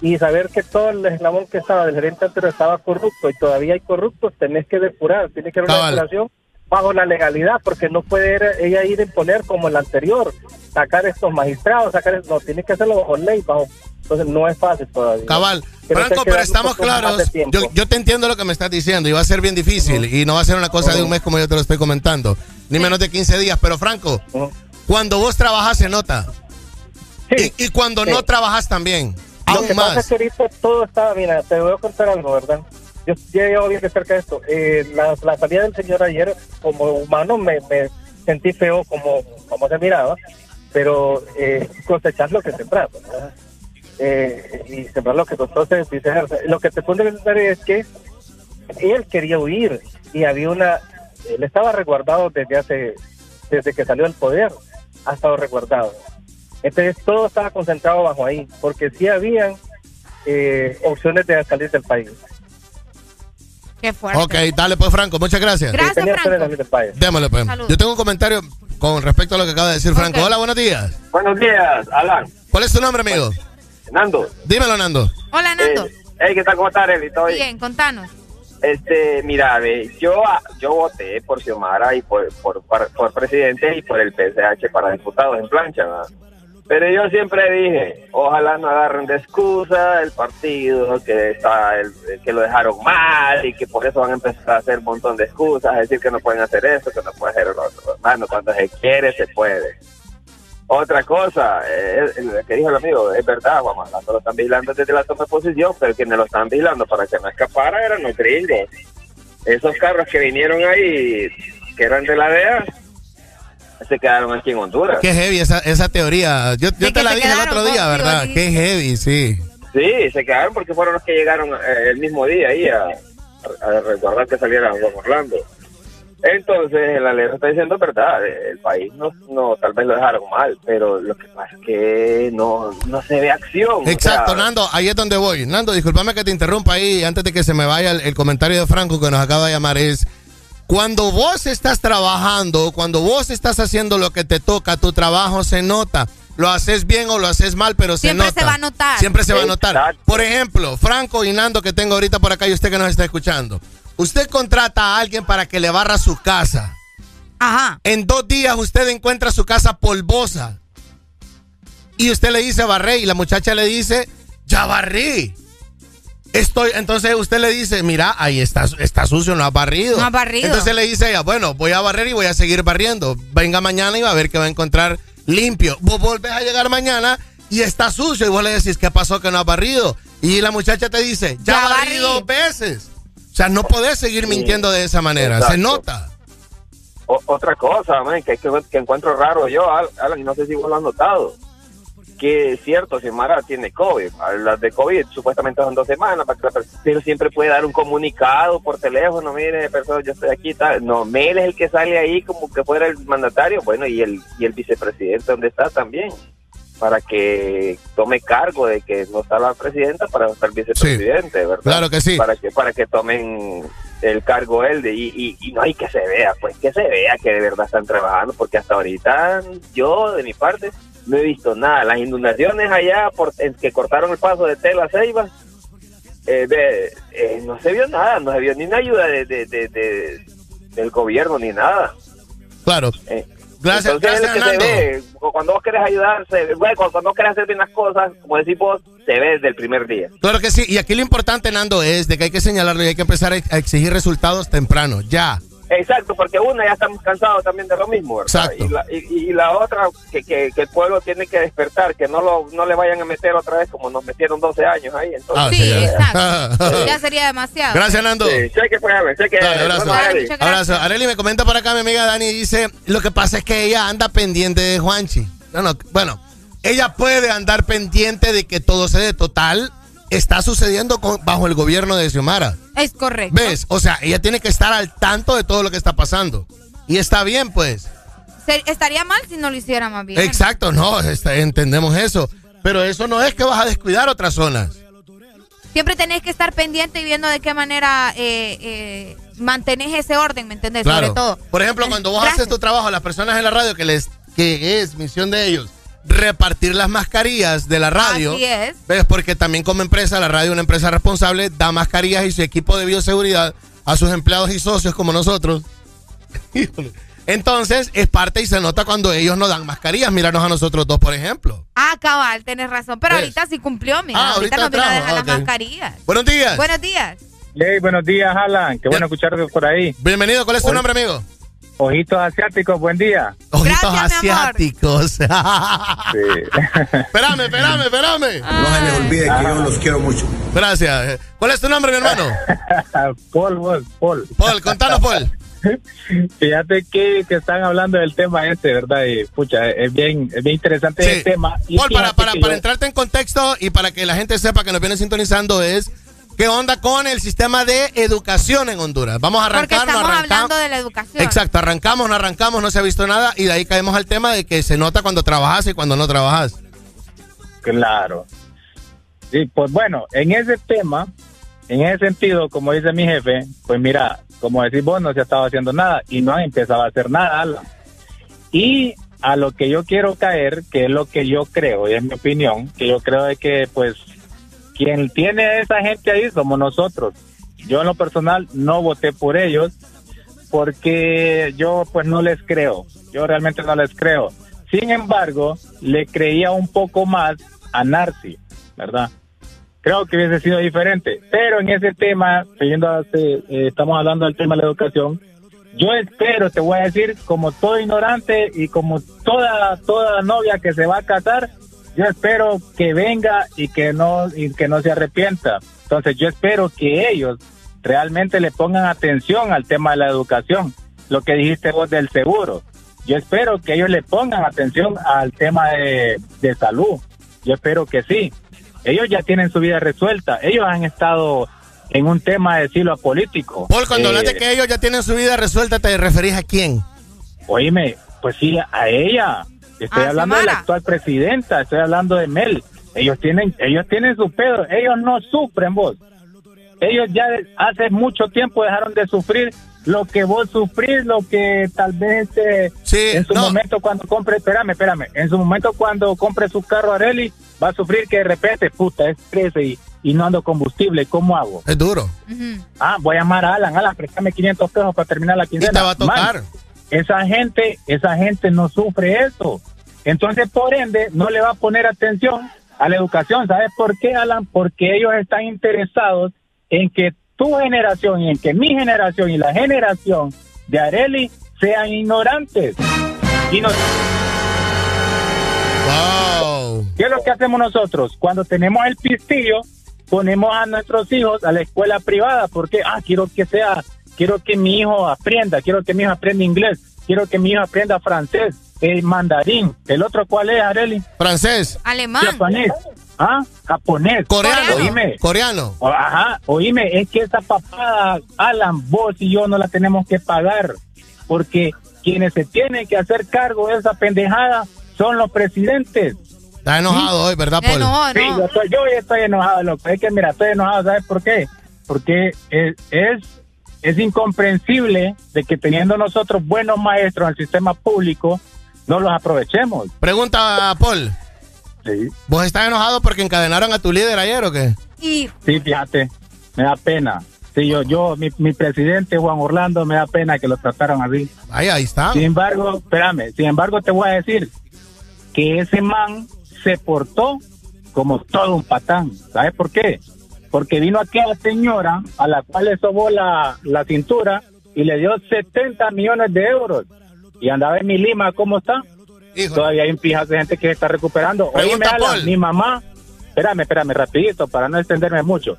Y saber que todo el eslabón que estaba del gerente anterior estaba corrupto y todavía hay corruptos, tenés que depurar, tiene que haber una depuración bajo la legalidad, porque no puede ella ir a imponer como el anterior, sacar estos magistrados, sacar no, tiene que hacerlo bajo ley, bajo entonces no es fácil todavía. Cabal. Creo Franco, pero estamos más claros. Yo, yo te entiendo lo que me estás diciendo y va a ser bien difícil y no va a ser una cosa de un mes como yo te lo estoy comentando, ni menos de 15 días. Pero Franco, cuando vos trabajas se nota. Y, y cuando no Sí. trabajas también. Lo Aún que pasa es más. que ahorita todo está, mira, te voy a contar algo, ¿verdad? Yo llevo bien de cerca esto. Eh, la, salida del señor ayer, como humano, me, sentí feo como, como se miraba, pero eh, cosechar lo que ¿verdad? Eh, y sembrar lo que entonces. Lo que te decir es que él quería huir y había una, él estaba resguardado desde hace, desde que salió del poder, ha estado resguardado. Entonces todo estaba concentrado bajo ahí, porque sí habían eh, opciones de salir del país. Qué fuerte. Ok, dale pues Franco, muchas gracias. Gracias, Tenía Franco. Démosle pues. Yo tengo un comentario con respecto a lo que acaba de decir Franco. Hola, buenos días. Buenos días, Alan. ¿Cuál es tu nombre, amigo? Nando. Dímelo, Nando. Hola, Nando. Eh, hey, ¿qué tal? ¿Cómo estás, Arely? ¿Todo bien? Bien, contanos. Este, mira, ve, yo, ah, yo voté por Xiomara y por, por, por, por presidente y por el PSH para diputados en plancha, ¿verdad? Pero yo siempre dije, ojalá no agarren de excusa el partido, que está el, que lo dejaron mal y que por eso van a empezar a hacer un montón de excusas, a decir que no pueden hacer esto, que no pueden hacer lo otro. Hermano, cuando se quiere, se puede. Otra cosa, eh, que dijo el amigo, es verdad, Juan lo están vigilando desde la toma de posición, pero quienes lo están vigilando para que no escapara eran los gringos. Esos carros que vinieron ahí, que eran de la DEA, se quedaron aquí en Honduras. Qué heavy esa, esa teoría. Yo, te la dije el otro día. ¿verdad? Qué heavy, sí. Sí, se quedaron porque fueron los que llegaron eh, el mismo día ahí a, a resguardar que saliera Juan Orlando. Entonces, la ley está diciendo verdad, el país no, no, tal vez lo dejaron mal, pero lo que pasa es que no, no se ve acción. o Exacto, sea, Nando, ahí es donde voy. Nando, discúlpame que te interrumpa ahí antes de que se me vaya el, el comentario de Franco que nos acaba de llamar. Es cuando vos estás trabajando, cuando vos estás haciendo lo que te toca, tu trabajo se nota. Lo haces bien o lo haces mal, pero se Siempre nota. se va a notar. Siempre se va a notar. Por ejemplo, Franco y Nando que tengo ahorita por acá y usted que nos está escuchando. Usted contrata a alguien para que le barra su casa. Ajá. En dos días usted encuentra su casa polvosa. Y usted le dice barré y la muchacha le dice, ya barrí. Estoy, entonces usted le dice, mira, ahí está, está sucio, no ha barrido. No ha barrido. Entonces le dice ella, bueno, voy a barrer y voy a seguir barriendo. Venga mañana y va a ver que va a encontrar limpio. Vos volvés a llegar mañana y está sucio. Y vos le decís, ¿qué pasó que no ha barrido? Y la muchacha te dice, ya, Ya barrí dos veces. O sea, no podés seguir mintiendo de esa manera. Se nota. o- otra cosa, man, que, que, que encuentro raro yo, Al- Alan, y no sé si vos lo has notado, que es cierto, Xiomara tiene COVID, las de COVID supuestamente son dos semanas, para que la per- pero siempre puede dar un comunicado por teléfono, mire, persona, yo estoy aquí, tal. no, Mel es el que sale ahí como que fuera el mandatario, bueno, y el, y el vicepresidente, ¿dónde está también? Para que tome cargo de que no está la presidenta para estar el vicepresidente, ¿verdad? Claro que sí. Para que, para que tomen el cargo él de, y, y, y no hay que se vea, pues que se vea que de verdad están trabajando, porque hasta ahorita yo de mi parte no he visto nada. Las inundaciones allá por, en que cortaron el paso de Tela Ceiba, eh, eh, no se vio nada, no se vio ni una ayuda de, de- de- de- del gobierno ni nada. Claro. Eh, Gracias, entonces, Hernando. ve. Cuando vos querés ayudar, se ve. Bueno, cuando, vos querés hacer bien las cosas, como decís vos, se ve desde el primer día. Claro que sí, y aquí lo importante, Nando, es de que hay que señalarlo y hay que empezar a exigir resultados temprano, ya. Exacto, porque una ya estamos cansados también de lo mismo, ¿verdad? Exacto. Y la, y, y la otra, que, que, que el pueblo tiene que despertar, que no lo no le vayan a meter otra vez como nos metieron 12 años ahí. Entonces, Ah, Sí, exacto. ya sería demasiado. Gracias, Nando. Sí, sé que fue, sé que Dale, abrazo. no. Abrazo. Areli me comenta por acá mi amiga Dani dice, lo que pasa es que ella anda pendiente de Juanchi. No, no, bueno, ella puede andar pendiente de que todo se dé total. Está sucediendo con- bajo el gobierno de Xiomara. Es correcto. ¿Ves? O sea, ella tiene que estar al tanto de todo lo que está pasando. Y está bien, pues. Estaría mal si no lo hiciera más bien. Exacto, no, está- entendemos eso. Pero eso no es que vas a descuidar otras zonas. Siempre tenés que estar pendiente y viendo de qué manera eh, eh, mantenés ese orden, ¿me entendés? Claro. Sobre todo. Por ejemplo, cuando vos Gracias. haces tu trabajo, las personas en la radio que les que es misión de ellos repartir las mascarillas de la radio. Así es. ¿Ves? Porque también como empresa, la radio es una empresa responsable, da mascarillas y su equipo de bioseguridad a sus empleados y socios como nosotros. Entonces, es parte y se nota cuando ellos no dan mascarillas. Míranos a nosotros dos, por ejemplo. Ah, cabal, tenés razón. Pero ¿Ves? ahorita sí cumplió, mira. Ah, ahorita, ahorita nos vino a dejar las mascarillas. Buenos días. Buenos días. Hey, buenos días, Alan. Qué bueno escucharte por ahí. Bienvenido. ¿Cuál es tu nombre, amigo? Ojitos asiáticos, buen día. Ojitos Gracias, asiáticos. Sí. espérame, espérame, espérame. No se les olvide que yo los quiero mucho. Gracias. ¿Cuál es tu nombre, mi hermano? Paul, vos, Paul. Paul, contanos, Paul. Fíjate que, que están hablando del tema este, ¿verdad? Y pucha, es bien, es bien interesante Sí. el tema. Y Paul, para, para, para yo- entrarte en contexto y para que la gente sepa que nos viene sintonizando es qué onda con el sistema de educación en Honduras. Vamos a Porque arrancar, no estamos arrancamos. hablando de la educación. Exacto, arrancamos, no arrancamos, no se ha visto nada y de ahí caemos al tema de que se nota cuando trabajas y cuando no trabajas. Claro. Sí, pues bueno, en ese tema, en ese sentido, como dice mi jefe, pues mira, como decís vos, no se ha estado haciendo nada y no han empezado a hacer nada, Alan. Y a lo que yo quiero caer, que es lo que yo creo, y es mi opinión, que yo creo de que pues quien tiene a esa gente ahí somos nosotros. Yo en lo personal no voté por ellos porque yo pues no les creo, yo realmente no les creo. Sin embargo, le creía un poco más a Narci, ¿verdad? Creo que hubiese sido diferente, pero en ese tema, siguiendo hace- eh, estamos hablando del tema de la educación, yo espero, te voy a decir, como todo ignorante y como toda toda novia que se va a casar, yo espero que venga y que no y que no se arrepienta. Entonces, yo espero que ellos realmente le pongan atención al tema de la educación, lo que dijiste vos del seguro. Yo espero que ellos le pongan atención al tema de, de salud. Yo espero que sí. Ellos ya tienen su vida resuelta. Ellos han estado en un tema de silo político. Paul, cuando Eh, hablas de que ellos ya tienen su vida resuelta, ¿te referís a quién? Oíme, pues sí, a ella. Estoy Ah, hablando de la actual presidenta, estoy hablando de Mel. Ellos tienen, ellos tienen su pedo, ellos no sufren vos. Ellos ya hace mucho tiempo dejaron de sufrir lo que vos sufrís, lo que tal vez eh, en su momento cuando compre, espérame, espérame, en su momento cuando compre su carro Areli, va a sufrir que de repente, puta, es 13 y, y no ando combustible, ¿cómo hago? Es duro. Ah, voy a llamar a Alan, Alan, préstame 500 pesos para terminar la quincena. te va a tocar. Man, esa gente, esa gente no sufre eso. Entonces, por ende, no le va a poner atención a la educación. ¿Sabes por qué, Alan? Porque ellos están interesados en que tu generación y en que mi generación y la generación de Areli sean ignorantes. Y nos... ¿Qué es lo que hacemos nosotros? Cuando tenemos el pistillo, ponemos a nuestros hijos a la escuela privada porque, ah, quiero que sea, quiero que mi hijo aprenda, quiero que mi hijo aprenda inglés, quiero que mi hijo aprenda francés, el mandarín. ¿El otro cuál es, Areli? Francés. Alemán. Japonés. ¿Ah? Japonés. Coreano. Oíme. Coreano. Ajá, oíme, es que esa papada, Alan, vos y yo no la tenemos que pagar, porque quienes se tienen que hacer cargo de esa pendejada son los presidentes. Está enojado hoy, ¿verdad, Paul? Sí, yo estoy, yo hoy estoy enojado, loco. Es que, mira, estoy enojado, ¿sabes por qué? Porque es, es, es incomprensible de que teniendo nosotros buenos maestros en el sistema público, no los aprovechemos. Pregunta, Paul. Sí. ¿Vos estás enojado porque encadenaron a tu líder ayer o qué? Sí, fíjate, me da pena. Sí, yo, yo, mi, mi presidente Juan Orlando, me da pena que lo trataron así. Ahí, ahí está. Sin embargo, espérame, sin embargo te voy a decir que ese man se portó como todo un patán. ¿Sabes por qué? Porque vino aquella señora a la cual le sobó la, la cintura y le dio 70 millones de euros. Y andaba en mi Lima, ¿cómo está? Todavía hay un pijazo de gente que se está recuperando. Paul. mi mamá, espérame, espérame, rapidito, para no extenderme mucho.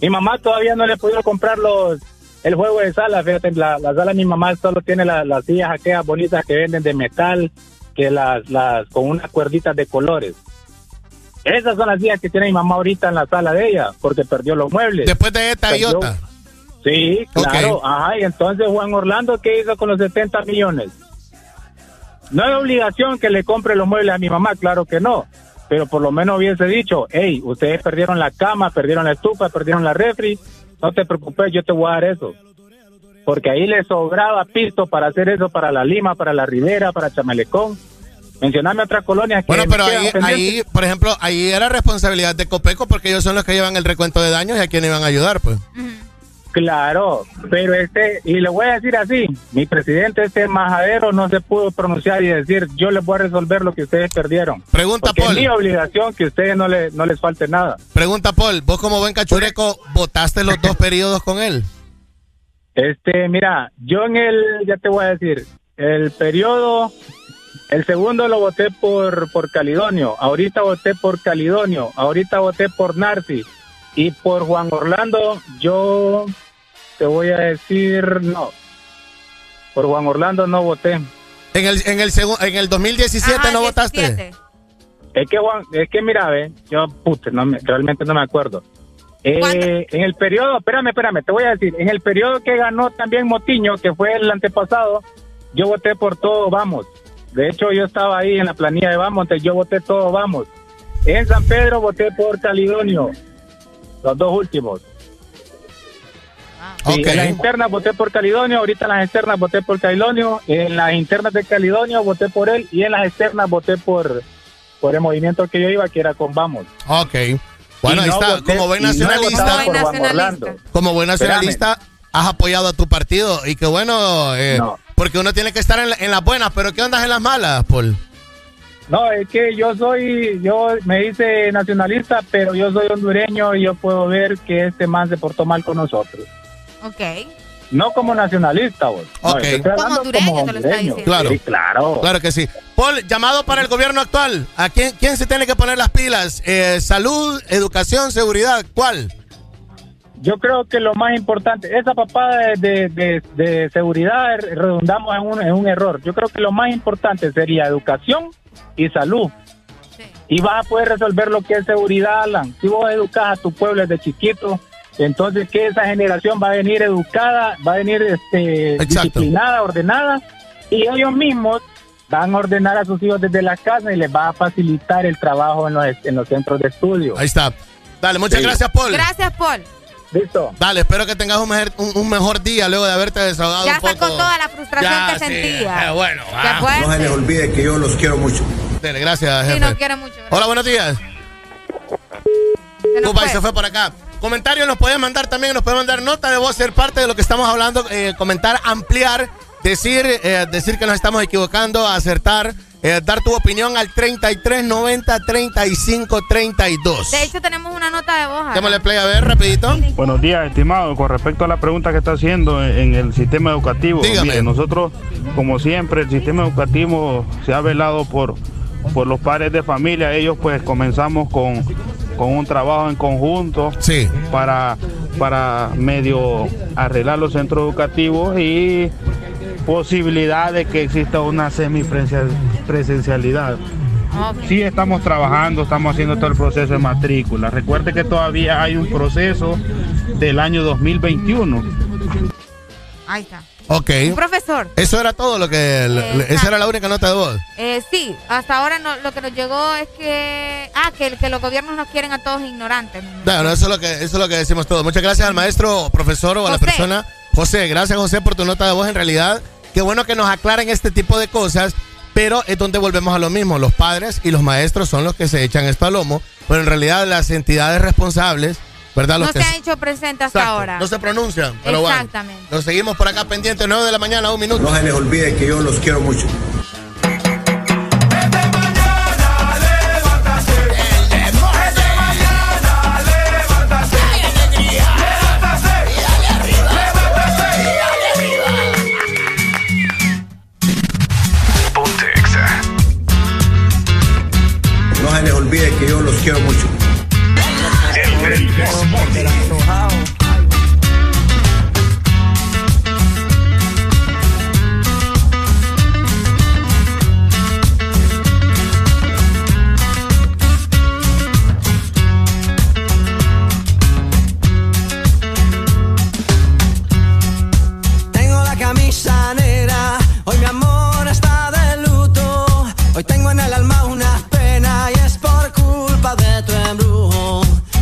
Mi mamá todavía no le podido comprar los el juego de sala, fíjate, la, la sala de mi mamá solo tiene la- las sillas aquellas bonitas que venden de metal, que las, las con unas cuerditas de colores. Esas son las sillas que tiene mi mamá ahorita en la sala de ella, porque perdió los muebles. Después de esta Perdió- iota. Sí, claro. Ajá, y entonces Juan Orlando, ¿qué hizo con los 70 millones? No es obligación que le compre los muebles a mi mamá, claro que no. Pero por lo menos hubiese dicho, hey, ustedes perdieron la cama, perdieron la estufa, perdieron la refri, no te preocupes, yo te voy a dar eso. Porque ahí le sobraba pisto para hacer eso para la Lima, para la Ribera, para Chamelecón. Mencioname otras colonias que Bueno, pero ahí, ahí, por ejemplo, ahí era responsabilidad de Copeco porque ellos son los que llevan el recuento de daños y a quién iban a ayudar, pues. Claro, pero este, y le voy a decir así, mi presidente este majadero no se pudo pronunciar y decir, yo les voy a resolver lo que ustedes perdieron. Pregunta, Porque Paul. es mi obligación que ustedes no, le, no les falte nada. Pregunta, Paul, vos como buen cachureco, ¿votaste los dos periodos con él? Este, mira, yo en el, ya te voy a decir, el periodo, el segundo lo voté por, por Calidonio, ahorita voté por Calidonio, ahorita voté por Narci y por Juan Orlando, yo te voy a decir no. Por Juan Orlando no voté. En el, en el, segu- en el 2017 no votaste. Es que Juan, es que mira, ve, yo puta, no me- realmente no me acuerdo. Eh, en el periodo, espérame, espérame, te voy a decir, en el periodo que ganó también Motiño, que fue el antepasado, yo voté por todo Vamos. De hecho, yo estaba ahí en la planilla de Vamos, entonces yo voté todo Vamos. En San Pedro voté por Calidonio, los dos últimos. Sí, Ok. En las internas voté por Calidonio, ahorita en las externas voté por Calidonio, en las internas de Calidonio voté por él y en las externas voté por, por el movimiento que yo iba, que era con Vamos. Ok. Bueno, Y ahí no está. voté- como buen no nacionalista, como buen nacionalista, has apoyado a tu partido. Y qué bueno, eh, porque uno tiene que estar en, la- en las buenas, pero ¿qué andas en las malas, Paul? No, es que yo soy, yo me hice nacionalista, pero yo soy hondureño y yo puedo ver que este man se portó mal con nosotros. Ok. no como nacionalista, vos. No, Ok. hablando Como hondureño te lo está hondureño. diciendo. Claro. Sí, claro. Claro que sí. Paul, llamado para el gobierno actual. ¿A quién, quién se tiene que poner las pilas? Eh, salud, educación, seguridad. ¿Cuál? Yo creo que lo más importante, esa papada de, de- de- de seguridad, eh, redundamos en un, en un error. Yo creo que lo más importante sería educación y salud. Y vas a poder resolver lo que es seguridad, Alan. Si vos educas a tu pueblo desde chiquito, entonces que esa generación va a venir educada, va a venir este, disciplinada, ordenada, y ellos mismos van a ordenar a sus hijos desde la casa y les va a facilitar el trabajo en los, en los centros de estudio. Ahí está. Dale, muchas Sí. gracias, Paul. Gracias, Paul. Listo. Dale, espero que tengas un mejor, un, un mejor día luego de haberte desahogado Ya un poco. sacó toda la frustración Ya, que sí. sentía. Eh, bueno, ah. No se les olvide que yo los quiero mucho. Dale, gracias, Sí, nos quiere mucho. Hola, buenos días. Se nos Upa, y fue. se fue por acá. Comentarios nos pueden mandar también, nos pueden mandar nota de voz, ser parte de lo que estamos hablando, eh, comentar, ampliar, decir, eh, decir que nos estamos equivocando, acertar, eh, dar tu opinión al 3390 3532. De hecho, tenemos una nota de voz. Démosle play a ver, rapidito. Buenos días, estimado. Con respecto a la pregunta que está haciendo en en el sistema educativo, mire, nosotros, como siempre, el sistema educativo se ha velado por, por los padres de familia. Ellos, pues, comenzamos con, con un trabajo en conjunto para, para medio arreglar los centros educativos y posibilidad de que exista una semipresencialidad. Sí estamos trabajando, estamos haciendo todo el proceso de matrícula. Recuerde que todavía hay un proceso del año 2021. Ahí está. Ok. Un profesor. Eso era todo lo que. esa era la única nota de voz. Eh, sí, hasta ahora no- lo que nos llegó es que. Ah, que, que los gobiernos nos quieren a todos ignorantes. Bueno, eso es lo que eso es lo que decimos todos. Muchas gracias al maestro, profesor o a la persona. José, gracias José por tu nota de voz. En realidad, qué bueno que nos aclaren este tipo de cosas, pero es donde volvemos a lo mismo. Los padres y los maestros son los que se echan esto al lomo, pero en realidad las entidades responsables, ¿verdad? Los No que se han hecho presente hasta Exacto, ahora. no se pronuncian, pero bueno. Exactamente. Nos seguimos por acá pendientes, 9 de la mañana, un minuto. No se les olvide que yo los quiero mucho. Olvide que yo los quiero mucho. Tengo en el alma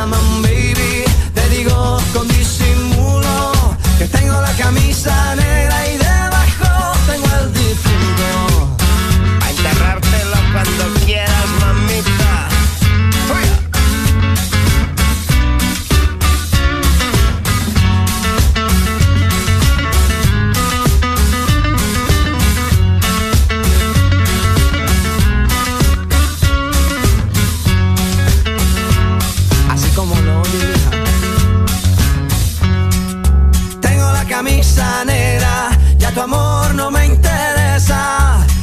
cama, baby. Te digo con disimulo que tengo la camisa negra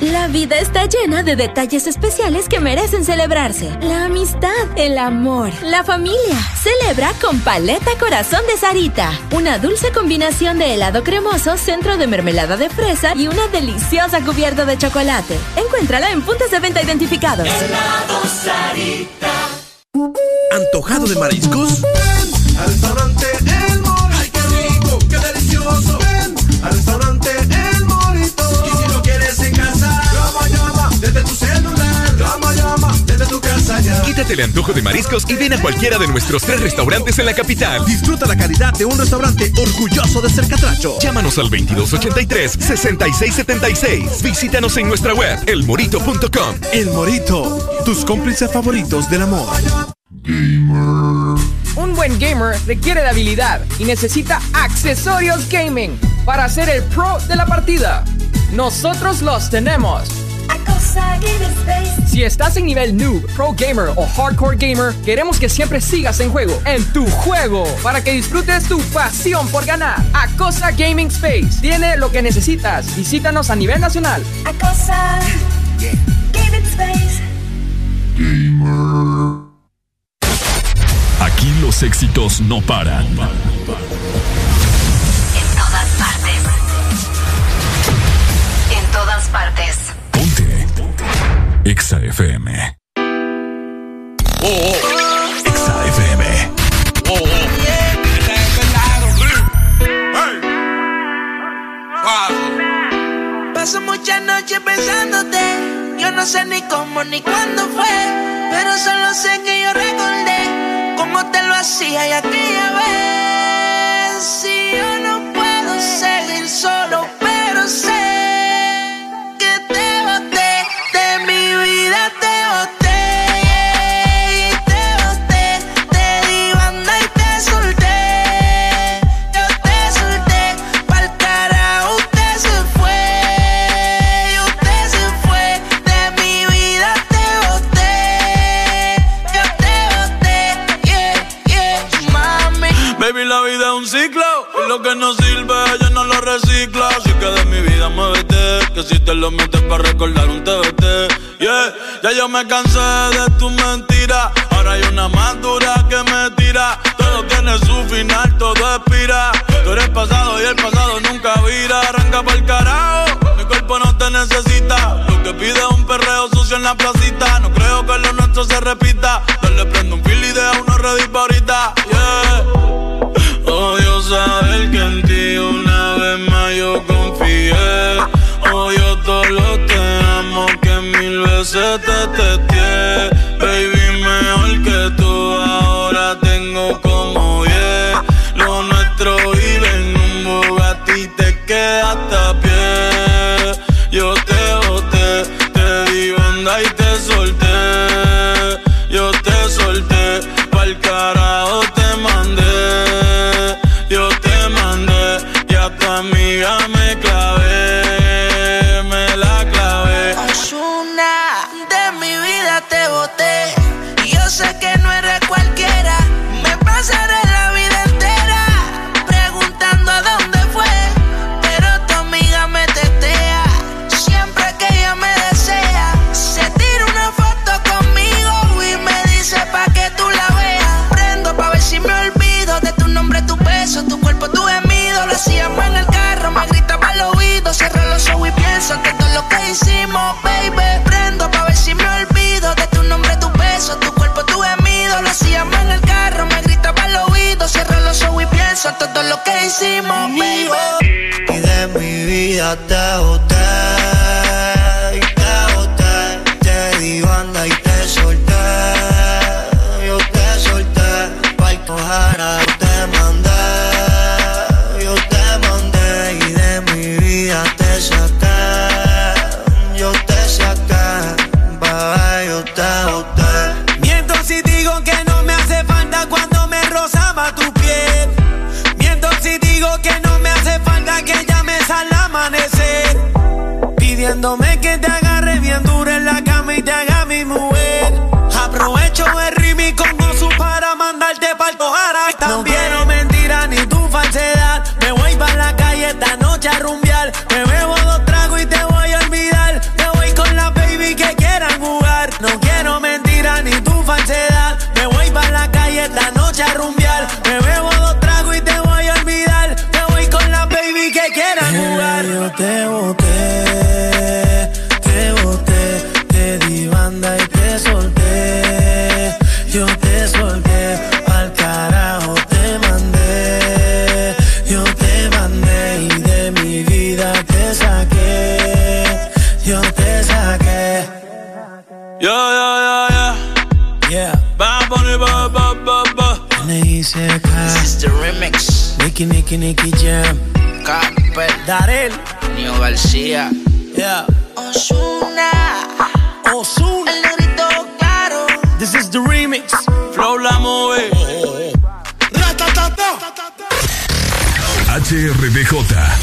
La vida está llena de detalles especiales que merecen celebrarse. La amistad, el amor, la familia. Celebra con Paleta Corazón de Sarita. Una dulce combinación de helado cremoso, centro de mermelada de fresa y una deliciosa cubierta de chocolate. Encuéntrala en puntos de venta identificados. ¿Antojado de mariscos? Al restaurante El Morito. Ay, qué rico, qué delicioso. Ven al restaurante quieres en casa, llama, llama desde tu celular. Llama, llama desde tu casa ya. Quítate el antojo de mariscos y ven a cualquiera de nuestros tres restaurantes en la capital. Disfruta la calidad de un restaurante orgulloso de ser catracho. Llámanos al 2283-6676. Visítanos en nuestra web, elmorito.com. El Morito, tus cómplices favoritos del amor. Un buen gamer requiere de habilidad y necesita accesorios gaming para ser el pro de la partida. Nosotros los tenemos. Si estás en nivel noob, pro gamer o hardcore gamer, queremos que siempre sigas en juego, en tu juego, para que disfrutes tu pasión por ganar. Acosa Gaming Space tiene lo que necesitas. Visítanos a nivel nacional. Acosa Gaming Space. Aquí los éxitos no paran. FM. EXA FM. Paso muchas noches pensándote. Yo no sé ni cómo ni cuándo fue. Pero solo sé que yo recordé cómo te lo hacía y aquella vez. Si yo no puedo seguir solo, que no sirve, ella no lo recicla. Así que de mi vida muévete. Que si te lo metes para recordar un TBT. Yeah, ya yo me cansé de tus mentiras. Ahora hay una más dura que me tira. Todo tiene su final, todo expira. Tú eres pasado y el pasado nunca vira. Arranca para el carajo. Mi cuerpo no te necesita. Lo que pide es un perreo sucio en la placita. No creo que lo nuestro se repita. Dale, prendo un fil y deja uno ready pa' ahorita. beso, tu cuerpo, tu gemido. Lo hacíamos en el carro, me gritaba al oído. Cierro los ojos y pienso que todo lo que hicimos, baby. Prendo pa' ver si me olvido de tu nombre, tu beso, tu cuerpo, tu gemido. Lo hacíamos en el carro, me gritaba al oído. Cierro los ojos y pienso todo lo que hicimos, baby. Y de mi vida te boté, y te. Te di banda y te solté. Yo te solté, pa' cojar a Pidiéndome que te agarre bien duro en la cama y te haga mi mujer. Yeah. Osuna. Osuna. El negrito claro. This is the remix. Flow la movie. HRDJ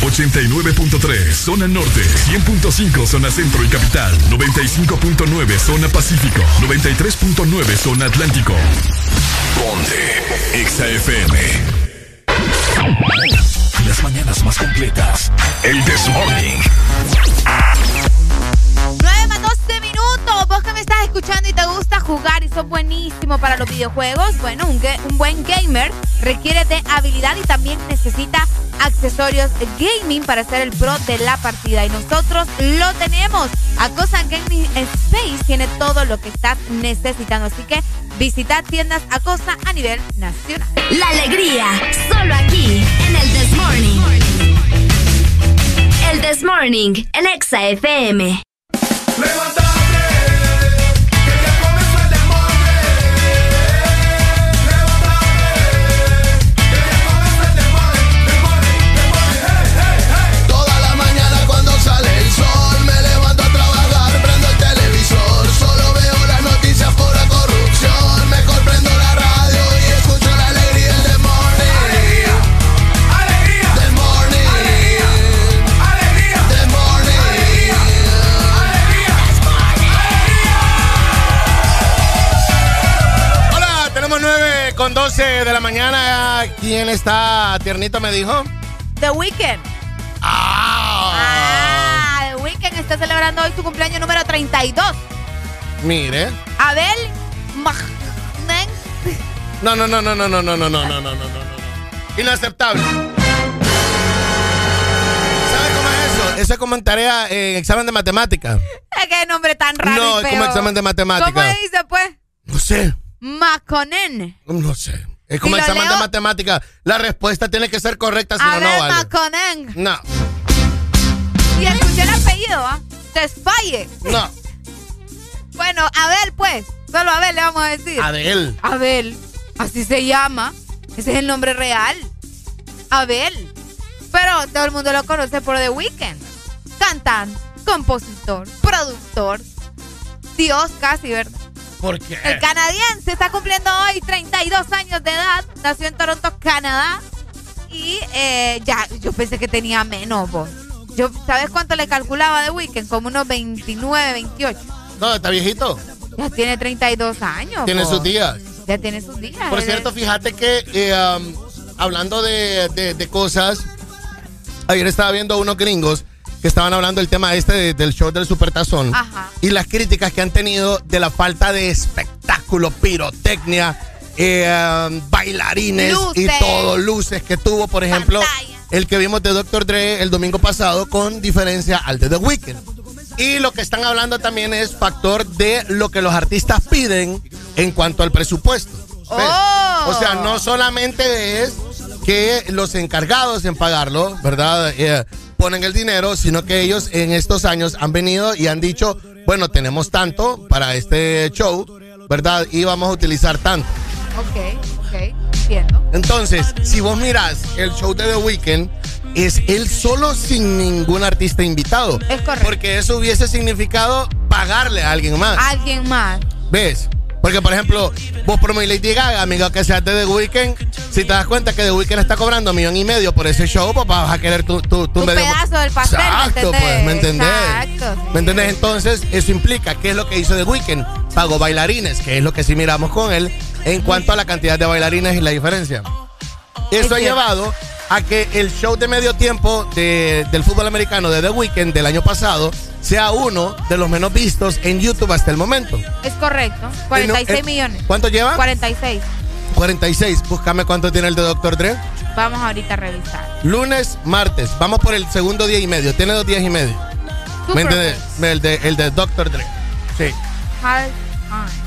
89.3 Zona Norte 100.5 Zona Centro y Capital 95.9 Zona Pacífico 93.9 Zona Atlántico Ponte XAFM Las mañanas más completas El This Morning 9 más 12 minutos. Vos que me estás escuchando y te gusta jugar y sos buenísimo para los videojuegos, bueno, un, buen gamer requiere de habilidad y también necesita accesorios gaming para ser el pro de la partida. Y nosotros lo tenemos. Acosa Gaming Space tiene todo lo que estás necesitando. Así que visita tiendas Acosa a nivel nacional. La alegría, solo aquí, en el This Morning. El This Morning, el Exa FM. Toda con 12 de la mañana. ¿Quién está tiernito me dijo? The Weeknd. Ah, The Weeknd está celebrando hoy su cumpleaños número 32. Mire. Abel. No, no, no, no, no, no, no, no, no, no, no, no, no, no. Inaceptable. ¿Sabe cómo es eso? Es como en tarea en examen de matemática. Que nombre tan raro. No, es como examen de matemática. ¿Cómo dice, pues? No sé, Maconen. no sé. Es como Si lo examen de matemática. La respuesta tiene que ser correcta, si no, no vale. Maconen. No, Y escuché el apellido, ¿ah? Desfalle. no. Bueno, Abel, pues. Solo Abel le vamos a decir. Abel. Abel. Así se llama. Ese es el nombre real. Abel. Pero todo el mundo lo conoce por The Weeknd. Cantante, compositor, productor. Dios casi, ¿verdad? ¿Por qué? El canadiense está cumpliendo hoy 32 años de edad. Nació en Toronto, Canadá. Y eh, ya, yo pensé que tenía menos, vos. Yo, ¿Sabes cuánto le calculaba de Weekend? Como unos 29, 28. No, está viejito. Ya tiene 32 años. Tiene vos. sus días. Ya tiene sus días. Por cierto, fíjate que eh, um, hablando de, de- de cosas, ayer estaba viendo unos gringos que estaban hablando del tema este de- del show del Supertazón Ajá. y las críticas que han tenido de la falta de espectáculo, pirotecnia, eh, bailarines y todo, luces que tuvo, por ejemplo, el que vimos de Dr. Dre el domingo pasado con diferencia al de The Weeknd. Y lo que están hablando también es factor de lo que los artistas piden en cuanto al presupuesto. Oh. O sea, no solamente es que los encargados en pagarlo, ¿verdad? Eh, ponen el dinero, sino que ellos en estos años han venido y han dicho, bueno, tenemos tanto para este show, ¿verdad? Y vamos a utilizar tanto. Ok, ok, entiendo. Entonces, si vos miras el show de The Weeknd, es él solo sin ningún artista invitado. Es correcto. Porque eso hubiese significado pagarle a alguien más. Alguien más. ¿Ves? Porque, por ejemplo, vos por mi Lady Gaga, amigo, que seas de The Weeknd, si te das cuenta que The Weeknd está cobrando un millón y medio por ese show, pues vas a querer tu, tu, tu Un medio- pedazo del pastel, ¿me Exacto, pues, ¿me entendés? Exacto. ¿Me entendés? Entonces, eso implica, ¿qué es lo que hizo The Weeknd? Pagó bailarines, que es lo que sí miramos con él, en cuanto a la cantidad de bailarines y la diferencia. Eso ha cierto. llevado a que el show de medio tiempo de- del fútbol americano de The Weeknd del año pasado sea uno de los menos vistos en YouTube hasta el momento. Es correcto. 46 eh, millones. ¿Cuánto lleva? 46. 46. Búscame cuánto tiene el de Dr. Dre. Vamos ahorita a revisar. Lunes, martes. Vamos por el segundo día y medio. Tiene dos días y medio. ¿Me? El de, el de Dr. Dre. Sí. Half time.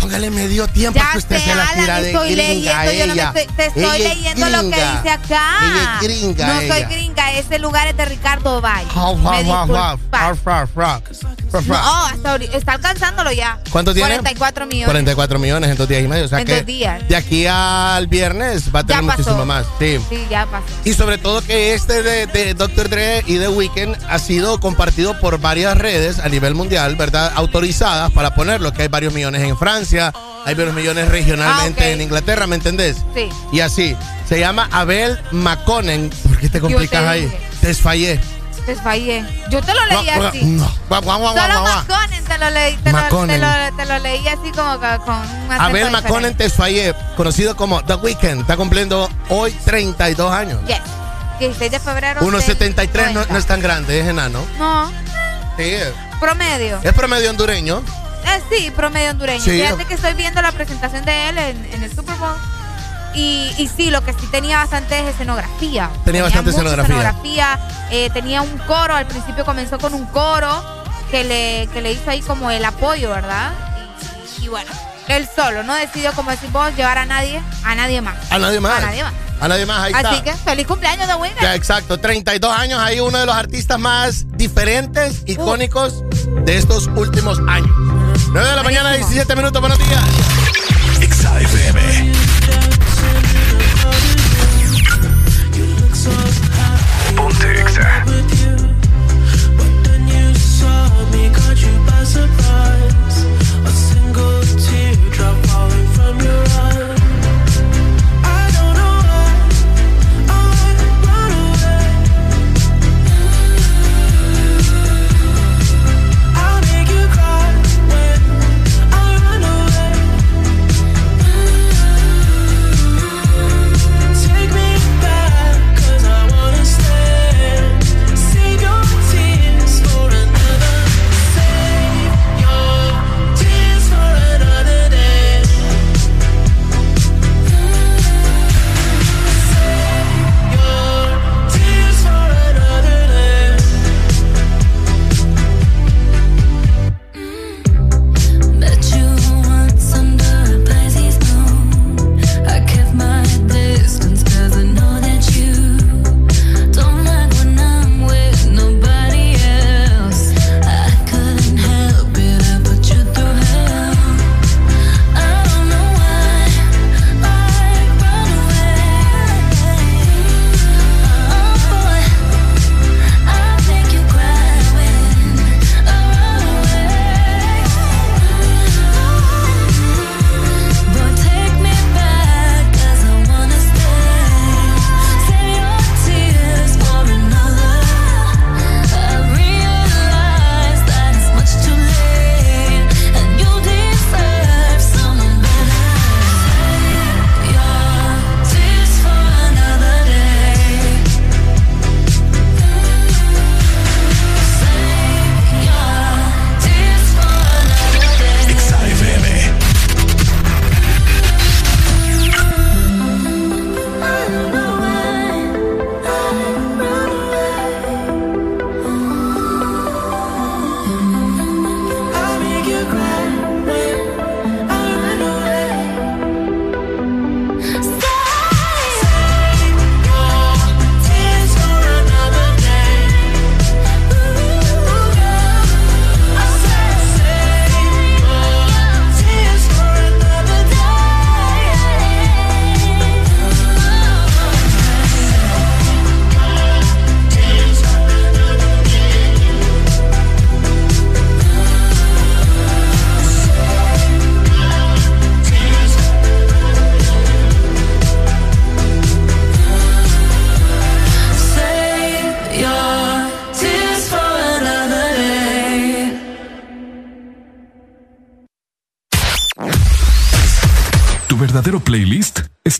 Póngale medio tiempo Ya que usted sé, se la Alan, tira de estoy gringa leyendo, yo no me ella. estoy- te estoy Ella es leyendo lo que dice acá. Ella es gringa, no soy ella. gringa, ese lugar es de Ricardo Valle. Half, No, hasta está alcanzándolo ya. ¿Cuánto tiene? 44 millones. 44 millones en dos días y medio. O sea En que dos días. de aquí al viernes va a tener Ya pasó. muchísimo más. Sí. Sí, ya pasó. Y sobre todo que este de, de Dr. Dre y The Weeknd ha sido compartido por varias redes a nivel mundial, ¿verdad? Autorizadas para ponerlo, que hay varios millones en Francia, hay varios millones regionalmente Ah, en Inglaterra, ¿me entendés? Sí. Y así. Se llama Abel McConnen. ¿Por qué te complicas te ahí? Desfallé. Desfallé. Yo te lo leí No, así. no. Guau, guau, Solo. Maconen te lo leí. Te lo, te, Maconen. lo, te lo leí así como con un Abel McConnen Tesfaye, conocido como The Weeknd, está cumpliendo hoy 32 años. Yes. 16 de febrero. 1.73 del no, no es tan grande, es enano. No, Sí, promedio. es promedio hondureño. Eh, sí, promedio hondureño. Sí. Fíjate que estoy viendo la presentación de él en, en el Super Bowl. Y, y sí, lo que sí tenía bastante es escenografía. Tenía bastante escenografía. escenografía, eh, tenía un coro, al principio comenzó con un coro que le, que le hizo ahí como el apoyo, ¿verdad? Y, y bueno, él solo, no decidió, como decís vos, llevar a nadie, a nadie más. A nadie más. A nadie más. A nadie más, ahí Así está. que feliz cumpleaños de Winner. Ya, exacto, 32 años, ahí uno de los artistas más diferentes, icónicos de estos últimos años. 9 de la mañana, 17 minutos, buenos días. XAFM. Ponte Exa.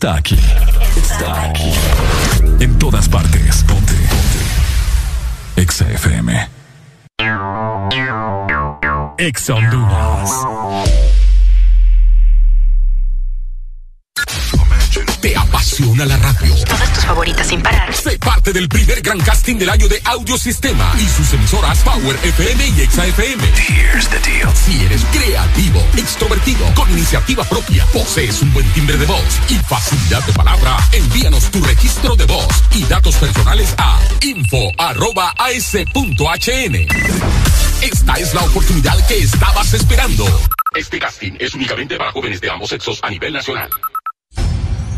Está aquí. Está aquí. En todas partes. Ponte. Ponte. Exa FM. Exa Honduras. ¿Te apasiona la radio? Todas tus favoritas sin parar. Sé parte del primer gran casting del año de Audiosistema y sus emisoras Power FM y Exa FM. Here's the deal. Si eres creativo, extrovertido, con iniciativa propia, posees un buen timbre de voz y facilidad de palabra, envíanos tu registro de voz y datos personales a info.as.hn. Esta es la oportunidad que estabas esperando. Este casting es únicamente para jóvenes de ambos sexos a nivel nacional.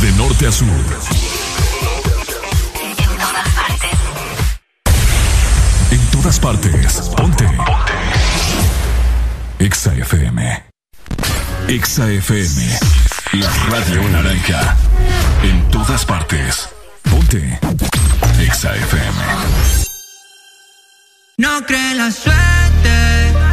De norte a sur. En todas partes. Ponte. Ponte. Exa FM. Exa FM. La radio naranja. En todas partes. Ponte. Exa FM. No cree la suerte.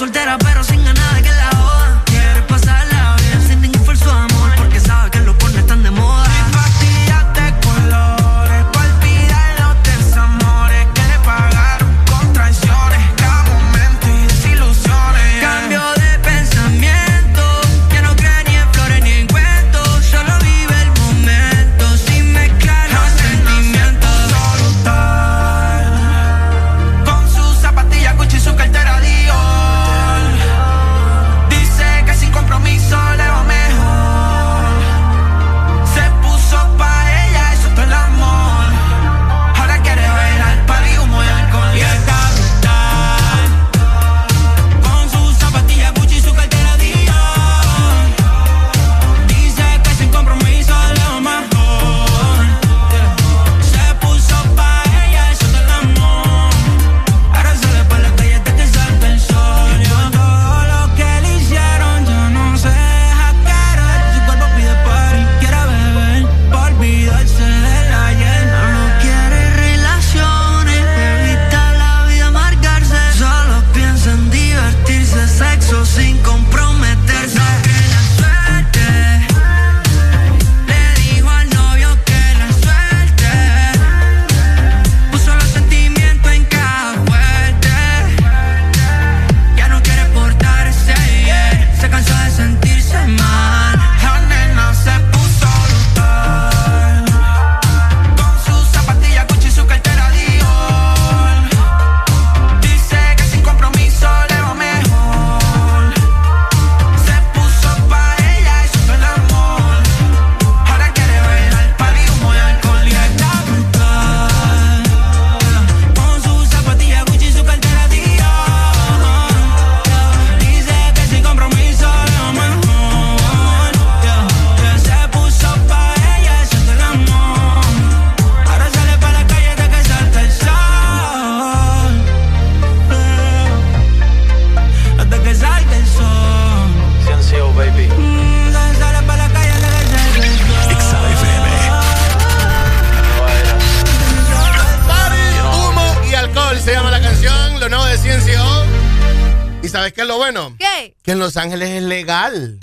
Soltera pero ¿sabes qué es lo bueno? ¿Qué? Que en Los Ángeles es legal.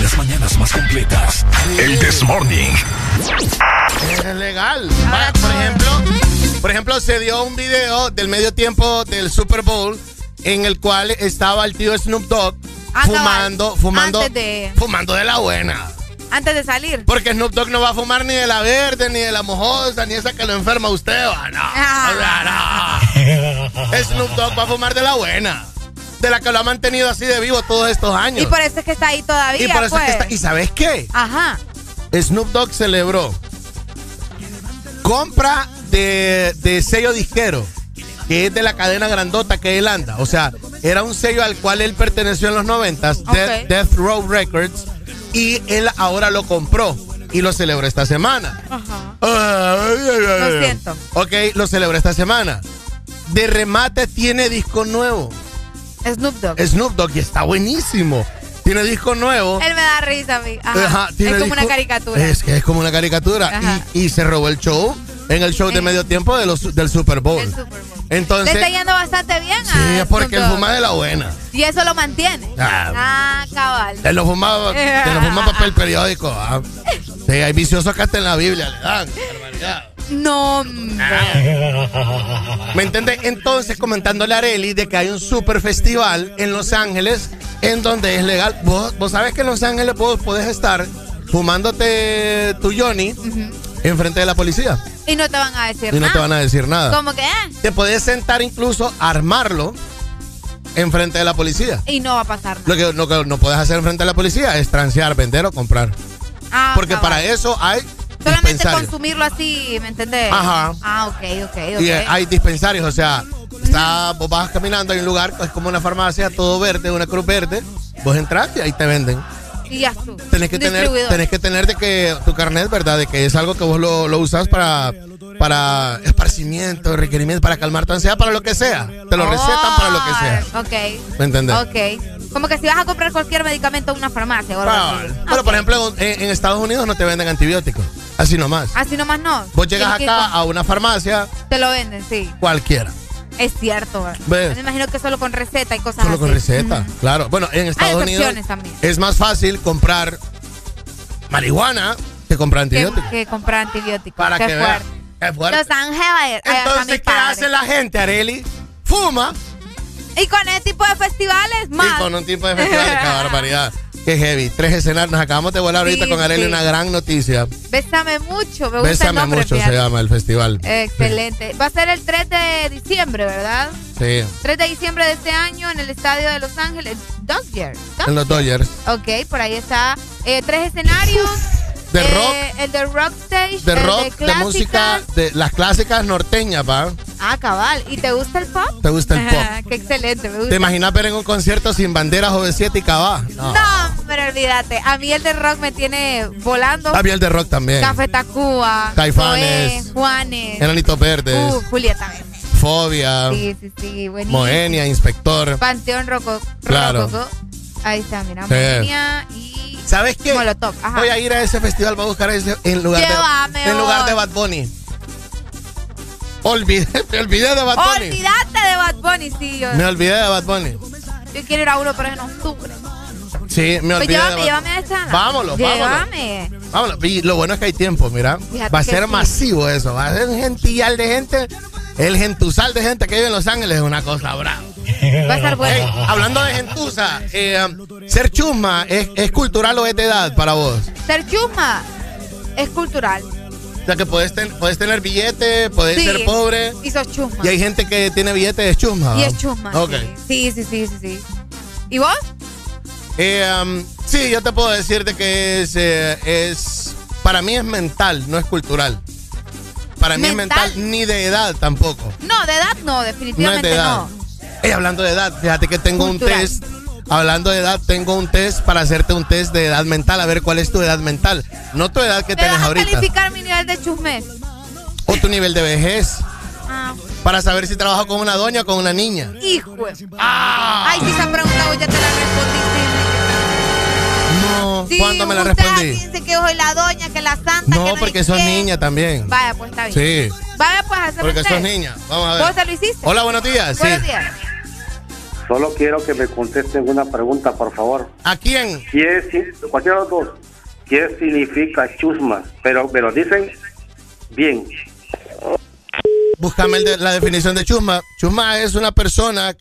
Las mañanas más completas. El This Morning. Es legal. Vaya, por ejemplo, por ejemplo, se dio un video del medio tiempo del Super Bowl en el cual estaba el tío Snoop Dogg Ah, fumando, fumando, de- fumando de la buena. Antes de salir. Porque Snoop Dogg no va a fumar ni de la verde, ni de la mojosa, ni esa que lo enferma a usted, va, no. O sea, no. Snoop Dogg va a fumar de la buena. De la que lo ha mantenido así de vivo todos estos años. Y por eso es que está ahí todavía. Y por eso es que pues. está- ¿Y sabes qué? Ajá. Snoop Dogg celebró compra de, de sello disquero, que es de la cadena grandota que él anda. O sea, era un sello al cual él perteneció en los noventas, Death, Ok. Death Row Records, y él ahora lo compró y lo celebró esta semana. Ajá. Lo Lo siento. Ok, lo celebró esta semana. De remate tiene disco nuevo. Snoop Dogg. Snoop Dogg y está buenísimo. Tiene disco nuevo. Él me da risa a mí. Ajá. Ajá, es como disco- una caricatura. Es que es como una caricatura. Y, y se robó el show en el show de medio tiempo de los, del Super Bowl. Super Entonces, Le está yendo bastante bien sí, a es porque Snoop él Dogg. fuma de la buena. Y eso lo mantiene. Ah. Ah, cabal. Él lo fumaba, él lo fuma papel periódico. ah. Sí, hay viciosos que hasta en la Biblia le dan. barbaridad. No, hombre. ¿Me entiendes? Entonces, comentándole a Areli de que hay un super festival en Los Ángeles en donde es legal. Vos, vos sabes que en Los Ángeles vos podés estar fumándote tu Johnny enfrente de la policía Y no te van a decir y no nada. te van a decir nada. Como que, eh, Te podés sentar incluso, armarlo enfrente de la policía. y no va a pasar nada. Lo que, lo que no puedes hacer enfrente de la policía es transear, vender o comprar. Ah, Porque cabal. para eso hay Solamente consumirlo así, ¿me entendés? Ajá. Ah, ok, ok, ok. Y hay dispensarios, o sea, está, vos vas caminando, hay un lugar, es como una farmacia, todo verde, una cruz verde, vos entras y ahí te venden. Tú. Tenés que tener, tenés que tener de que tu carnet, ¿verdad? De que es algo que vos lo, lo usas para, para esparcimiento, requerimiento, para calmar tu ansiedad, para lo que sea. Te lo recetan para lo que sea. Oh, Ok. ¿Me entendés? Ok. Como que si vas a comprar cualquier medicamento en una farmacia o algo así. Pero, por ejemplo, en, en Estados Unidos no te venden antibióticos. Así nomás. Así nomás no. Vos llegas acá a una farmacia, Te lo venden, sí. cualquiera. Es cierto. ¿Ves? Me imagino que solo con receta y cosas Solo con receta, claro. Bueno, en Estados Unidos también. es más fácil comprar marihuana que comprar Que, antibióticos. que comprar antibióticos. Para Qué que vean. fuerte. Fuerte. Los Ángeles, mi Entonces, ¿qué hace la gente, Areli? Fuma Y con ese tipo de festivales, más. y con un tipo de festivales. ¡Qué barbaridad! ¡Qué heavy! Tres escenarios. Nos acabamos de volar ahorita con Areli sí. una gran noticia. Bésame mucho, me gusta el Bésame nombre. mucho fíjate. se llama el festival. Excelente. Va a ser el 3 de diciembre, ¿verdad? Sí, 3 de diciembre de este año en el estadio de Los Ángeles, Dodgers. en los Dodgers. Ok, por ahí está. Eh, tres escenarios. De Eh, rock. El de Rock Stage. De rock, de, clásicas. música, de las clásicas norteñas, ¿va? Ah, cabal. ¿Y te gusta el pop? ¿Te gusta el pop? Qué excelente, me gusta. ¿Te imaginas ver en un concierto sin banderas OV7 y Cabá? No. No, pero olvídate. A mí el de rock me tiene volando. Está bien el de rock también. Café Tacuba. Caifanes. Juanes. Enanitos Verdes. Uh, Julieta. Fobia. Sí, sí, sí. Buenísimo. Moenia, Inspector. Panteón Roco. Claro. Rococó. Ahí está, mira. Sí. Moenia y. ¿Sabes qué? Molotov. Ajá. Voy a ir a ese festival, voy a buscar ese en lugar Llévame, de en lugar de Bad Bunny. Olvidé, me olvidé de Bad Bunny. Olvídate de Bad Bunny, sí. Yo, Me olvidé de Bad Bunny. yo quiero ir a uno, pero es en octubre. Sí, me Pues olvidé llévame, de Bad llévame a esa. Vámonos, vámonos. Llévame. Vámonos. Y lo bueno es que hay tiempo, mira. Fíjate Va a ser sí. masivo eso. Va a ser un gentillal de gente. El gentusal de gente que vive en Los Ángeles es una cosa brava. Va a estar bueno. Ey, hablando de gentuza, eh, ser chusma ¿es, es cultural o es de edad para vos? Ser chusma es cultural. O sea que puedes, ten- puedes tener billete, puedes Sí. ser pobre. Y sos chusma. Y hay gente que tiene billete es chusma. Y es chusma. Ok. Sí, sí, sí, sí, sí. ¿Y vos? Eh, um, sí, yo te puedo decir de que es, eh, es. Para mí es mental, no es cultural. Para mí ¿Mental? es mental, ni de edad tampoco. No, de edad no, No es definitivamente de edad. no. Ey, hablando de edad, fíjate que tengo Cultural. un test. Hablando de edad, tengo un test para hacerte un test de edad mental, a ver cuál es tu edad mental. No tu edad que ¿Me tienes ahorita. calificar mi nivel de chusmes? O tu nivel de vejez. Ah, Para saber si trabajo con una doña o con una niña. hijo. Ah. Ay, si esa pregunta ya te la No. Sí, ¿cuándo me la usted respondí? dice que soy la doña, que la santa. que No, porque sos niña también. Vaya, pues está bien. Sí, Vaya, pues hacemos porque el sos niña. Vamos a ver. ¿Vos te lo hiciste? Hola, buenos días. Buenos sí. días. Solo quiero que me contesten una pregunta, por favor. ¿A quién? ¿Qué cualquiera de los dos, ¿qué significa chusma? Pero me lo dicen bien. Búscame el de- la definición de chusma. Chusma es una persona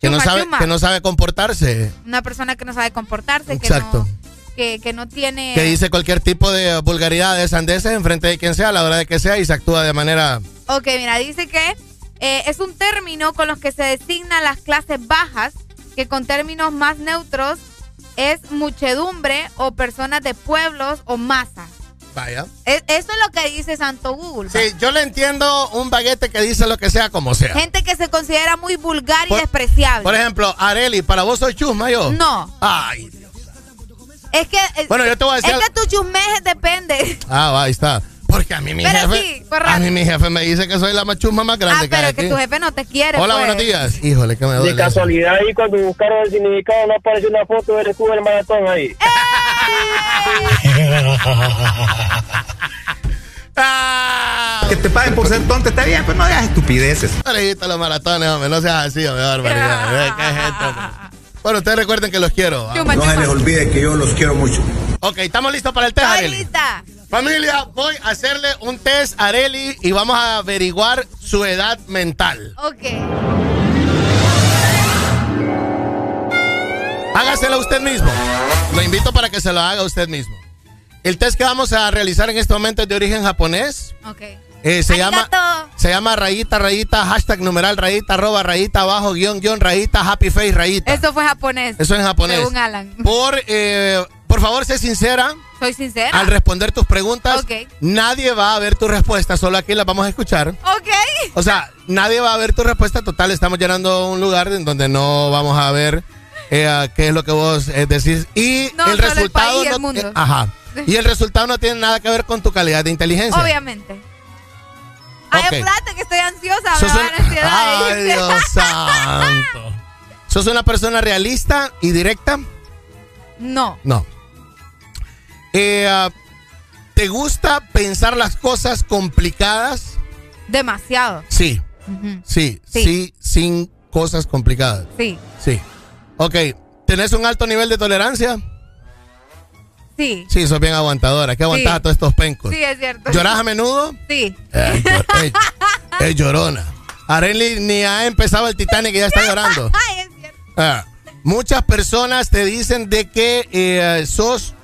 que no sabe que no sabe comportarse, Una persona que no sabe comportarse, Exacto. que no, que, que no tiene... que dice cualquier tipo de vulgaridades, sandeces en frente de quien sea, a la hora de que sea y se actúa de manera Ok, mira, dice que eh, es un término con los que se designan las clases bajas, que con términos más neutros es muchedumbre o personas de pueblos o masas. Vaya. Eso es lo que dice Santo Google. Sí, yo le entiendo un baguete que dice lo que sea como sea. Gente que se considera muy vulgar Por- y despreciable. Por ejemplo, Areli, ¿para vos soy chusma yo? No. Ay. Es que, eh, Bueno, yo te voy a decir Es que tu chusmeje depende. Ah, va, ahí está. Porque a mí mi Pero jefe. sí, a mí mi jefe me dice que soy la más chusma más grande Ah, que hay pero es que aquí. tu jefe no te quiere. Hola, pues. buenos días. Híjole, que me duele. De casualidad ahí cuando buscaron el significado no apareció una foto del escudo del maratón ahí. ¡Eh! Que te paguen por ser tonto está bien, pero no digas estupideces. No le gusta los maratones, hombre. No seas así, hombre. barbaridad. Qué gente, hombre. Bueno, ustedes recuerden que los quiero. ¿ah? No se les olvide que yo los quiero mucho. Ok, ¿estamos listos para el test, Estoy Areli? lista. Familia, voy a hacerle un test a Areli y vamos a averiguar su edad mental. Ok. Hágaselo usted mismo. Lo invito para que se lo haga usted mismo. El test que vamos a realizar en este momento es de origen japonés. Ok. Eh, se llama se llama rayita rayita hashtag numeral rayita arroba rayita abajo guion guion rayita happy face rayita. Eso fue japonés. Eso en japonés. Según Alan. Por eh, por favor sé sincera Soy sincera. al responder tus preguntas. Nadie va a ver tu respuesta, solo aquí las vamos a escuchar. Ok. O sea, nadie va a ver tu respuesta total. Estamos llenando un lugar en donde no vamos a ver eh, qué es lo que vos eh, decís. Y No, el resultado. país y el no- mundo. eh, ajá. Y el resultado no tiene nada que ver con tu calidad de inteligencia. Obviamente. Ay, espérate que estoy ansiosa. Me Sos va a un- dar ansiedad. Ay, Dios santo. ¿Sos una persona realista y directa? No. No. Eh, ah, ¿Te gusta pensar las cosas complicadas? Demasiado. Sí, Sí. sí, sin cosas complicadas. Sí. Sí. Ok, ¿tenés un alto nivel de tolerancia? Sí. Sí, sos bien aguantadora. ¿Qué aguantás Sí. a todos estos pencos? Sí, es cierto. ¿Llorás a menudo? Sí. Eh, eh, eh, llorona. Arely ni ha empezado el Titanic y ya está llorando. Ay, es cierto. Ah, muchas personas te dicen de que eh, sos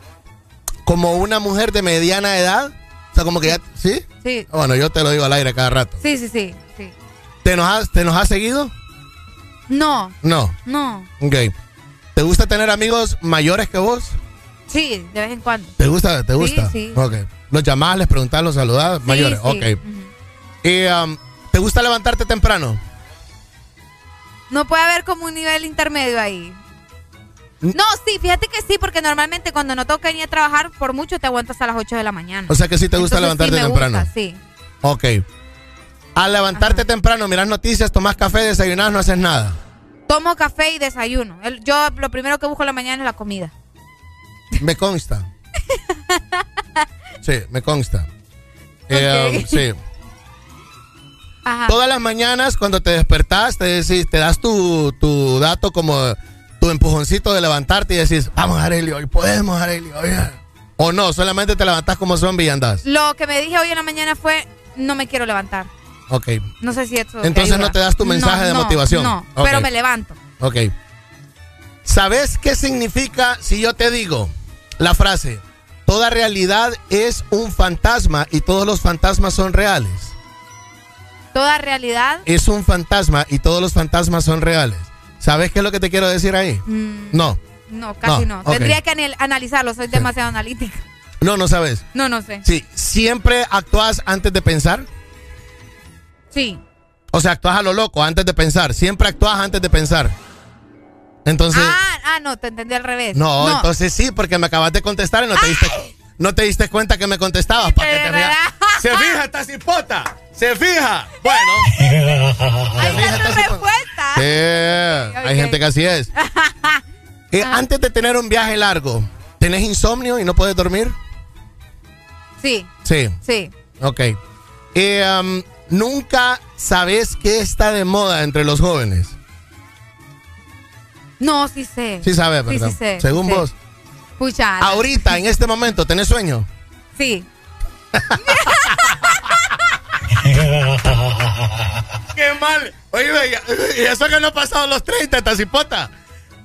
como una mujer de mediana edad. O sea, como que ya... ¿Sí? Sí. Bueno, yo te lo digo al aire cada rato. Sí, sí, sí. sí. ¿Te nos has, te nos has seguido? No. No. No. Ok. ¿Te gusta tener amigos mayores que vos? Sí, de vez en cuando. ¿Te gusta? ¿Te gusta? sí. Ok. ¿Los llamás, les preguntás, los saludás? mayores. sí. Ok. Y, um, ¿Te gusta levantarte temprano? No puede haber como un nivel intermedio ahí. No, sí, fíjate que sí, porque normalmente cuando no toca ni a trabajar, por mucho te aguantas a las 8 de la mañana. O sea que sí te gusta Entonces, levantarte sí me temprano. gusta, sí. Ok. Al levantarte temprano, miras noticias, tomás café, desayunás, no haces nada. Tomo café y desayuno. El- Yo lo primero que busco en la mañana es la comida. Me consta. Sí, me consta. Eh, um, sí. Ajá. Todas las mañanas cuando te despertás, te, decís, te das tu, tu dato como tu empujoncito de levantarte y decís, vamos Arelio, hoy podemos Arelio, hoy. O no, solamente te levantás como zombie y andás. Lo que me dije hoy en la mañana fue, no me quiero levantar. Ok. No sé si esto Entonces ayuda. no te das tu mensaje No, de no, motivación. No, pero me levanto. Ok. ¿Sabes qué significa si yo te digo la frase, toda realidad es un fantasma y todos los fantasmas son reales? Toda realidad. Es un fantasma y todos los fantasmas son reales. ¿Sabes qué es lo que te quiero decir ahí? mm, No. no, casi No. Tendría que anal- analizarlo, soy demasiado analítica. No, no sabes. No, no sé. Sí, siempre actúas antes de pensar. Sí. O sea, actúas a lo loco antes de pensar. Siempre actúas antes de pensar. Entonces, ah, ah, no, te entendí al revés. no, entonces sí, porque me acabas de contestar y no te diste, no te diste cuenta que me contestabas. ¿Para qué te fijas? Se fija esta cipota. Se fija. Bueno. Ahí está tu respuesta. Sí, hay gente que así es. Eh, Antes de tener un viaje largo, ¿tenés insomnio y no puedes dormir? Sí, Sí. sí. Ok. Eh, um, Nunca sabes qué está de moda entre los jóvenes. No, sí sé. Sí sabes, Sí, ¿verdad? sí sé, Según sí vos. Pucha. Ahorita, en este momento, ¿tenés sueño? Sí. Qué mal. Oye, y eso que no ha pasado los 30, esta cipota.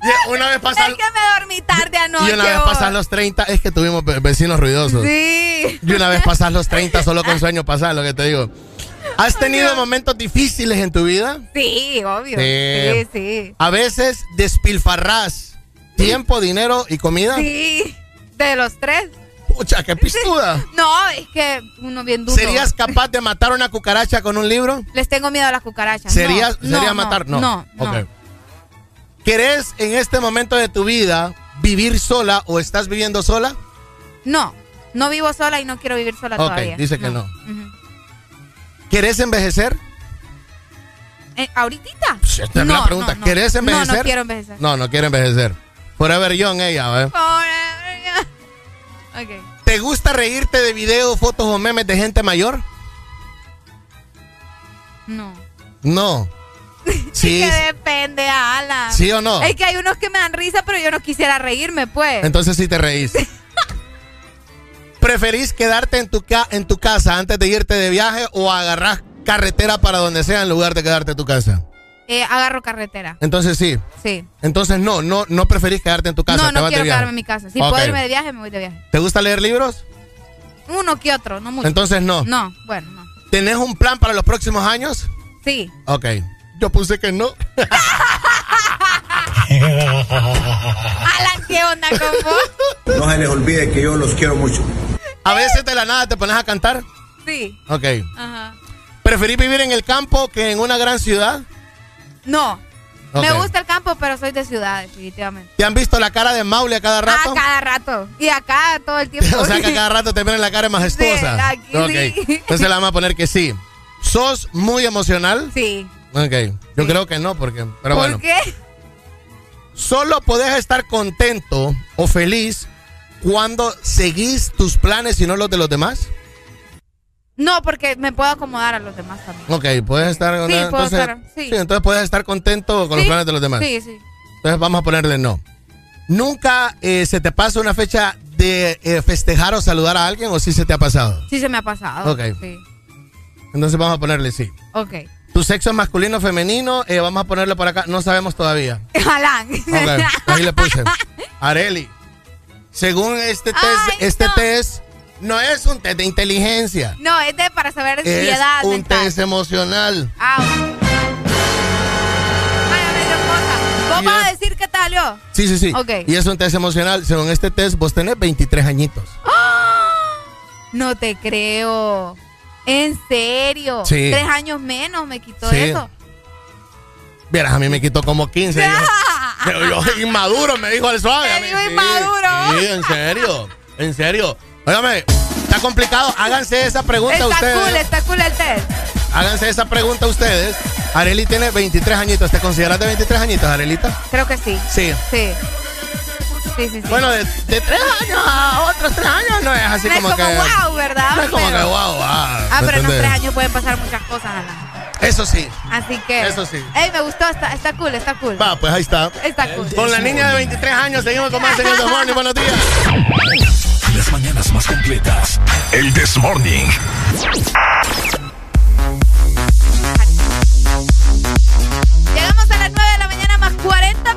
Y Una vez pasas Es que me dormí tarde anoche. y una vez pasas los 30, es que tuvimos ve- vecinos ruidosos. Sí. Y una vez pasas los 30 solo con sueño pasar, lo que te digo. ¿Has tenido momentos difíciles en tu vida? Sí, obvio. Sí. Sí, sí. A veces despilfarrás tiempo, dinero y comida. Sí. De los tres. Pucha, qué pistuda. No, es que uno bien duro. ¿Serías capaz de matar una cucaracha con un libro? Les tengo miedo a las cucarachas. ¿Serías, no, ¿Sería no, matar? No. No, no. Ok. ¿Querés en este momento de tu vida vivir sola o estás viviendo sola? No. No vivo sola y no quiero vivir sola Ok, todavía. dice que no. Ujú. ¿Querés envejecer? Eh, ¿Ahorita? Esta es la No, pregunta. no, no. ¿Querés envejecer? No, no quiero envejecer. No, no quiere envejecer. Forever young ella, ¿eh? Ok. ¿Te gusta reírte de videos, fotos o memes de gente mayor? No. No. Sí. Es que depende, Alan. ¿Sí o no? Es que hay unos que me dan risa, pero yo no quisiera reírme, pues. Entonces sí te reís. ¿Preferís quedarte en tu, ca- en tu casa antes de irte de viaje o agarrar carretera para donde sea en lugar de quedarte en tu casa? Eh, agarro carretera. Entonces sí. Sí. Entonces no, no, no preferís quedarte en tu casa. no, no quiero quedarme en mi casa. Si puedo irme de viaje, me voy de viaje. ¿Te gusta leer libros? Uno que otro, no mucho. Entonces no. No, bueno, no. ¿Tenés un plan para los próximos años? Sí. Ok. Yo puse que no. Alan, ¿qué onda con vos? No se les olvide que yo los quiero mucho. A veces de la nada te pones a cantar. Sí. Ok. Ajá. ¿Preferís vivir en el campo que en una gran ciudad? No. Me gusta el campo, pero soy de ciudad, definitivamente. ¿Te han visto la cara de Maule a cada rato? Ah, cada rato. Y acá todo el tiempo. o sea que a cada rato te ponen la cara majestuosa. Sí, aquí ok. sí. Entonces le vamos a poner que sí. ¿Sos muy emocional? Sí. Ok. Yo creo que no, porque. Pero ¿Por bueno. qué? Solo podés estar contento o feliz cuando seguís tus planes y no los de los demás. No, porque me puedo acomodar a los demás también. Ok, puedes estar. Sí, puedo entonces, estar, sí. entonces puedes estar contento con los planes de los demás. Sí, sí. Entonces vamos a ponerle no. ¿Nunca eh, se te pasa una fecha de eh, festejar o saludar a alguien o sí se te ha pasado? Sí se me ha pasado. Ok. Sí. Entonces vamos a ponerle sí. Ok. ¿Tu sexo es masculino o femenino? Eh, vamos a ponerle por acá. No sabemos todavía. Alan. Ok, ahí le puse. Areli. Según este test, este test no es un test de inteligencia. No, es de para saber si Es edad un mental. test emocional. Ah. ¿Vos vas a decir qué tal yo? Sí, sí, sí. Ok. Y es un test emocional. Según este test, vos tenés 23 añitos. No te creo. ¿En serio? Sí. Tres años menos me quitó Sí. eso. Vieras, a mí me quitó como 15. Yo, yo, yo inmaduro, me dijo el suave. mí, dijo inmaduro. Sí, en serio. En serio. Óigame, está complicado. Háganse esa pregunta Está ustedes. cool, está cool el test. Háganse esa pregunta ustedes. Areli tiene 23 añitos. ¿Te consideras de 23 añitos, Arelita? Creo que sí. Sí. Sí. Sí, sí, sí. Bueno, de, de 3 años a otros 3 años no es así no como, es como que. wow, ¿verdad? No es como Pero- que wow. Ah, Ah, ¿me pero en los tres años pueden pasar muchas cosas, Alan. Eso sí. Así que. Eso sí. Ey, me gustó, está, está cool, está cool. Va, pues ahí está. Está cool. Con la niña de 23 años seguimos con más en el The Morning. Buenos días. Las mañanas más completas. El This Morning.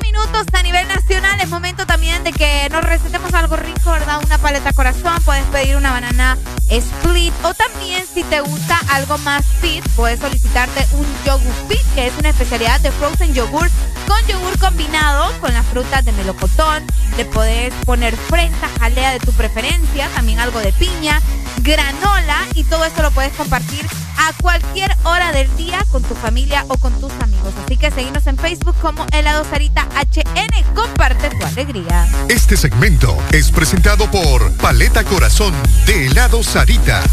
Minutos a nivel nacional. Es momento también de que nos recetemos algo rico, ¿verdad? Una paleta corazón, puedes pedir una banana split o también si te gusta algo más fit, puedes solicitarte un yogur fit, que es una especialidad de frozen yogur con yogur combinado con las frutas de melocotón. Le puedes poner fresa, jalea de tu preferencia, también algo de piña, granola y todo esto lo puedes compartir a cualquier hora del día con tu familia o con tus amigos. Así que seguimos en Facebook como Helado Sarita HN. Comparte tu alegría. Este segmento es presentado por Paleta Corazón de helado Sarita.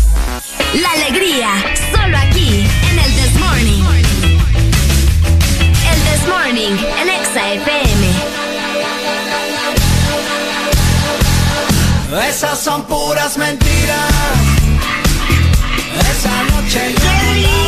La alegría, solo aquí, en el This Morning. El This Morning, en Exa FM. Esas son puras mentiras. Esa noche yo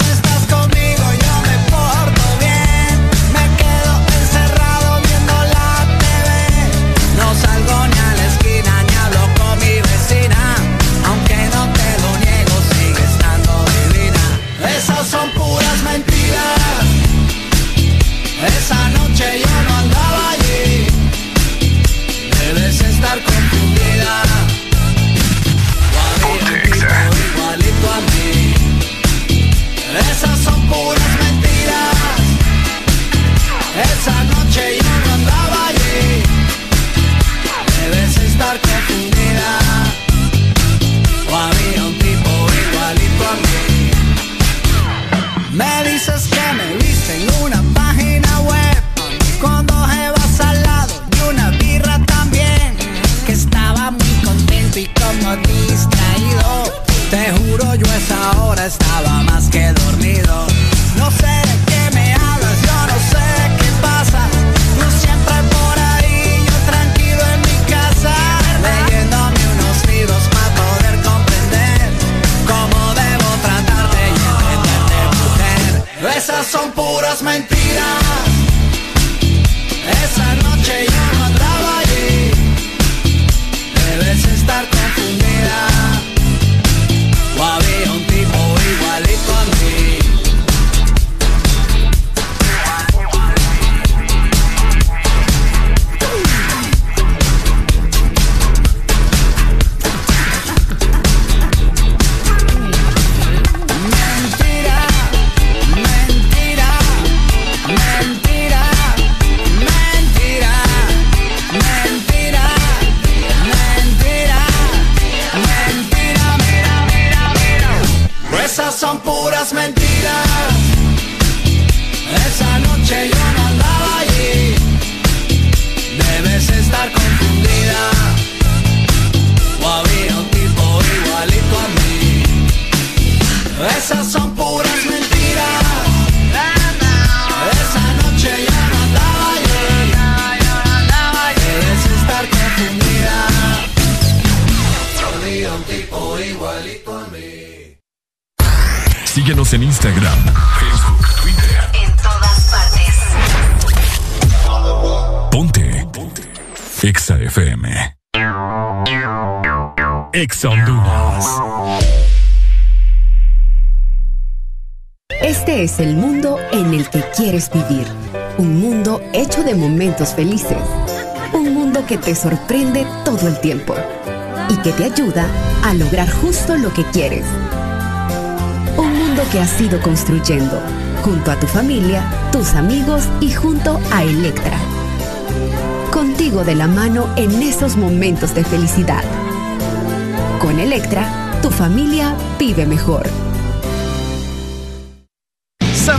Esa noche yo no andaba allí. Debes estar confundida. O había un tipo igualito a mí. Me dices que me viste en una página web con dos evas al lado y una birra también. Que estaba muy contento y como distraído. Te juro, yo a esa hora estaba más que dormido. Esas son puras mentiras. Esa noche yo Síguenos en Instagram, Facebook, Twitter. En todas partes. Ponte. Ponte. Exa FM. Exa Honduras. Este es el mundo en el que quieres vivir. Un mundo hecho de momentos felices. Un mundo que te sorprende todo el tiempo y que te ayuda a lograr justo lo que quieres. Que has ido construyendo junto a tu familia, tus amigos y junto a Electra. Contigo de la mano en esos momentos de felicidad. Con Electra, tu familia vive mejor.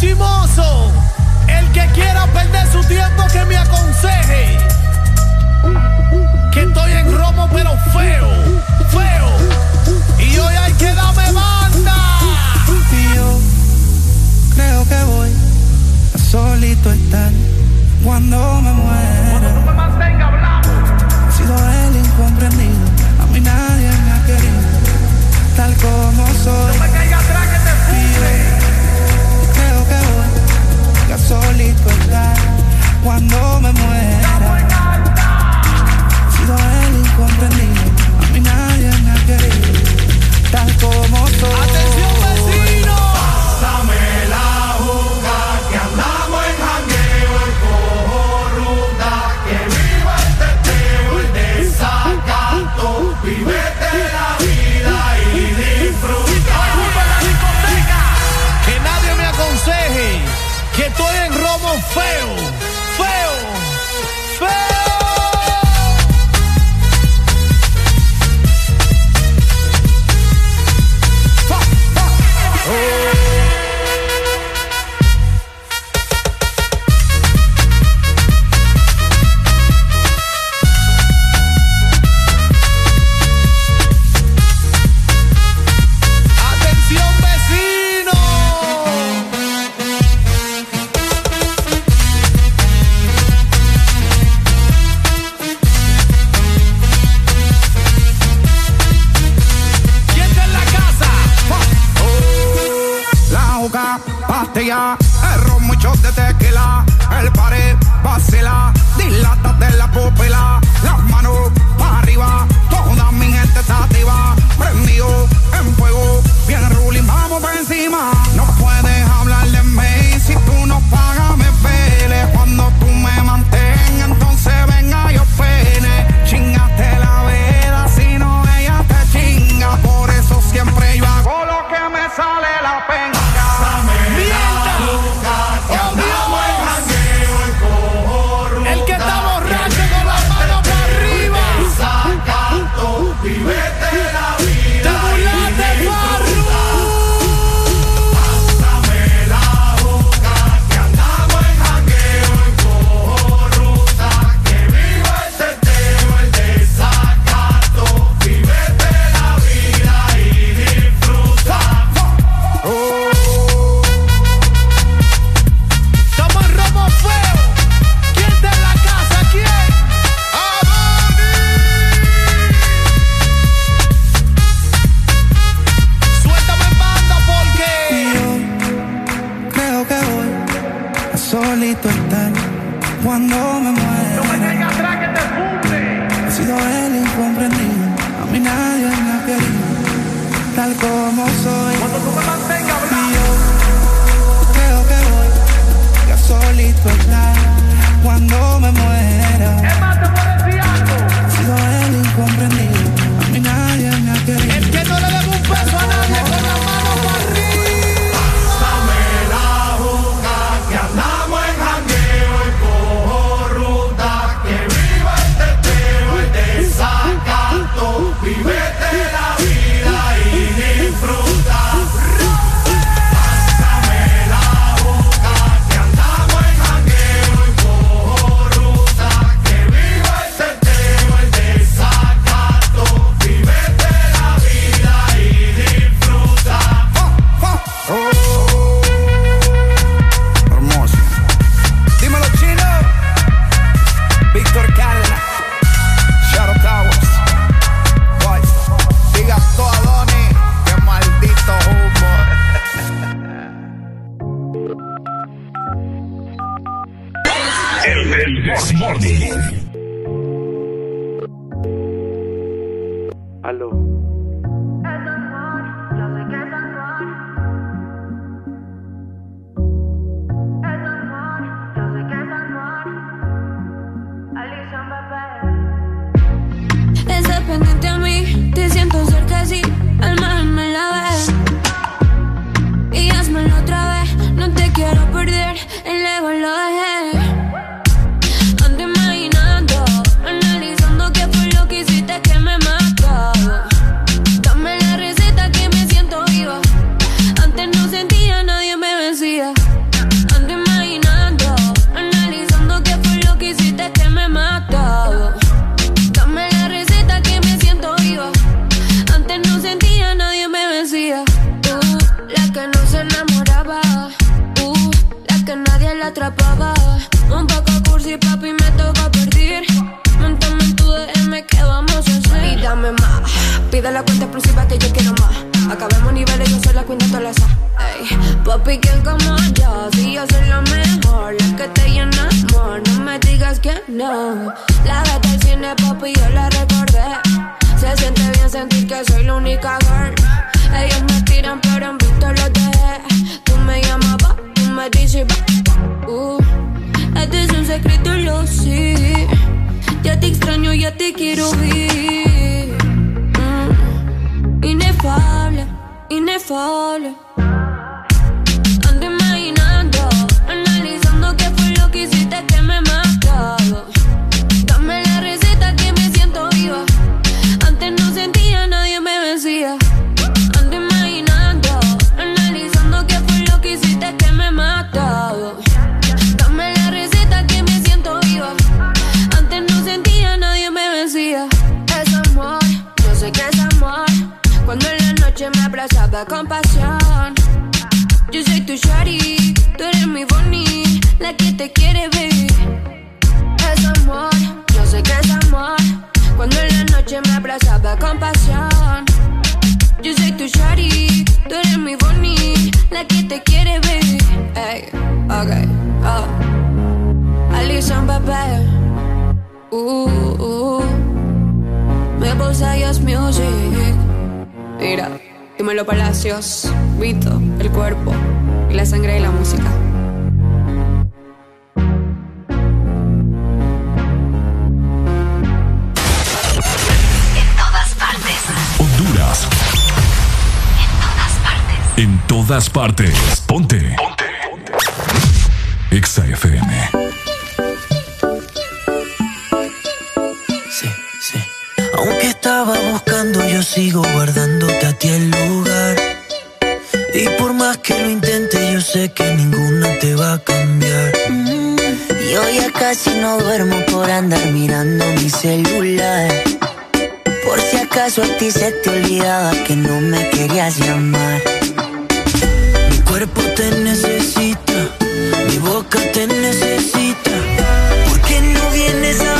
chimoso. El que quiera perder su tiempo que me aconseje. Que estoy en romo pero feo, feo. Y hoy hay que darme banda. Y yo creo que voy a solito estar cuando me muera. Cuando no me mantenga hablando. He sido el incomprendido, a mí nadie me ha querido, tal como soy. solito estar cuando me muera. Sido el incomprendido, a mí nadie me ha querido, tal como soy. caso a ti se te olvidaba que no me querías llamar. Mi cuerpo te necesita, mi boca te necesita. ¿Por qué no vienes a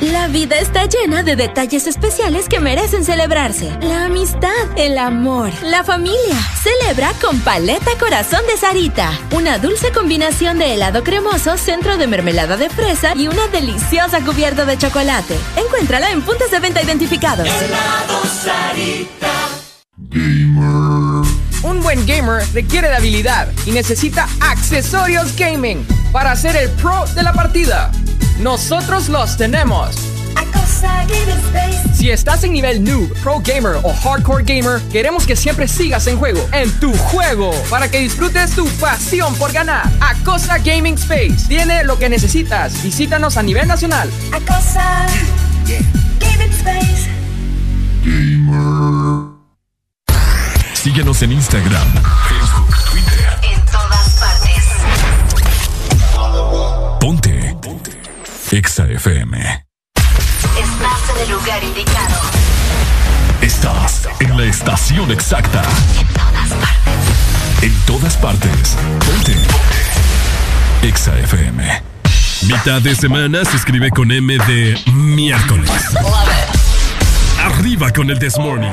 La vida está llena de detalles especiales que merecen celebrarse. La amistad, el amor, la familia. Celebra con Paleta Corazón de Sarita. Una dulce combinación de helado cremoso, centro de mermelada de fresa y una deliciosa cubierta de chocolate. Encuéntrala en puntos de venta identificados. Un buen gamer requiere de habilidad y necesita accesorios gaming para ser el pro de la partida. Nosotros los tenemos. Si estás en nivel noob, pro gamer o hardcore gamer, queremos que siempre sigas en juego, en tu juego, para que disfrutes tu pasión por ganar. Acosa Gaming Space tiene lo que necesitas. Visítanos a nivel nacional. Acosa Gaming Space. Síguenos en Instagram, Exa FM. Estás en el lugar indicado. Estás en la estación exacta. En todas partes. En todas partes. Ponte. Exa FM. Mitad de semana se escribe con M de miércoles. Arriba con el This Morning.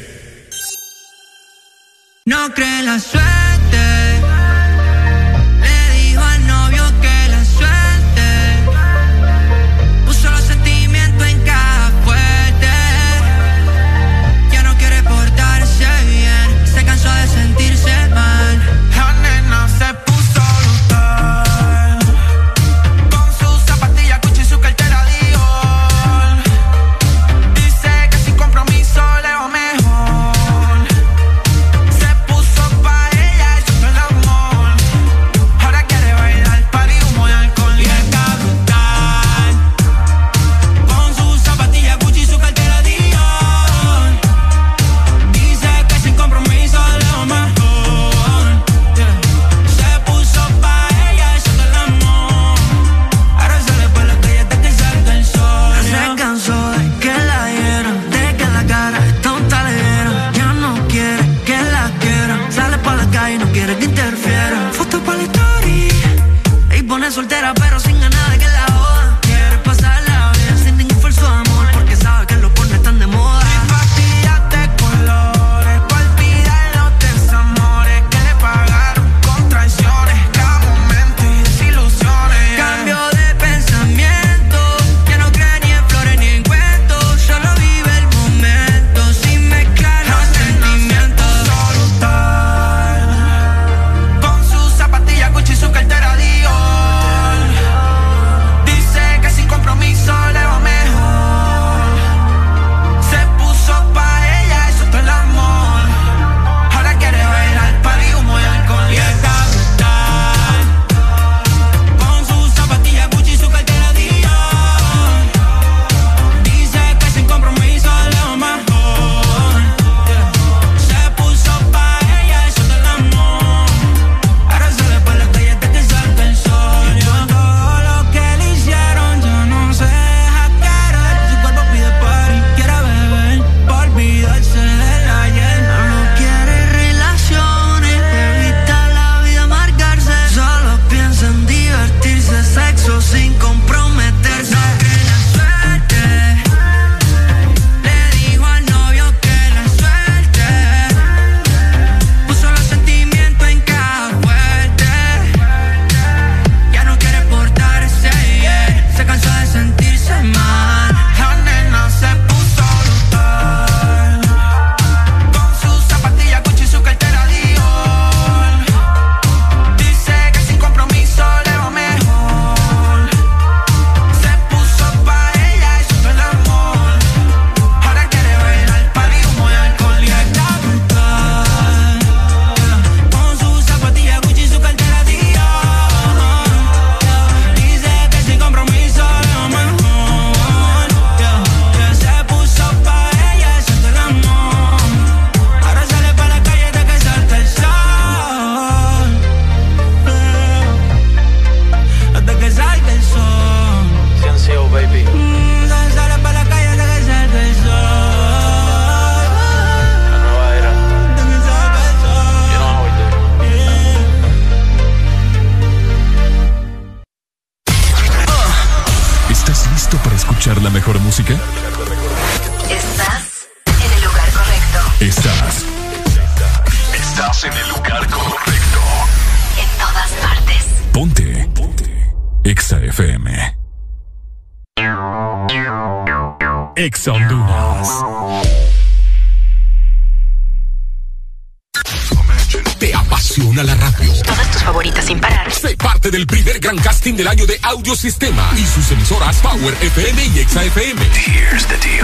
Sistema y sus emisoras Power FM y Exa FM.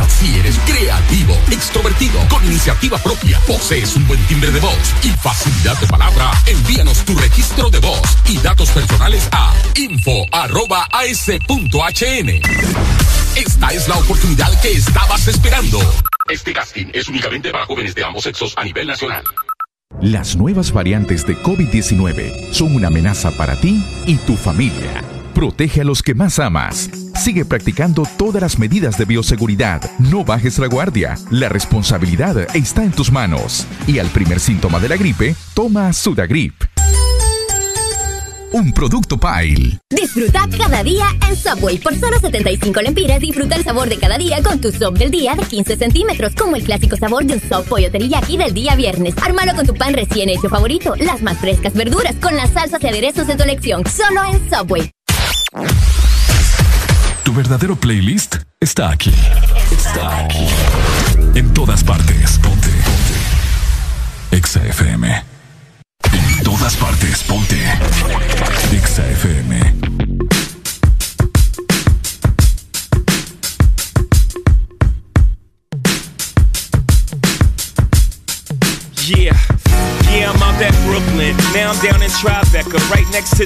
Si eres creativo, extrovertido, con iniciativa propia, posees un buen timbre de voz y facilidad de palabra, envíanos tu registro de voz y datos personales a info.as.hn. Esta es la oportunidad que estabas esperando. Este casting es únicamente para jóvenes de ambos sexos a nivel nacional. Las nuevas variantes de COVID-19 son una amenaza para ti y tu familia. Protege a los que más amas. Sigue practicando todas las medidas de bioseguridad. No bajes la guardia. La responsabilidad está en tus manos. Y al primer síntoma de la gripe, toma Sudagrip un producto Pile. Disfruta cada día en Subway. Por solo 75 lempiras, disfruta el sabor de cada día con tu sub del día de 15 centímetros, como el clásico sabor de un soft pollo teriyaki del día viernes. Armalo con tu pan recién hecho favorito, las más frescas verduras, con las salsas y aderezos de tu elección, solo en Subway. Verdadero playlist está aquí. Está aquí. En todas partes. Ponte. Ponte. Exa FM. En todas partes. Ponte. Exa FM. Yeah, yeah, I'm out at Brooklyn. Now I'm down in Tribeca, right next to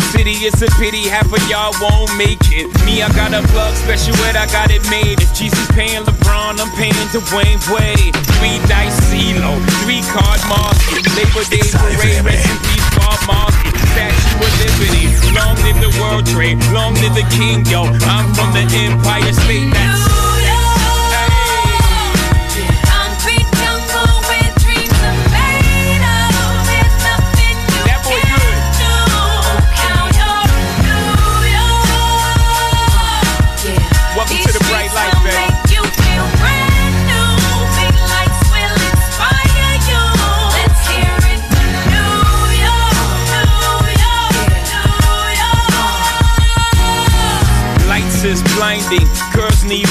city. It's a pity half of y'all won't make it. Me, I got a plug special ed, I got it made. If Jesus paying LeBron, I'm paying Dwayne Wade. Three dice CeeLo, three card Marcy. Labor Day parade, rest in peace, Bob. Statue of Liberty, long live the World Trade, long live the King, yo. I'm from the Empire State. That's me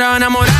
esperaba enamorarme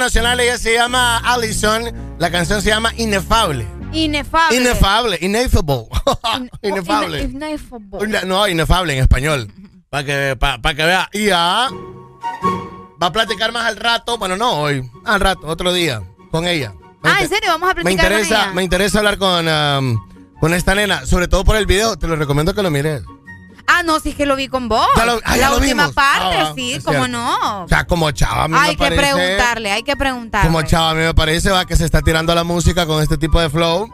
Nacional. Ella se llama Allison. La canción se llama Inefable. Inefable. Inefable, inefable. No, inefable en español. Para que, pa- pa que vea. Y ya. Va a platicar más al rato. Bueno, no hoy. Al rato, otro día. Con ella. Me Ah, ¿en serio? Vamos a Me platicar con interesa, ella. me interesa hablar con, um, con esta nena. Sobre todo por el video. Te lo recomiendo que lo mires. Ah, no, sí es que lo vi con vos. Ya lo- ah, la última vimos. parte, Ah, sí, cómo no. O sea, como chava a mí Hay me que parece. preguntarle, hay que preguntarle. Como chava a mí me parece va que se está tirando la música con este tipo de flow.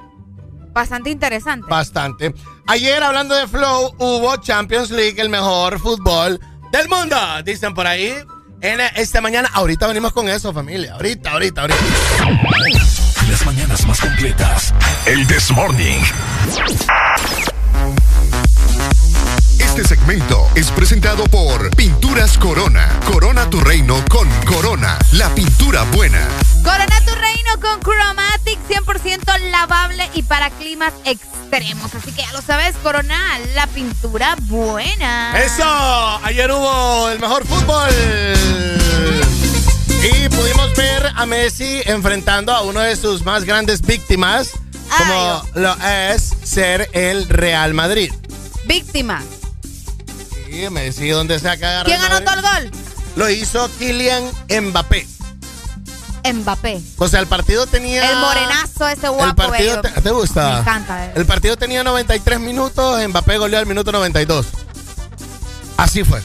Bastante interesante. Bastante. Ayer, hablando de flow, hubo Champions League, el mejor fútbol del mundo. Dicen por ahí. En esta mañana, ahorita venimos con eso, familia. Ahorita, ahorita, ahorita. Las mañanas más completas. El This Morning. Este segmento es presentado por Pinturas Corona. Corona tu reino con Corona, la pintura buena. Corona tu reino con Chromatic 100% lavable y para climas extremos. Así que ya lo sabes, Corona, la pintura buena. Eso, ayer hubo el mejor fútbol. Y pudimos ver a Messi enfrentando a uno de sus más grandes víctimas, como lo es ser el Real Madrid. Víctima. Sea que agarra ¿Quién anotó el gol? Lo hizo Kylian Mbappé. Mbappé. O sea, el partido tenía. El morenazo ese guapo. El partido bello. te, ¿te gusta? Me encanta. eh. El partido tenía 93 minutos, Mbappé goleó al minuto 92. Así fue.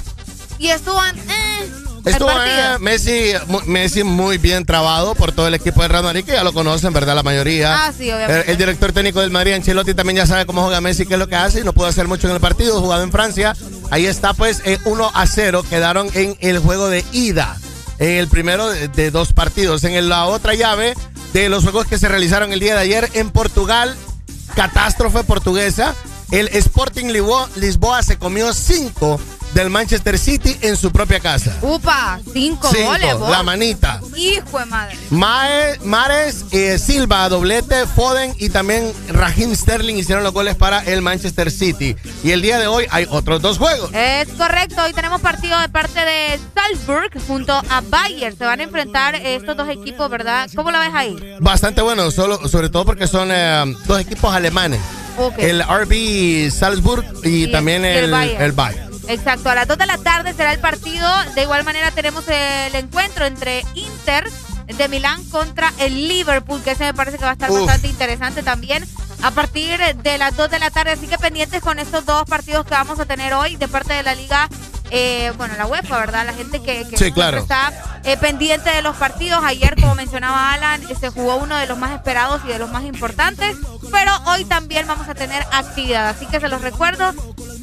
Y estuvo. eh, Estuvo eh, Messi, Messi muy bien trabado por todo el equipo de Real Madrid, que ya lo conocen, ¿verdad? La mayoría. Ah, sí, obviamente. El, el director técnico del Madrid, Ancelotti, también ya sabe cómo juega Messi, qué es lo que hace, y no pudo hacer mucho en el partido, jugado en Francia. Ahí está, pues, eh, 1 a 0, quedaron en el juego de ida. En el primero de, dos partidos. En la otra llave de los juegos que se realizaron el día de ayer en Portugal, catástrofe portuguesa. El Sporting Lisboa, Lisboa se comió cinco del Manchester City en su propia casa. Upa, cinco, Cinco, goles, vos. la manita. Hijo de madre. Mae- Mares, eh, Silva, doblete, Foden y también Raheem Sterling hicieron los goles para el Manchester City. Y el día de hoy hay otros dos juegos. Es correcto, hoy tenemos partido de parte de Salzburg junto a Bayern. Se van a enfrentar estos dos equipos, ¿verdad? ¿Cómo la ves ahí? Bastante bueno, solo, sobre todo porque son eh, dos equipos alemanes. El RB Salzburg y, Y también el- el el, Bayern. el Bayern. Exacto, a las 2 de la tarde será el partido. De igual manera tenemos el encuentro entre Inter de Milán contra el Liverpool, que ese me parece que va a estar Uf. bastante interesante también a partir de las 2 de la tarde. Así que pendientes con estos dos partidos que vamos a tener hoy de parte de la liga. eh, bueno, la UEFA, ¿verdad? La gente que, que Sí, siempre claro. está eh, pendiente de los partidos. Ayer, como mencionaba Alan, se jugó uno de los más esperados y de los más importantes. Pero hoy también vamos a tener actividad. Así que se los recuerdo.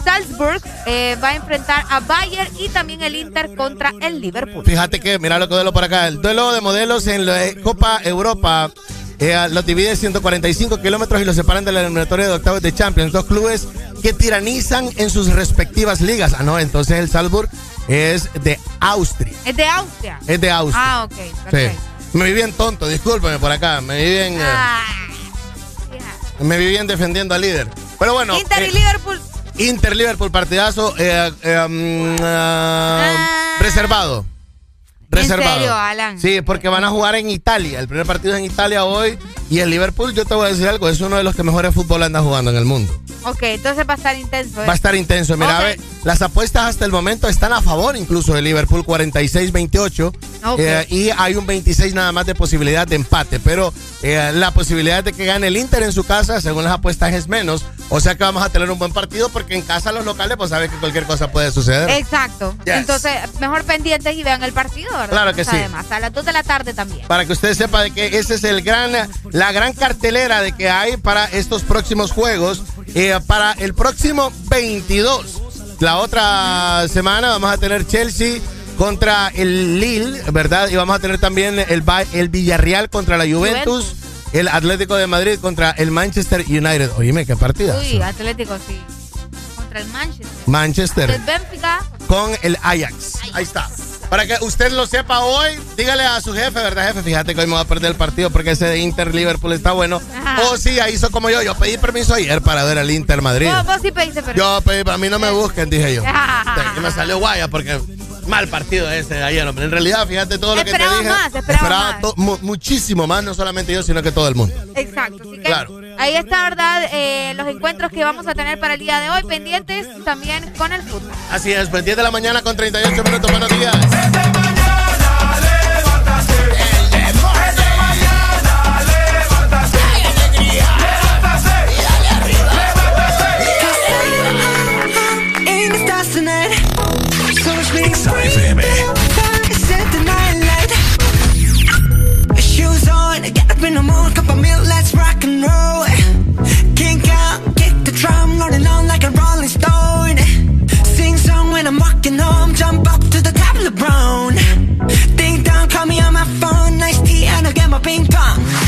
Salzburg eh, va a enfrentar a Bayern y también el Inter contra el Liverpool. Fíjate que, mira lo que duelo por acá. El duelo de modelos en la Copa Europa eh, los divide 145 kilómetros y los separan de la eliminatoria de octavos de Champions. Dos clubes que tiranizan en sus respectivas ligas. Ah, no, entonces el Salzburg es de Austria. Es de Austria. Es de Austria. Ah, ok. Sí. Perfecto. Me vi bien tonto, discúlpeme por acá. Me vi bien, eh, me vi bien defendiendo al líder. Pero bueno. Inter eh, y Liverpool. Inter Liverpool partidazo mm, ah, reservado. Reservado. serio, Alan? Sí, porque van a jugar en Italia. El primer partido es en Italia hoy. Y el Liverpool, yo te voy a decir algo, es uno de los que mejores fútbol anda jugando en el mundo. Ok, entonces va a estar intenso. ¿eh? Va a estar intenso. Mira, Ok. ve, las apuestas hasta el momento están a favor incluso de Liverpool, 46-28. Ok. Eh, y hay un 26 nada más de posibilidad de empate. Pero eh, la posibilidad de que gane el Inter en su casa, según las apuestas, es menos. O sea que vamos a tener un buen partido porque en casa los locales, pues sabes que cualquier cosa puede suceder. Exacto. Yes. Entonces, mejor pendientes y vean el partido, ¿verdad? Claro que sí. Además, a las 2 de la tarde también. Para que usted sepa de que ese es el gran, la gran cartelera de que hay para estos próximos juegos. Eh, para el próximo 22, la otra semana vamos a tener Chelsea contra el Lille, ¿verdad? Y vamos a tener también el, el Villarreal contra la Juventus, el Atlético de Madrid contra el Manchester United. Oíme, qué partida. Uy, Atlético, sí. Contra el Manchester. Manchester El Benfica. con el Ajax. Ahí está. Para que usted lo sepa hoy, dígale a su jefe, ¿verdad, jefe? Fíjate que hoy me va a perder el partido porque ese de Inter Liverpool está bueno. O sí, ahí hizo como yo. Yo pedí permiso ayer para ver al Inter Madrid. Vos, vos sí pediste permiso. Yo pedí, para mí no me busquen, dije yo. Y me salió guaya porque mal partido ese de ayer, hombre. En realidad, fíjate todo lo que Esperaba te dije. más, esperaba más. to- mu- muchísimo más, no solamente yo, sino que todo el mundo. Exacto. Así que Claro. ahí está, ¿verdad? Eh, los encuentros que vamos a tener para el día de hoy, pendientes también con el fútbol. Así es, pues 10 de la mañana con 38 minutos. Buenos días. Tonight. Exa FM. Set the. Shoes on, get up in the let's rock and roll. Out, kick the drum, rolling on like a rolling stone. Sing song when I'm walking home, jump up to the top of the. Ding dong, call me on my phone, tea, and ping pong.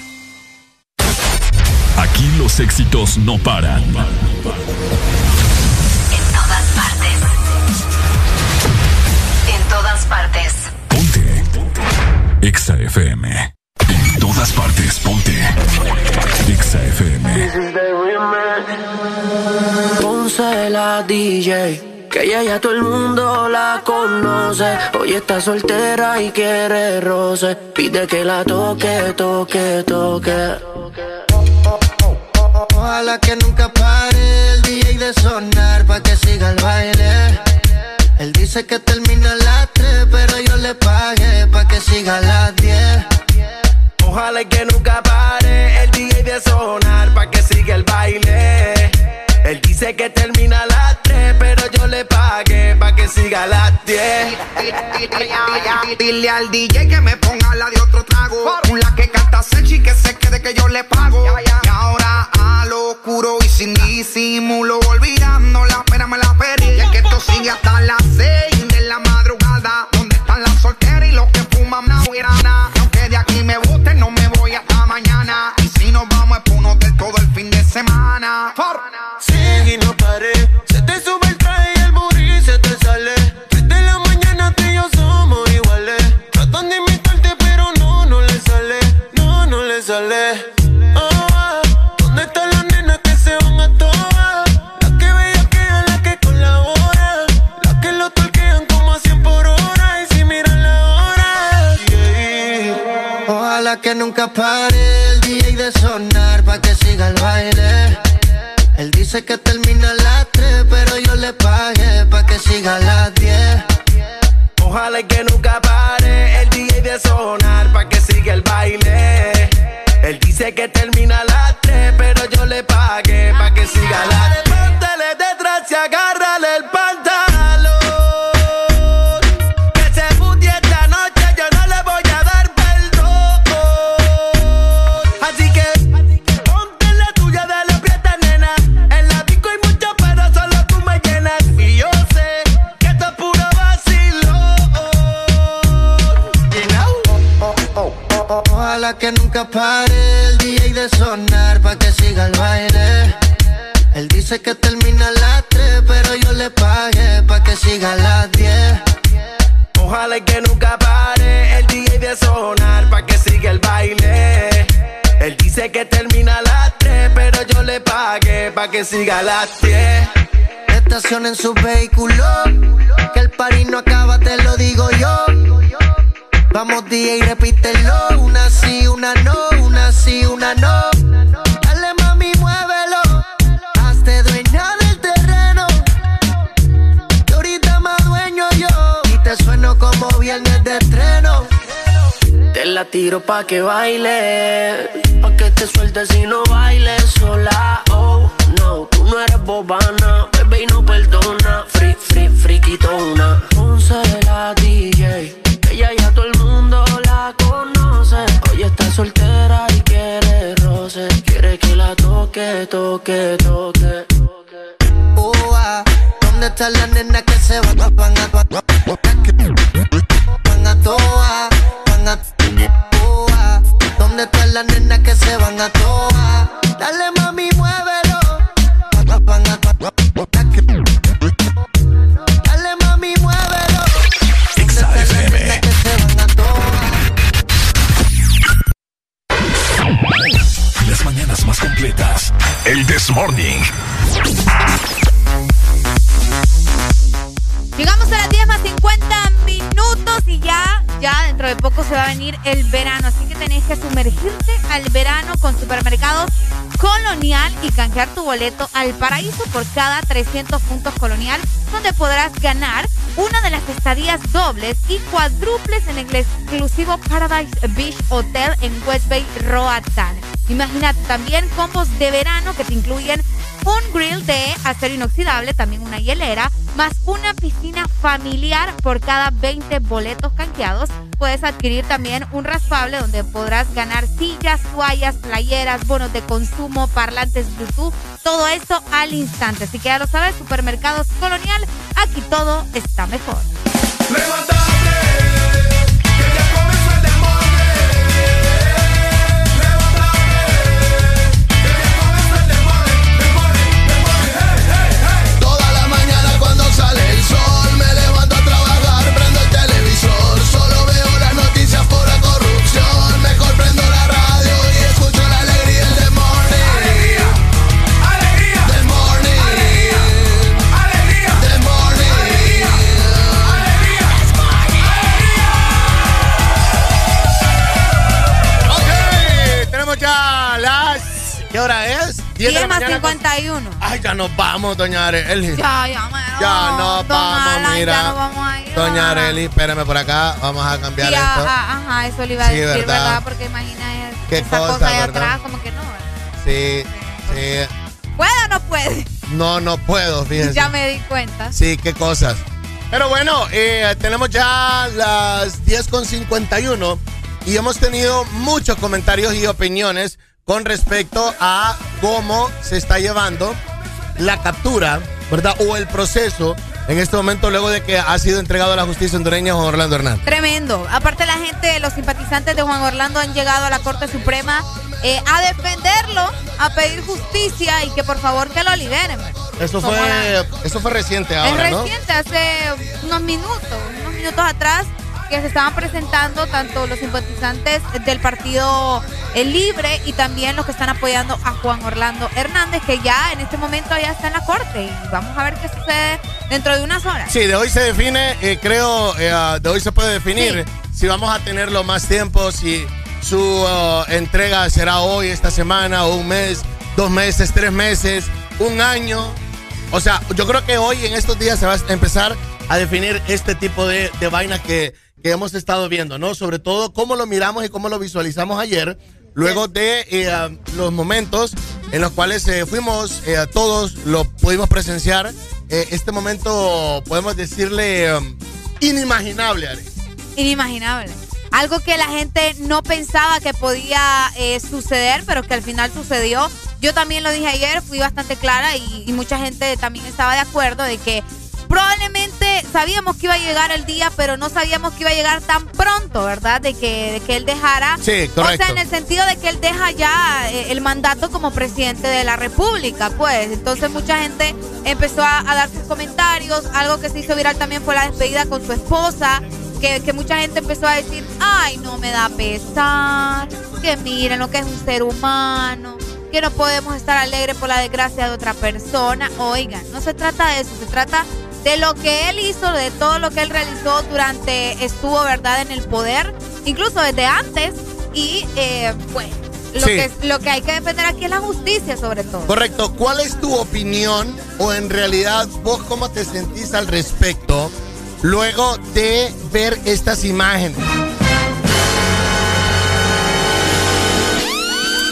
Los éxitos no paran. En todas partes. En todas partes. Ponte. Exa FM. En todas partes, ponte. Exa FM. Ponce la DJ. Que ella ya todo el mundo la conoce. Hoy está soltera y quiere roce. Pide que la toque, toque, toque. Paraíso por cada 300 puntos colonial, donde podrás ganar una de las estadías dobles y cuádruples en el exclusivo Paradise Beach Hotel en West Bay, Roatán. Imagínate también combos de verano que te incluyen un grill de acero inoxidable, también una hielera, más una piscina familiar por cada 20 boletos canjeados. Puedes adquirir también un raspable donde podrás ganar sillas, toallas, playeras, bonos de consumo, parlantes Bluetooth, todo esto al instante. Así que ya lo sabes, Supermercados Colonial, aquí todo está mejor. Ya nos vamos, doña Arely. Ya, ya, mano. Ya nos vamos, Alan, mira. Ya nos vamos a ir. Doña Arely, espérame por acá. Vamos a cambiar Sí, esto. ajá, ajá, eso le iba a Sí, decir, ¿verdad? ¿verdad? Porque imagina es- Qué esa cosa, cosa, atrás, como que no. ¿verdad? Sí, sí. ¿Puede o no puede? No, no puedo, fíjense. Ya me di cuenta. Sí, qué cosas. Pero bueno, eh, tenemos ya las 10.51 y hemos tenido muchos comentarios y opiniones con respecto a cómo se está llevando la captura, ¿verdad? O el proceso en este momento luego de que ha sido entregado a la justicia hondureña Juan Orlando Hernández. Tremendo. Aparte la gente, los simpatizantes de Juan Orlando han llegado a la Corte Suprema eh, a defenderlo, a pedir justicia y que por favor que lo liberen. Eso Como fue, la- eso fue reciente ahora, es ¿no? reciente, hace unos minutos, unos minutos atrás, que se estaban presentando tanto los simpatizantes del partido El Libre y también los que están apoyando a Juan Orlando Hernández, que ya en este momento ya está en la corte y vamos a ver qué sucede dentro de unas horas. Sí, de hoy se define, eh, creo, eh, ah, de hoy se puede definir si vamos a tenerlo más tiempo, si su ah, entrega será hoy, esta semana, o un mes, dos meses, tres meses, un año. O sea, yo creo que hoy en estos días se va a empezar a definir este tipo de, de vainas que, que hemos estado viendo, ¿no? Sobre todo cómo lo miramos y cómo lo visualizamos ayer, luego de eh, ah, los momentos en los cuales eh, fuimos eh, todos, lo pudimos presenciar. Eh, este momento, podemos decirle, um, inimaginable, Ale. Inimaginable. Algo que la gente no pensaba que podía eh, suceder, pero que al final sucedió. Yo también lo dije ayer, fui bastante clara y, y mucha gente también estaba de acuerdo de que probablemente sabíamos que iba a llegar el día, pero no sabíamos que iba a llegar tan pronto, ¿verdad? De que, de que él dejara. Sí, O correcto. sea, en el sentido de que él deja ya eh, el mandato como presidente de la República, pues. Entonces mucha gente empezó a, a dar sus comentarios. Algo que se hizo viral también fue la despedida con su esposa. Que, que mucha gente empezó a decir, ay, no me da pesar, que miren lo que es un ser humano, que no podemos estar alegres por la desgracia de otra persona. Oigan, no se trata de eso, se trata de lo que él hizo, de todo lo que él realizó durante, estuvo, ¿verdad?, en el poder, incluso desde antes. Y, eh, bueno, lo, Sí. que, lo que hay que defender aquí es la justicia, sobre todo. Correcto. ¿Cuál es tu opinión o en realidad vos cómo te sentís al respecto luego de ver estas imágenes?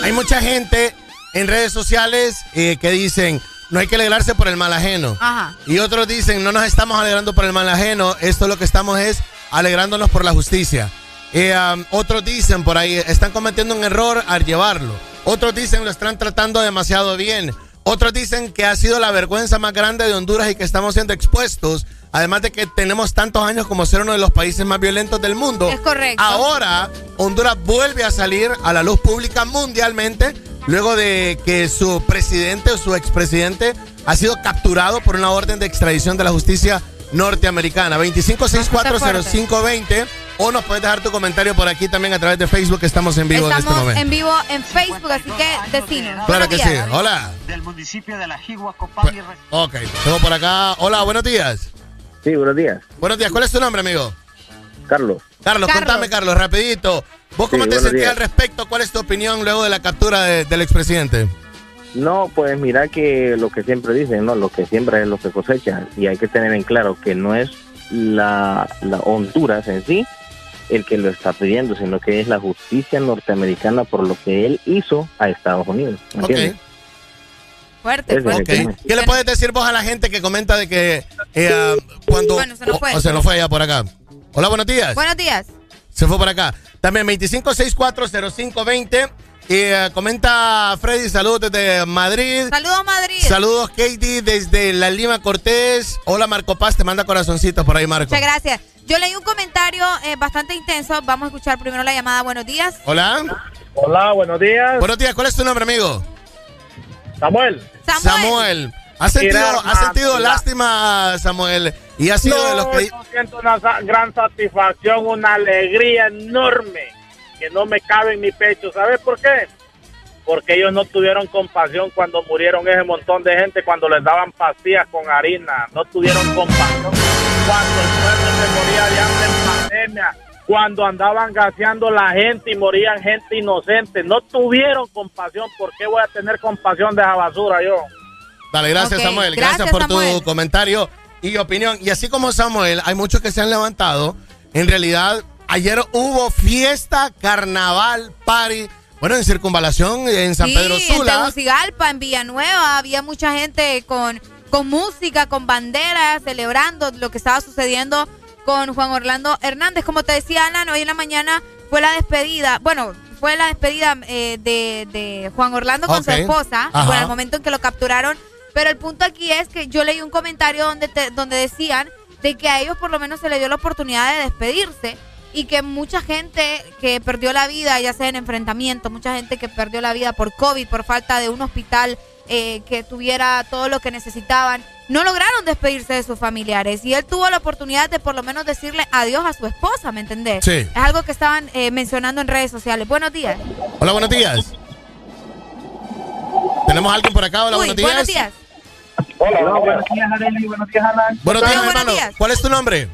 Hay mucha gente en redes sociales eh, que dicen no hay que alegrarse por el mal ajeno. Ajá. Y otros dicen no nos estamos alegrando por el mal ajeno, esto lo que estamos es alegrándonos por la justicia. Eh, um, otros dicen por ahí, están cometiendo un error al llevarlo. Otros dicen lo están tratando demasiado bien. Otros dicen que ha sido la vergüenza más grande de Honduras y que estamos siendo expuestos. Además de que tenemos tantos años como ser uno de los países más violentos del mundo. Es correcto. Ahora, Honduras vuelve a salir a la luz pública mundialmente luego de que su presidente o su expresidente ha sido capturado por una orden de extradición de la justicia norteamericana. 25640520 o nos puedes dejar tu comentario por aquí también a través de Facebook que estamos en vivo en este Estamos momento. en vivo en Facebook, así que decinos. Claro Buenos que días, sí. Hola. Del municipio de La Jigua, Copán y Ok, tengo por acá. Hola, buenos días. Sí, buenos días. Buenos días. ¿Cuál es tu nombre, amigo? Carlos. Carlos, contame, Carlos, rapidito. ¿Vos cómo Sí, te sentís días. al respecto? ¿Cuál es tu opinión luego de la captura de- del expresidente? No, pues mira que lo que siempre dicen, ¿no? Lo que siembra es lo que cosecha. Y hay que tener en claro que no es la, la Honduras en sí el que lo está pidiendo, sino que es la justicia norteamericana por lo que él hizo a Estados Unidos. ¿me entiendes? Fuerte, tema. ¿Qué le puedes decir vos a la gente que comenta de que eh, cuando... Bueno, se nos fue. o- o se nos fue ya por acá. Hola, buenos días. Buenos días. Se fue por acá. También 25640520. Y eh, comenta Freddy, saludos desde Madrid. Saludos, Madrid. Saludos, Katie, desde la Lima Cortés. Hola, Marco Paz, te manda corazoncitos por ahí, Marco. Muchas gracias. Yo leí un comentario eh, bastante intenso. Vamos a escuchar primero la llamada. Buenos días. Hola. Hola, buenos días. Buenos días, ¿cuál es tu nombre, amigo? Samuel. Samuel. ¿Has sentido, Mira, has sentido lástima, Samuel? Y ha sido no, de los que... yo siento una gran satisfacción, una alegría enorme que no me cabe en mi pecho. ¿Sabes por qué? Porque ellos no tuvieron compasión cuando murieron ese montón de gente, cuando les daban pastillas con harina. No tuvieron compasión cuando el pueblo se moría de hambre en pandemia. Cuando andaban gaseando la gente y morían gente inocente. No tuvieron compasión. ¿Por qué voy a tener compasión de esa basura yo? Dale, gracias Samuel. Gracias, gracias, por Samuel. tu comentario y opinión. Y así como Samuel, hay muchos que se han levantado. En realidad, ayer hubo fiesta, carnaval, party. Bueno, en circunvalación, en San sí, Pedro en Sula. Tegucigalpa, en Villanueva, había mucha gente con, con música, con banderas, celebrando lo que estaba sucediendo con Juan Orlando Hernández. Como te decía, Alan, hoy en la mañana fue la despedida, bueno, fue la despedida eh, de, de Juan Orlando con su esposa, Ajá. bueno, al momento en que lo capturaron. Pero el punto aquí es que yo leí un comentario donde, te- donde decían de que a ellos por lo menos se les dio la oportunidad de despedirse y que mucha gente que perdió la vida, ya sea en enfrentamiento, mucha gente que perdió la vida por COVID, por falta de un hospital eh, que tuviera todo lo que necesitaban, no lograron despedirse de sus familiares. Y él tuvo la oportunidad de por lo menos decirle adiós a su esposa, ¿me entendés? Sí. Es algo que estaban eh, mencionando en redes sociales. Buenos días. Hola, buenos días. ¿Tenemos a alguien por acá? Hola, Uy, buenos días. buenos días. Hola, buenos días, Arely. Buenos días, Alan. Buenos días, buenos hermano. días. ¿Cuál es tu nombre?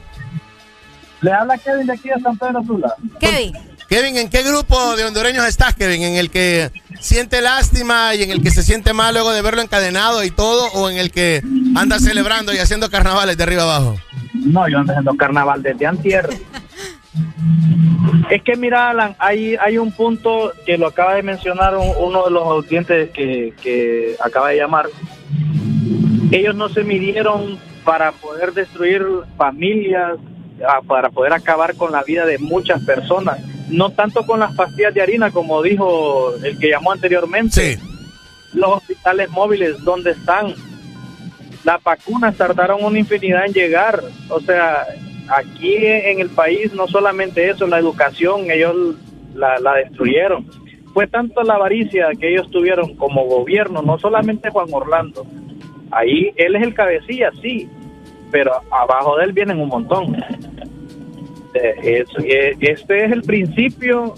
Le habla Kevin de aquí de San Pedro Sula. Kevin. Kevin, ¿en qué grupo de hondureños estás, Kevin? ¿En el que siente lástima y en el que se siente mal luego de verlo encadenado y todo? ¿O en el que anda celebrando y haciendo carnavales de arriba abajo? No, yo ando haciendo carnaval desde antier. Es que mira, Alan, hay, hay un punto que lo acaba de mencionar un- uno de los audientes que, que acaba de llamar. Ellos no se midieron para poder destruir familias, ah, para poder acabar con la vida de muchas personas. No tanto con las pastillas de harina, como dijo el que llamó anteriormente. Los hospitales móviles, ¿dónde están? Las vacunas tardaron una infinidad en llegar. O sea, aquí en el país no solamente eso, la educación, ellos la, la destruyeron. Fue tanto la avaricia que ellos tuvieron como gobierno, no solamente Juan Orlando. Ahí él es el cabecilla, sí, pero abajo de él vienen un montón. Es- este es el principio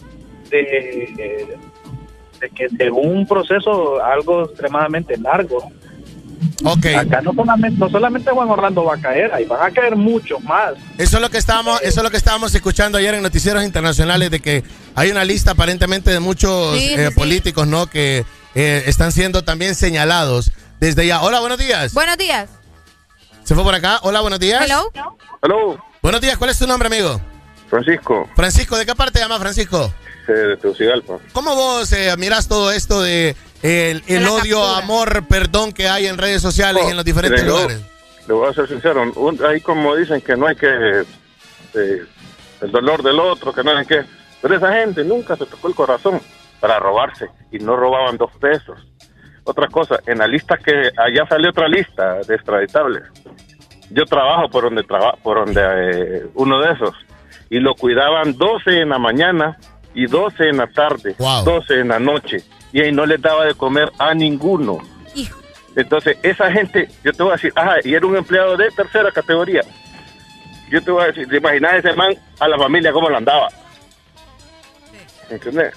de, de que de un proceso algo extremadamente largo. Acá no solamente, no solamente Juan Orlando va a caer, ahí van a caer muchos más. Eso es lo que estábamos, eso es lo que estábamos escuchando ayer en noticieros internacionales de que hay una lista aparentemente de muchos Sí, sí, eh, sí. políticos, ¿no? Que eh, están siendo también señalados desde ya. Hola, buenos días. Buenos días. ¿Se fue por acá? Hola, buenos días. Hello. Hello, Buenos días, ¿cuál es tu nombre, amigo? Francisco, Francisco, ¿de qué parte llamas, Francisco? eh, de Tegucigalpa. ¿Cómo vos eh, mirás todo esto de el, el odio, captura. amor, perdón que hay en redes sociales y en los diferentes Mire, yo lugares? Le voy a ser sincero, un- ahí como dicen que no hay que, eh, el dolor del otro, que no hay que, pero esa gente nunca se tocó el corazón para robarse y no robaban dos pesos. Otra cosa, en la lista que allá salió otra lista de extraditables. Yo trabajo por donde traba, por donde eh, uno de esos y lo cuidaban 12 en la mañana y 12 en la tarde, 12 en la noche y ahí no les daba de comer a ninguno. Entonces, esa gente, yo te voy a decir, ajá, y era un empleado de tercera categoría. Yo te voy a decir, ¿te imaginas ese man a la familia cómo lo andaba? ¿Entendés?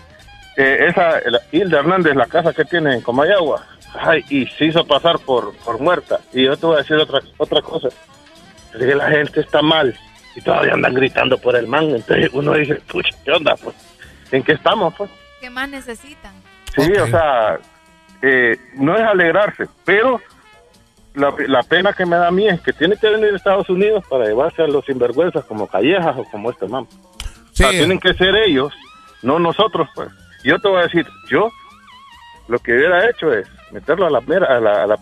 Eh, esa, la Hilda Hernández, la casa que tiene en Comayagua, ay, y se hizo pasar por, por muerta. Y yo te voy a decir otra, otra cosa. Es que la gente está mal. y todavía andan gritando por el man. Entonces uno dice, pucha, ¿qué onda? Pues, ¿En qué estamos? Pues? ¿Qué más necesitan? Sí, o sea, eh, no es alegrarse, pero la, la pena que me da a mí es que tiene que venir a Estados Unidos para llevarse a los sinvergüenzas como Callejas o como este man. O sea, tienen que ser ellos, no nosotros, pues. Yo te voy a decir, yo lo que hubiera hecho es meterlo a la, a la, a la